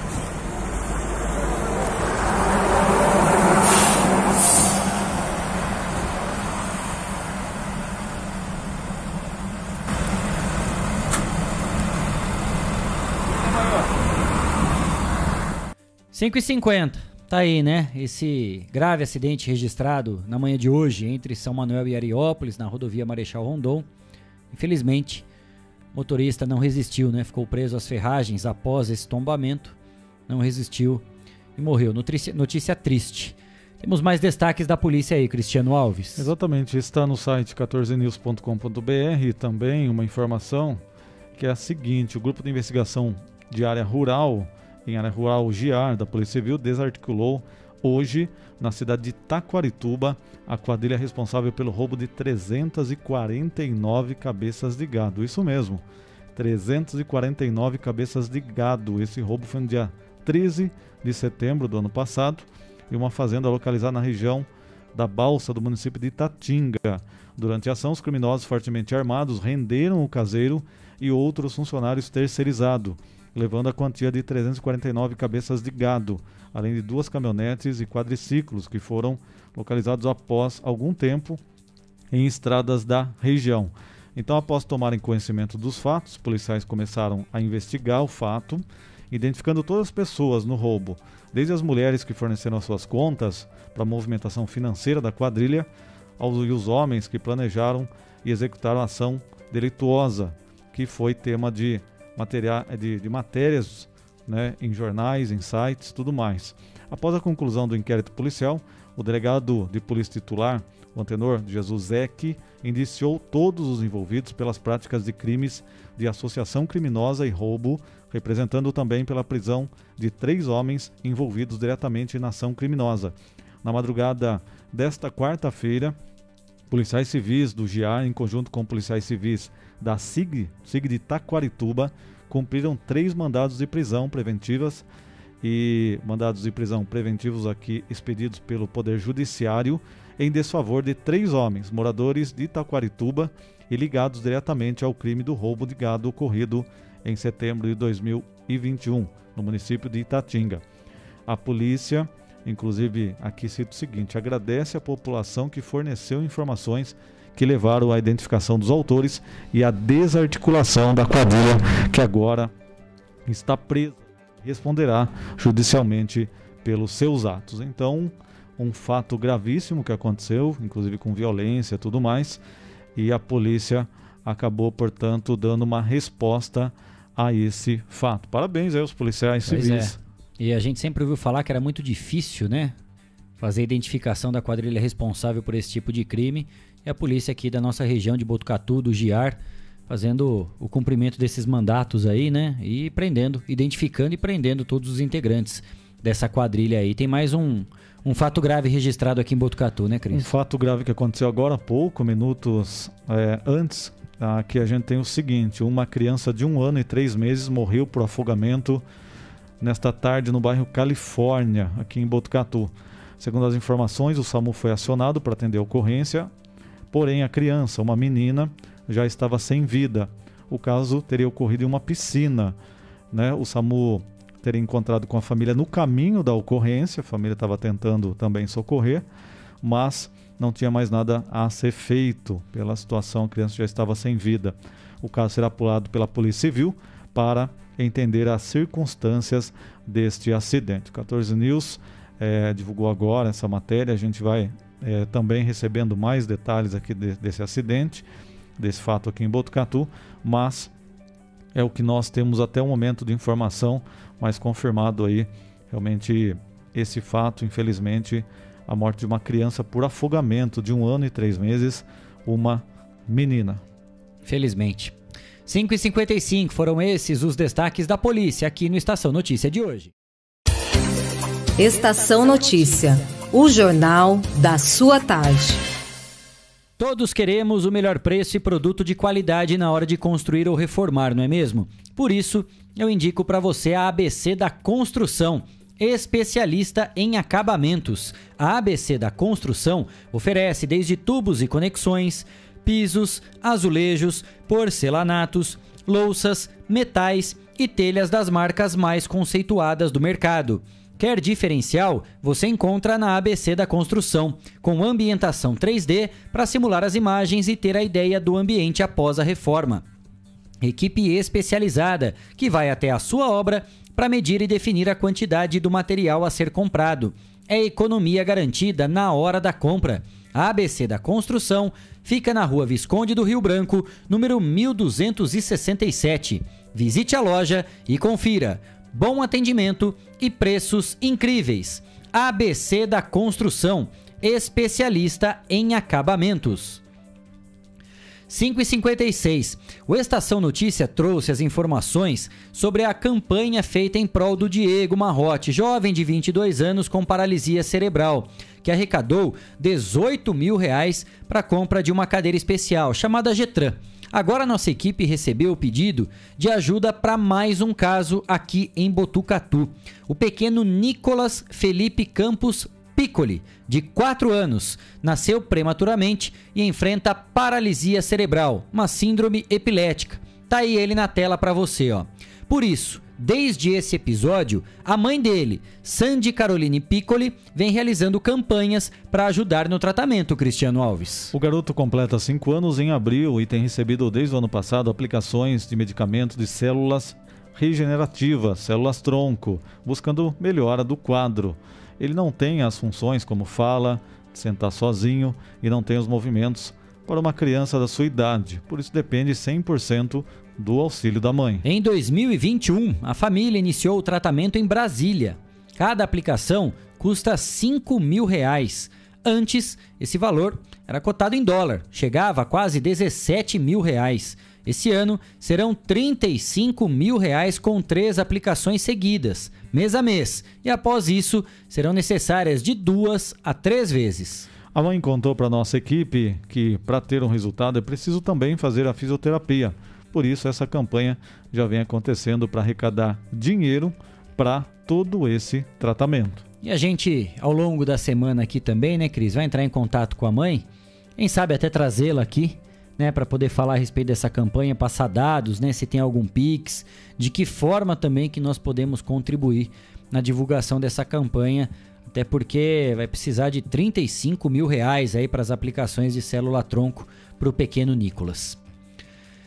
Cinco e cinquenta. Tá aí, né? Esse grave acidente registrado na manhã de hoje entre São Manuel e Ariópolis, na rodovia Marechal Rondon. Infelizmente, o motorista não resistiu, né? Ficou preso às ferragens após esse tombamento. Não resistiu e morreu. Notícia, notícia triste. Temos mais destaques da polícia aí, Cristiano Alves. Exatamente, está no site 14news.com.br também uma informação que é a seguinte: o grupo de investigação de área rural em área rural Giar, da Polícia Civil, desarticulou hoje, na cidade de Taquarituba, a quadrilha responsável pelo roubo de 349 cabeças de gado. Isso mesmo, 349 cabeças de gado. Esse roubo foi no dia 13 de setembro do ano passado, em uma fazenda localizada na região da Balsa do município de Tatinga. Durante a ação, os criminosos fortemente armados renderam o caseiro e outros funcionários terceirizados levando a quantia de 349 cabeças de gado, além de duas caminhonetes e quadriciclos que foram localizados após algum tempo em estradas da região. Então, após tomarem conhecimento dos fatos, policiais começaram a investigar o fato, identificando todas as pessoas no roubo, desde as mulheres que forneceram as suas contas para a movimentação financeira da quadrilha, aos e os homens que planejaram e executaram a ação delituosa, que foi tema de material, é de, de matérias né, em jornais, em sites, tudo mais. Após a conclusão do inquérito policial, o delegado de polícia titular, o antenor Jesus Eck, indiciou todos os envolvidos pelas práticas de crimes de associação criminosa e roubo, representando também pela prisão de três homens envolvidos diretamente na ação criminosa. Na madrugada desta quarta-feira, policiais civis do GIAR, em conjunto com policiais civis da SIG, SIG de Taquarituba, cumpriram três mandados de prisão preventivas e mandados de prisão preventivos aqui expedidos pelo Poder Judiciário em desfavor de três homens, moradores de Taquarituba e ligados diretamente ao crime do roubo de gado ocorrido em setembro de 2021, no município de Itatinga. A polícia, inclusive aqui cito o seguinte, agradece a população que forneceu informações que levaram à identificação dos autores e à desarticulação da quadrilha que agora está presa responderá judicialmente pelos seus atos. Então, um fato gravíssimo que aconteceu, inclusive com violência e tudo mais, e a polícia acabou, portanto, dando uma resposta a esse fato. Parabéns aí aos policiais pois civis. É. E a gente sempre ouviu falar que era muito difícil, né? Fazer a identificação da quadrilha responsável por esse tipo de crime. E a polícia aqui da nossa região de Botucatu, do Giar, fazendo o cumprimento desses mandatos aí, né? E prendendo, identificando e prendendo todos os integrantes dessa quadrilha aí. Tem mais um, um fato grave registrado aqui em Botucatu, né, Cris? Um fato grave que aconteceu agora há pouco, minutos é, antes, aqui a gente tem o seguinte: uma criança de um ano e três meses morreu por afogamento nesta tarde no bairro Califórnia, aqui em Botucatu. Segundo as informações, o SAMU foi acionado para atender a ocorrência, porém a criança, uma menina, já estava sem vida. O caso teria ocorrido em uma piscina. Né? O SAMU teria encontrado com a família no caminho da ocorrência, a família estava tentando também socorrer, mas não tinha mais nada a ser feito pela situação, a criança já estava sem vida. O caso será apurado pela Polícia Civil para entender as circunstâncias deste acidente. O 14 News é, divulgou agora essa matéria, a gente vai é, também recebendo mais detalhes aqui de, desse acidente, desse fato aqui em Botucatu, mas é o que nós temos até o momento de informação, mas confirmado aí realmente esse fato, infelizmente, a morte de uma criança por afogamento de um ano e três meses, uma menina. Felizmente. 5h55 foram esses os destaques da polícia aqui no Estação Notícia de hoje. Estação Notícia, o jornal da sua tarde. Todos queremos o melhor preço e produto de qualidade na hora de construir ou reformar, não é mesmo? Por isso, eu indico para você a ABC da Construção, especialista em acabamentos. A ABC da Construção oferece desde tubos e conexões, pisos, azulejos, porcelanatos, louças, metais e telhas das marcas mais conceituadas do mercado. Quer diferencial? Você encontra na ABC da Construção, com ambientação 3D para simular as imagens e ter a ideia do ambiente após a reforma. Equipe especializada que vai até a sua obra para medir e definir a quantidade do material a ser comprado. É economia garantida na hora da compra. A ABC da Construção fica na rua Visconde do Rio Branco, número 1267. Visite a loja e confira. Bom atendimento e preços incríveis. ABC da Construção, especialista em acabamentos. 5h56. O Estação Notícia trouxe as informações sobre a campanha feita em prol do Diego Marrote, jovem de 22 anos com paralisia cerebral, que arrecadou 18 mil reais para a compra de uma cadeira especial chamada Getran. Agora nossa equipe recebeu o pedido de ajuda para mais um caso aqui em Botucatu. O pequeno Nicolas Felipe Campos Piccoli, de 4 anos, nasceu prematuramente e enfrenta paralisia cerebral, uma síndrome epilética. Tá aí ele na tela para você, ó. Por isso, desde esse episódio, a mãe dele, Sandy Caroline Piccoli, vem realizando campanhas para ajudar no tratamento, Cristiano Alves. O garoto completa 5 anos em abril e tem recebido desde o ano passado aplicações de medicamentos de células regenerativas, células tronco, buscando melhora do quadro. Ele não tem as funções como fala, sentar sozinho e não tem os movimentos para uma criança da sua idade, por isso depende 100% do auxílio da mãe. Em 2021, a família iniciou o tratamento em Brasília. Cada aplicação custa 5 mil reais. Antes, esse valor era cotado em dólar, chegava a quase 17 mil reais. Esse ano serão 35 mil reais com três aplicações seguidas, mês a mês, e após isso serão necessárias de duas a três vezes. A mãe contou para nossa equipe que para ter um resultado é preciso também fazer a fisioterapia. Por isso essa campanha já vem acontecendo para arrecadar dinheiro para todo esse tratamento. E a gente, ao longo da semana aqui também, né, Cris, vai entrar em contato com a mãe, quem sabe até trazê-la aqui né, para poder falar a respeito dessa campanha, passar dados, né, se tem algum Pix, de que forma também que nós podemos contribuir na divulgação dessa campanha, até porque vai precisar de 35 mil reais aí para as aplicações de célula tronco para o pequeno Nicolas.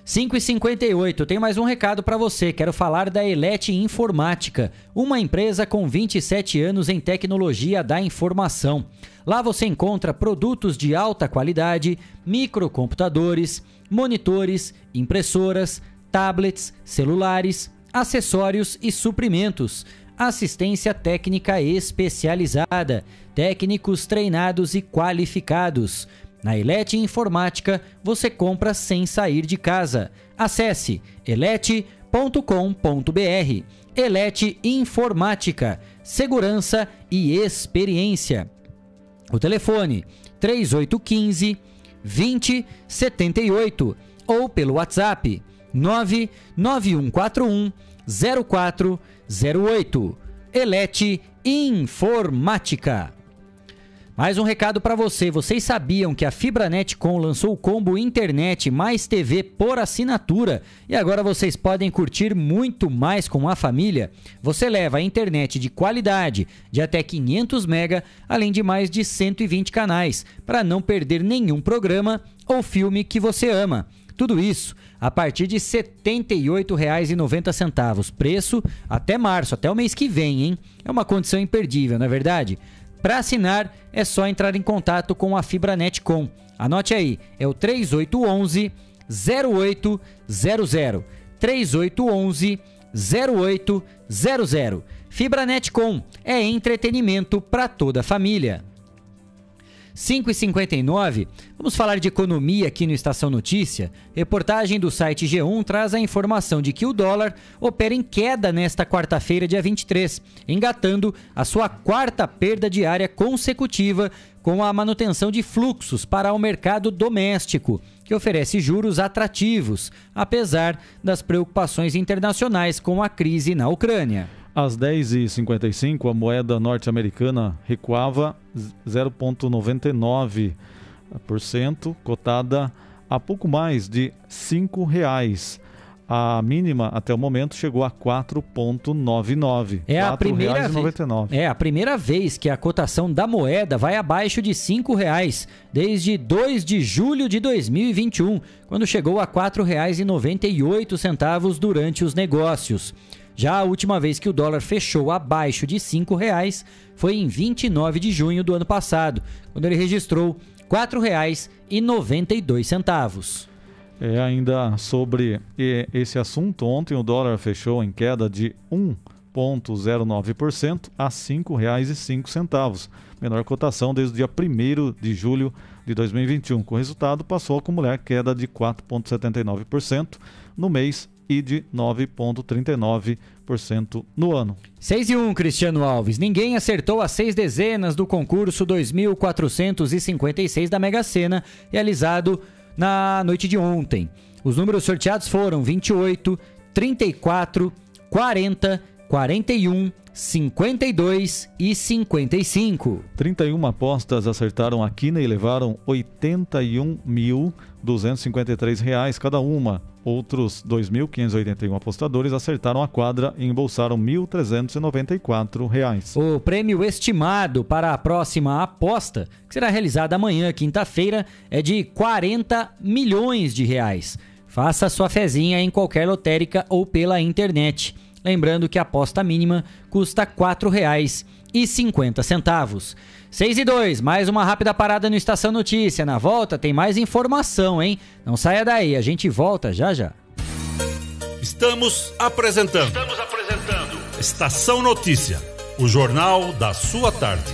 5h58, tenho mais um recado para você. Quero falar da Elete Informática, uma empresa com 27 anos em tecnologia da informação. Lá você encontra produtos de alta qualidade, microcomputadores, monitores, impressoras, tablets, celulares, acessórios e suprimentos. assistência técnica especializada, técnicos treinados e qualificados. Na Elete Informática, você compra sem sair de casa. Acesse elete.com.br. Elete Informática, segurança e experiência. O telefone 3815 2078 ou pelo WhatsApp 99141 0408. Elete Informática. Mais um recado para você. Vocês sabiam que a Fibranet Com lançou o combo internet mais TV por assinatura e agora vocês podem curtir muito mais com a família? Você leva a internet de qualidade de até 500 mega, além de mais de 120 canais, para não perder nenhum programa ou filme que você ama. Tudo isso a partir de R$ 78,90. Preço até março, até o mês que vem, hein? É uma condição imperdível, não é verdade? Para assinar, é só entrar em contato com a Fibranet Com. Anote aí, é o 3811 0800. 3811 0800. Fibranet Com é entretenimento para toda a família. 5 e 59 vamos falar de economia aqui no Estação Notícia. Reportagem do site G1 traz a informação de que o dólar opera em queda nesta quarta-feira, dia 23, engatando a sua quarta perda diária consecutiva com a manutenção de fluxos para o mercado doméstico, que oferece juros atrativos, apesar das preocupações internacionais com a crise na Ucrânia. Às 10h55, a moeda norte-americana recuava 0,99%, cotada a pouco mais de R$ 5,00. A mínima até o momento chegou a 4,99. É a primeira vez. É a primeira vez que a cotação da moeda vai abaixo de R$ 5,00 desde 2 de julho de 2021, quando chegou a R$ 4,98 durante os negócios. Já a última vez que o dólar fechou abaixo de R$ 5,00 foi em 29 de junho do ano passado, quando ele registrou R$ 4,92. É, ainda sobre esse assunto, ontem o dólar fechou em queda de 1,09% a R$ 5,05, menor cotação desde o dia 1 de julho de 2021. Com o resultado, passou a acumular queda de 4,79% no mês e de 9,39% no ano. 6 e 1, Cristiano Alves. Ninguém acertou as seis dezenas do concurso 2456 da Mega Sena, realizado na noite de ontem. Os números sorteados foram 28, 34, 40, 41, 52 e 55. 31 apostas acertaram a quina e levaram R$ 81.253 cada uma. Outros 2.581 apostadores acertaram a quadra e embolsaram R$ 1.394. O prêmio estimado para a próxima aposta, que será realizada amanhã, quinta-feira, é de 40 milhões de reais. Faça sua fezinha em qualquer lotérica ou pela internet. Lembrando que a aposta mínima custa R$ 4,50. 6 e 2, mais uma rápida parada no Estação Notícia. Na volta tem mais informação, hein? Não saia daí, a gente volta já já. Estamos apresentando. Estamos apresentando. Estação Notícia, o jornal da sua tarde.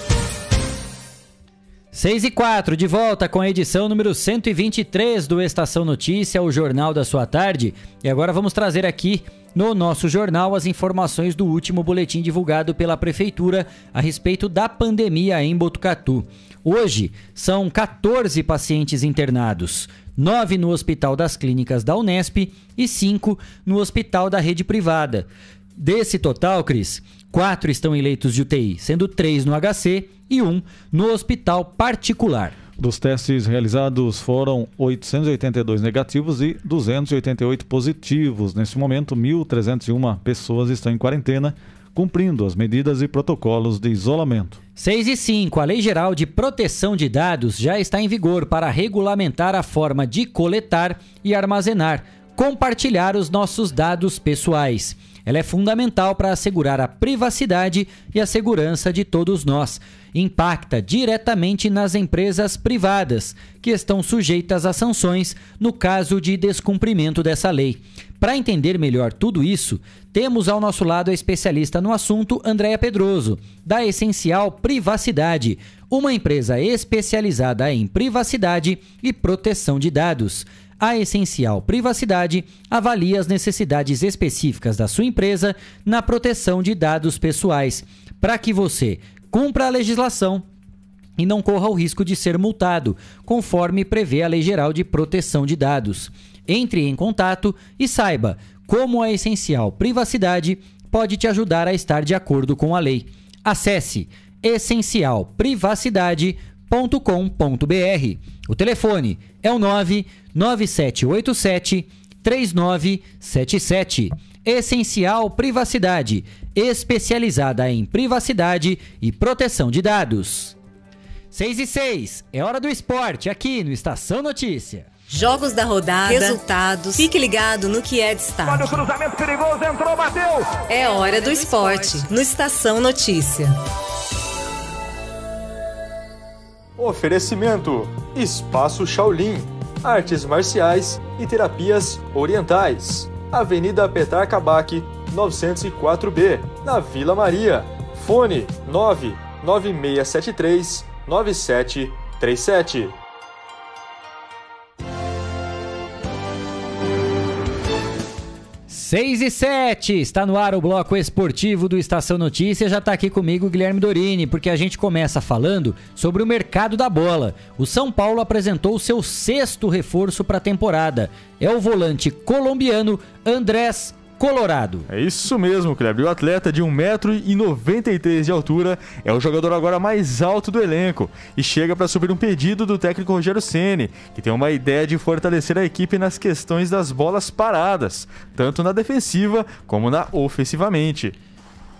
6 e 4, de volta com a edição número 123 do Estação Notícia, o jornal da sua tarde. E agora vamos trazer aqui no nosso jornal as informações do último boletim divulgado pela Prefeitura a respeito da pandemia em Botucatu. Hoje são 14 pacientes internados, 9 no Hospital das Clínicas da Unesp e 5 no Hospital da Rede Privada. Desse total, Cris, 4 estão em leitos de UTI, sendo 3 no HC e 1 no hospital particular. Dos testes realizados foram 882 negativos e 288 positivos. Nesse momento, 1.301 pessoas estão em quarentena, cumprindo as medidas e protocolos de isolamento. 6 e 5. A Lei Geral de Proteção de Dados já está em vigor para regulamentar a forma de coletar e armazenar, compartilhar os nossos dados pessoais. Ela é fundamental para assegurar a privacidade e a segurança de todos nós. Impacta diretamente nas empresas privadas, que estão sujeitas a sanções no caso de descumprimento dessa lei. Para entender melhor tudo isso, temos ao nosso lado a especialista no assunto, Andréa Pedroso, da Essencial Privacidade, uma empresa especializada em privacidade e proteção de dados a Essencial Privacidade avalia as necessidades específicas da sua empresa na proteção de dados pessoais, para que você cumpra a legislação e não corra o risco de ser multado, conforme prevê a Lei Geral de Proteção de Dados. Entre em contato e saiba como a Essencial Privacidade pode te ajudar a estar de acordo com a lei. Acesse essencialprivacidade.com.br. O telefone é o 99787 3977. Essencial Privacidade, especializada em privacidade e proteção de dados. 6 e 6, é hora do esporte aqui no Estação Notícia. Jogos da rodada, resultados. Fique ligado no que é destaque. Olha o cruzamento perigoso, entrou, bateu. É hora do esporte no Estação Notícia. Oferecimento: Espaço Shaolin, Artes Marciais e Terapias Orientais. Avenida Petar Kabak, 904B, na Vila Maria. Fone 99673 9737. 6 e 7, está no ar o bloco esportivo do Estação Notícia. Já está aqui comigo Guilherme Dorini, porque a gente começa falando sobre o mercado da bola. O São Paulo apresentou seu sexto reforço para a temporada. É o volante colombiano Andrés Colorado. É isso mesmo, Kleber. O atleta de 1,93m de altura é o jogador agora mais alto do elenco e chega para subir um pedido do técnico Rogério Ceni, que tem uma ideia de fortalecer a equipe nas questões das bolas paradas, tanto na defensiva como na ofensivamente.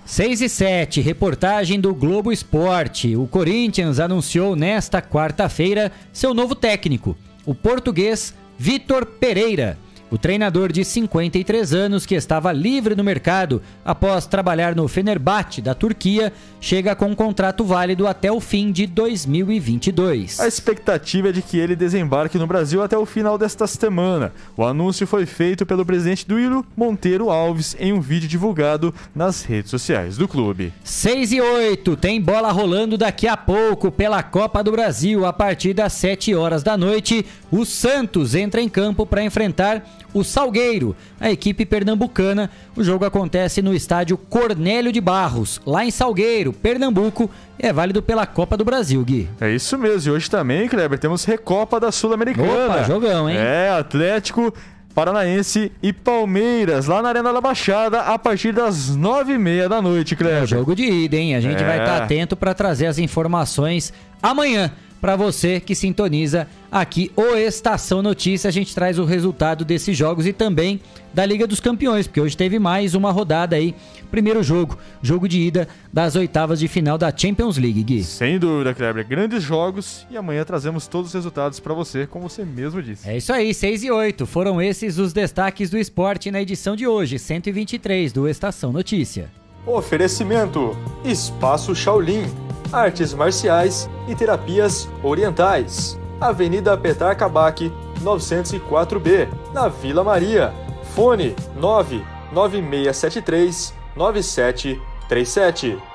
6 e 7, reportagem do Globo Esporte. O Corinthians anunciou nesta quarta-feira seu novo técnico, o português Vitor Pereira. O treinador de 53 anos, que estava livre no mercado após trabalhar no Fenerbahçe da Turquia, chega com um contrato válido até o fim de 2022. A expectativa é de que ele desembarque no Brasil até o final desta semana. O anúncio foi feito pelo presidente do Ilo, Monteiro Alves, em um vídeo divulgado nas redes sociais do clube. 6 e 8, tem bola rolando daqui a pouco pela Copa do Brasil. A partir das 7 horas da noite, o Santos entra em campo para enfrentar o Salgueiro, a equipe pernambucana. O jogo acontece no estádio Cornélio de Barros, lá em Salgueiro, Pernambuco. É válido pela Copa do Brasil, Gui. É isso mesmo. E hoje também, Kleber, temos Recopa da Sul-Americana. Opa, jogão, hein? É, Atlético. Paranaense e Palmeiras, lá na Arena da Baixada, a partir das nove e meia da noite, Kleber. É jogo de ida, hein? A gente é. vai estar atento para trazer as informações amanhã para você que sintoniza aqui o Estação Notícia. A gente traz o resultado desses jogos e também da Liga dos Campeões, porque hoje teve mais uma rodada aí. Primeiro jogo, jogo de ida das oitavas de final da Champions League, Gui. Sem dúvida, Kleber. Grandes jogos e amanhã trazemos todos os resultados para você, como você mesmo disse. É isso aí, 6 e 8. Foram esses os destaques do esporte na edição de hoje, 123 do Estação Notícia. Oferecimento: Espaço Shaolin, Artes Marciais e Terapias Orientais. Avenida Petar Kabak, 904B, na Vila Maria. Fone 99673 9737.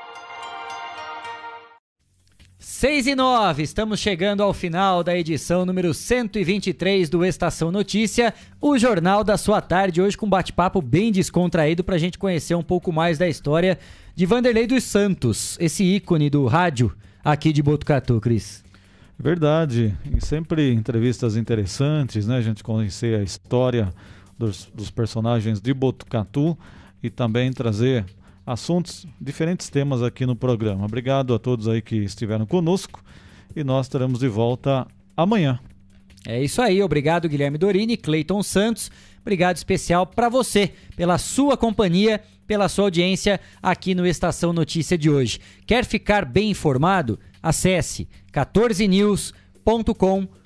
6 e 9, estamos chegando ao final da edição número 123 do Estação Notícia, o jornal da sua tarde, hoje com um bate-papo bem descontraído para a gente conhecer um pouco mais da história de Vanderlei dos Santos, esse ícone do rádio aqui de Botucatu, Cris. Verdade, e sempre entrevistas interessantes, né? A gente conhecer a história dos, dos personagens de Botucatu e também trazer assuntos, diferentes temas aqui no programa. Obrigado a todos aí que estiveram conosco e nós estaremos de volta amanhã. É isso aí, obrigado Guilherme Dorini, Cleiton Santos. Obrigado especial para você pela sua companhia, pela sua audiência aqui no Estação Notícia de hoje. Quer ficar bem informado? Acesse 14news.com.br.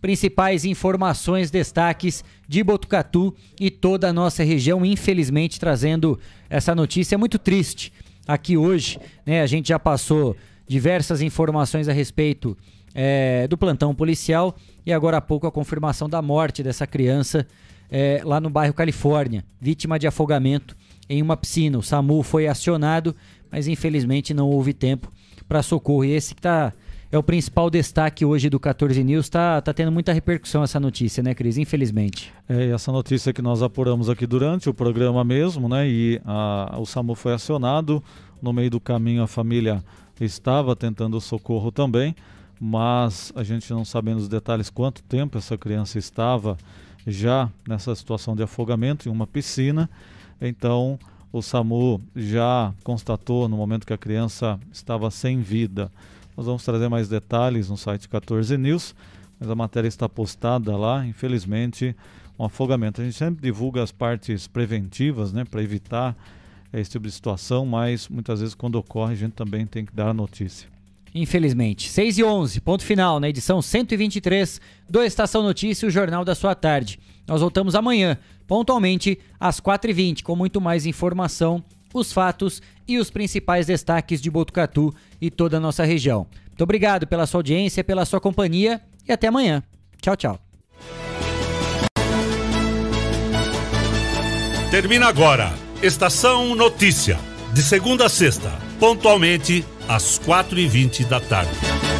Principais informações, destaques de Botucatu e toda a nossa região, infelizmente trazendo essa notícia muito triste aqui hoje. Né? A gente já passou diversas informações a respeito é, do plantão policial e agora há pouco a confirmação da morte dessa criança é, lá no bairro Califórnia, vítima de afogamento em uma piscina. O SAMU foi acionado, mas infelizmente não houve tempo para socorro. E esse que tá é o principal destaque hoje do 14 News. Tá, tá tendo muita repercussão essa notícia, né, Cris? Infelizmente. É, essa notícia que nós apuramos aqui durante o programa mesmo, né? E a, o SAMU foi acionado. No meio do caminho, a família estava tentando socorro também, mas a gente não sabendo os detalhes quanto tempo essa criança estava já nessa situação de afogamento em uma piscina. Então, o SAMU já constatou no momento que a criança estava sem vida. Nós vamos trazer mais detalhes no site 14 News, mas a matéria está postada lá, infelizmente, um afogamento. A gente sempre divulga as partes preventivas, né, para evitar esse tipo de situação, mas muitas vezes quando ocorre a gente também tem que dar a notícia. Infelizmente. 6 e 11, ponto final, na edição 123 do Estação Notícia, o Jornal da Sua Tarde. Nós voltamos amanhã, pontualmente, às 4h20, com muito mais informação, os fatos e os principais destaques de Botucatu e toda a nossa região. Muito obrigado pela sua audiência, pela sua companhia e até amanhã. Tchau, tchau. Termina agora. Estação Notícia. De segunda a sexta, pontualmente às 4h20 da tarde.